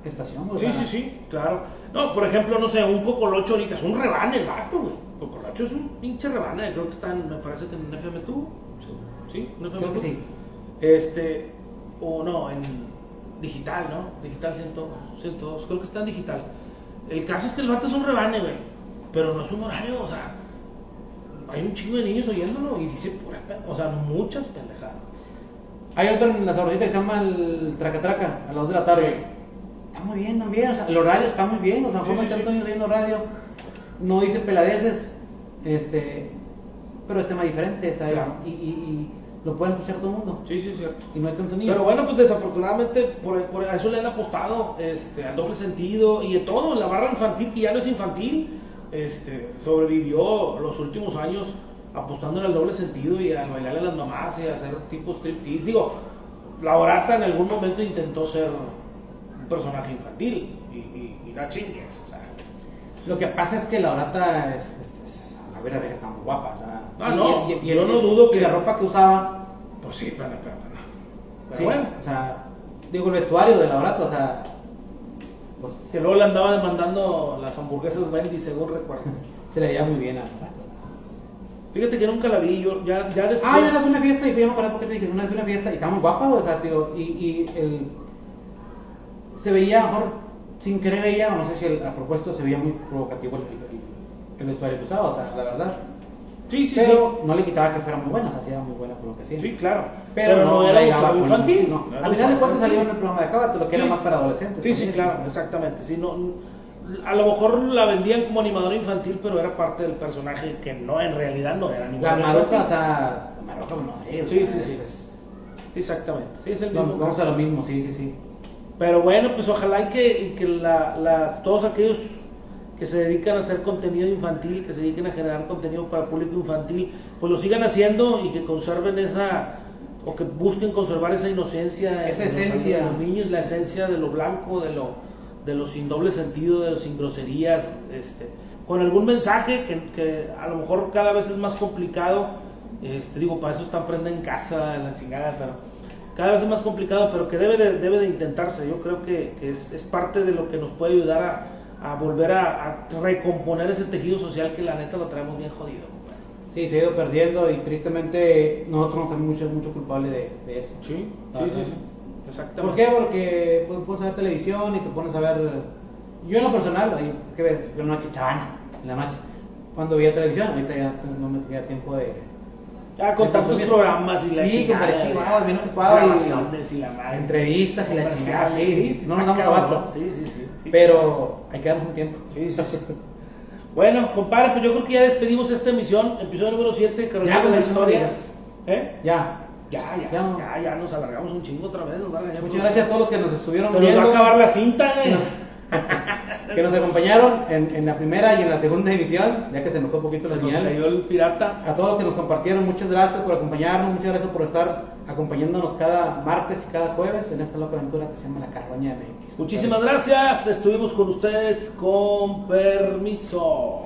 estación. güey, o Sí, sea, sí, sí, claro. No, por ejemplo, no sé, un cocolocho ahorita es un rebane el vato, güey. Cocolocho es un pinche rebane, creo que está en, me parece que en FM tú. Sí, sí, en FM Creo que sí. Este, o no, en digital, ¿no? Digital 100, 102, creo que está en digital. El caso es que el vato es un rebane, güey, pero no es un horario, o sea, hay un chingo de niños oyéndolo y dice puras, o sea, muchas pendejadas. Hay otro en la sabrosita que se llama el Traca Traca, a las 2 de la tarde. Está muy bien también, o sea, el horario está muy bien, o sea, Sí, forma sí, sí. Antonio oyendo radio, no dice peladeces, este, pero es tema diferente, ¿sabes? Claro. Y, y, y lo puede escuchar todo el mundo, Sí, sí, cierto. y no hay tanto niño. Pero bueno, pues desafortunadamente por, por eso le han apostado este, al doble sentido y de todo. La barra infantil, que ya no es infantil, este, sobrevivió los últimos años apostando al doble sentido y a bailarle a las mamás y a hacer tipo striptease. Digo, la Orata en algún momento intentó ser un personaje infantil y, y, y no chingues. O sea, Lo que pasa es que la orata es, es- es- a ver, a ver, está muy guapa, o sea, Ah, y- no, y- y- yo no dudo que- la ropa que usaba, pues sí, pero, pero, pero. Pero sí, bueno, o sea, digo, el vestuario de la orata, o sea, pues, que luego le andaba demandando las hamburguesas Wendy, según recuerdo. se le veía muy bien a la. Fíjate que nunca la vi, yo ya, ya después... Ah, yo fui a una fiesta y fui a acuerdo porque te dije, una vez una fiesta y estaba muy guapa, o sea, digo, y, y el, se veía, mejor, sin querer ella, o no sé si el- a propósito, se veía muy provocativo el, el- el que usaba, o sea, la verdad. Sí, sí, pero no le quitaba que fuera muy buena, o sea, sí era muy buena por lo que sí. hacía. Sí, claro. Pero, no, era con- infantil. No. no final de cuentas salió en el programa de Acábate, lo que Sí. era más para adolescentes. Sí, sí, claro, exactamente. Sí, no, a lo mejor la vendían como animadora infantil, pero era parte del personaje que no, en realidad no era La animadora Maroca, o sea, la Maroca, no, eh, o Sí, sí, sí. es- Exactamente. Sí, es el mismo. vamos a lo mismo, sí, sí, sí. Pero bueno, pues ojalá y que, y que la- las, todos aquellos que se dedican a hacer contenido infantil, que se dediquen a generar contenido para público infantil, pues lo sigan haciendo y que conserven esa, o que busquen conservar esa inocencia, Esa en los- esencia. de los niños, la esencia de lo blanco, de lo, de lo sin doble sentido, de lo sin groserías, este, con algún mensaje que, que a lo mejor cada vez es más complicado, este, digo, para eso está aprende en casa, la chingada, pero cada vez es más complicado, pero que debe de, debe de intentarse. Yo creo que, que es, es parte de lo que nos puede ayudar a, volver a, a recomponer ese tejido social que la neta lo traemos bien jodido. compadre. Sí, se ha ido perdiendo y tristemente nosotros nos tenemos mucho, mucho culpable de, de eso. Sí, sí, sí, sí. sí. ¿Por Exactamente. qué? Porque pues, pones a ver televisión y te pones a ver. Yo en lo personal, ¿qué ves? Yo en la noche chavana, en la noche. Cuando veía televisión, ahorita ya no me tenía tiempo de. Ya con tantos programas y la Sí, chingada, compadre, chingado, bien ocupado y- grabaciones y la madre. entrevistas y la chingada, Comerciales, sí, no nos damos abasto. Sí, sí, sí. sí. Pero hay que darnos un tiempo. Sí, sí, sí. Bueno, compadre, pues yo creo que ya despedimos esta emisión, episodio número 7, Carolina Ya, con eso no historia. digas. ¿Eh? Ya. Ya, ya, Ya. ya, ya, nos alargamos un chingo otra vez. Muchas gracias a todos los que nos estuvieron Se nos va viendo. a acabar la cinta, güey. (laughs) que nos acompañaron en, en la primera y en la segunda edición, ya que se nos fue un poquito la Se nos señal. cayó el pirata. A todos los que nos compartieron, muchas gracias por acompañarnos, muchas gracias por estar acompañándonos cada martes y cada jueves en esta loca aventura que se llama La Carroña MX. Muchísimas gracias. Estuvimos con ustedes con permiso.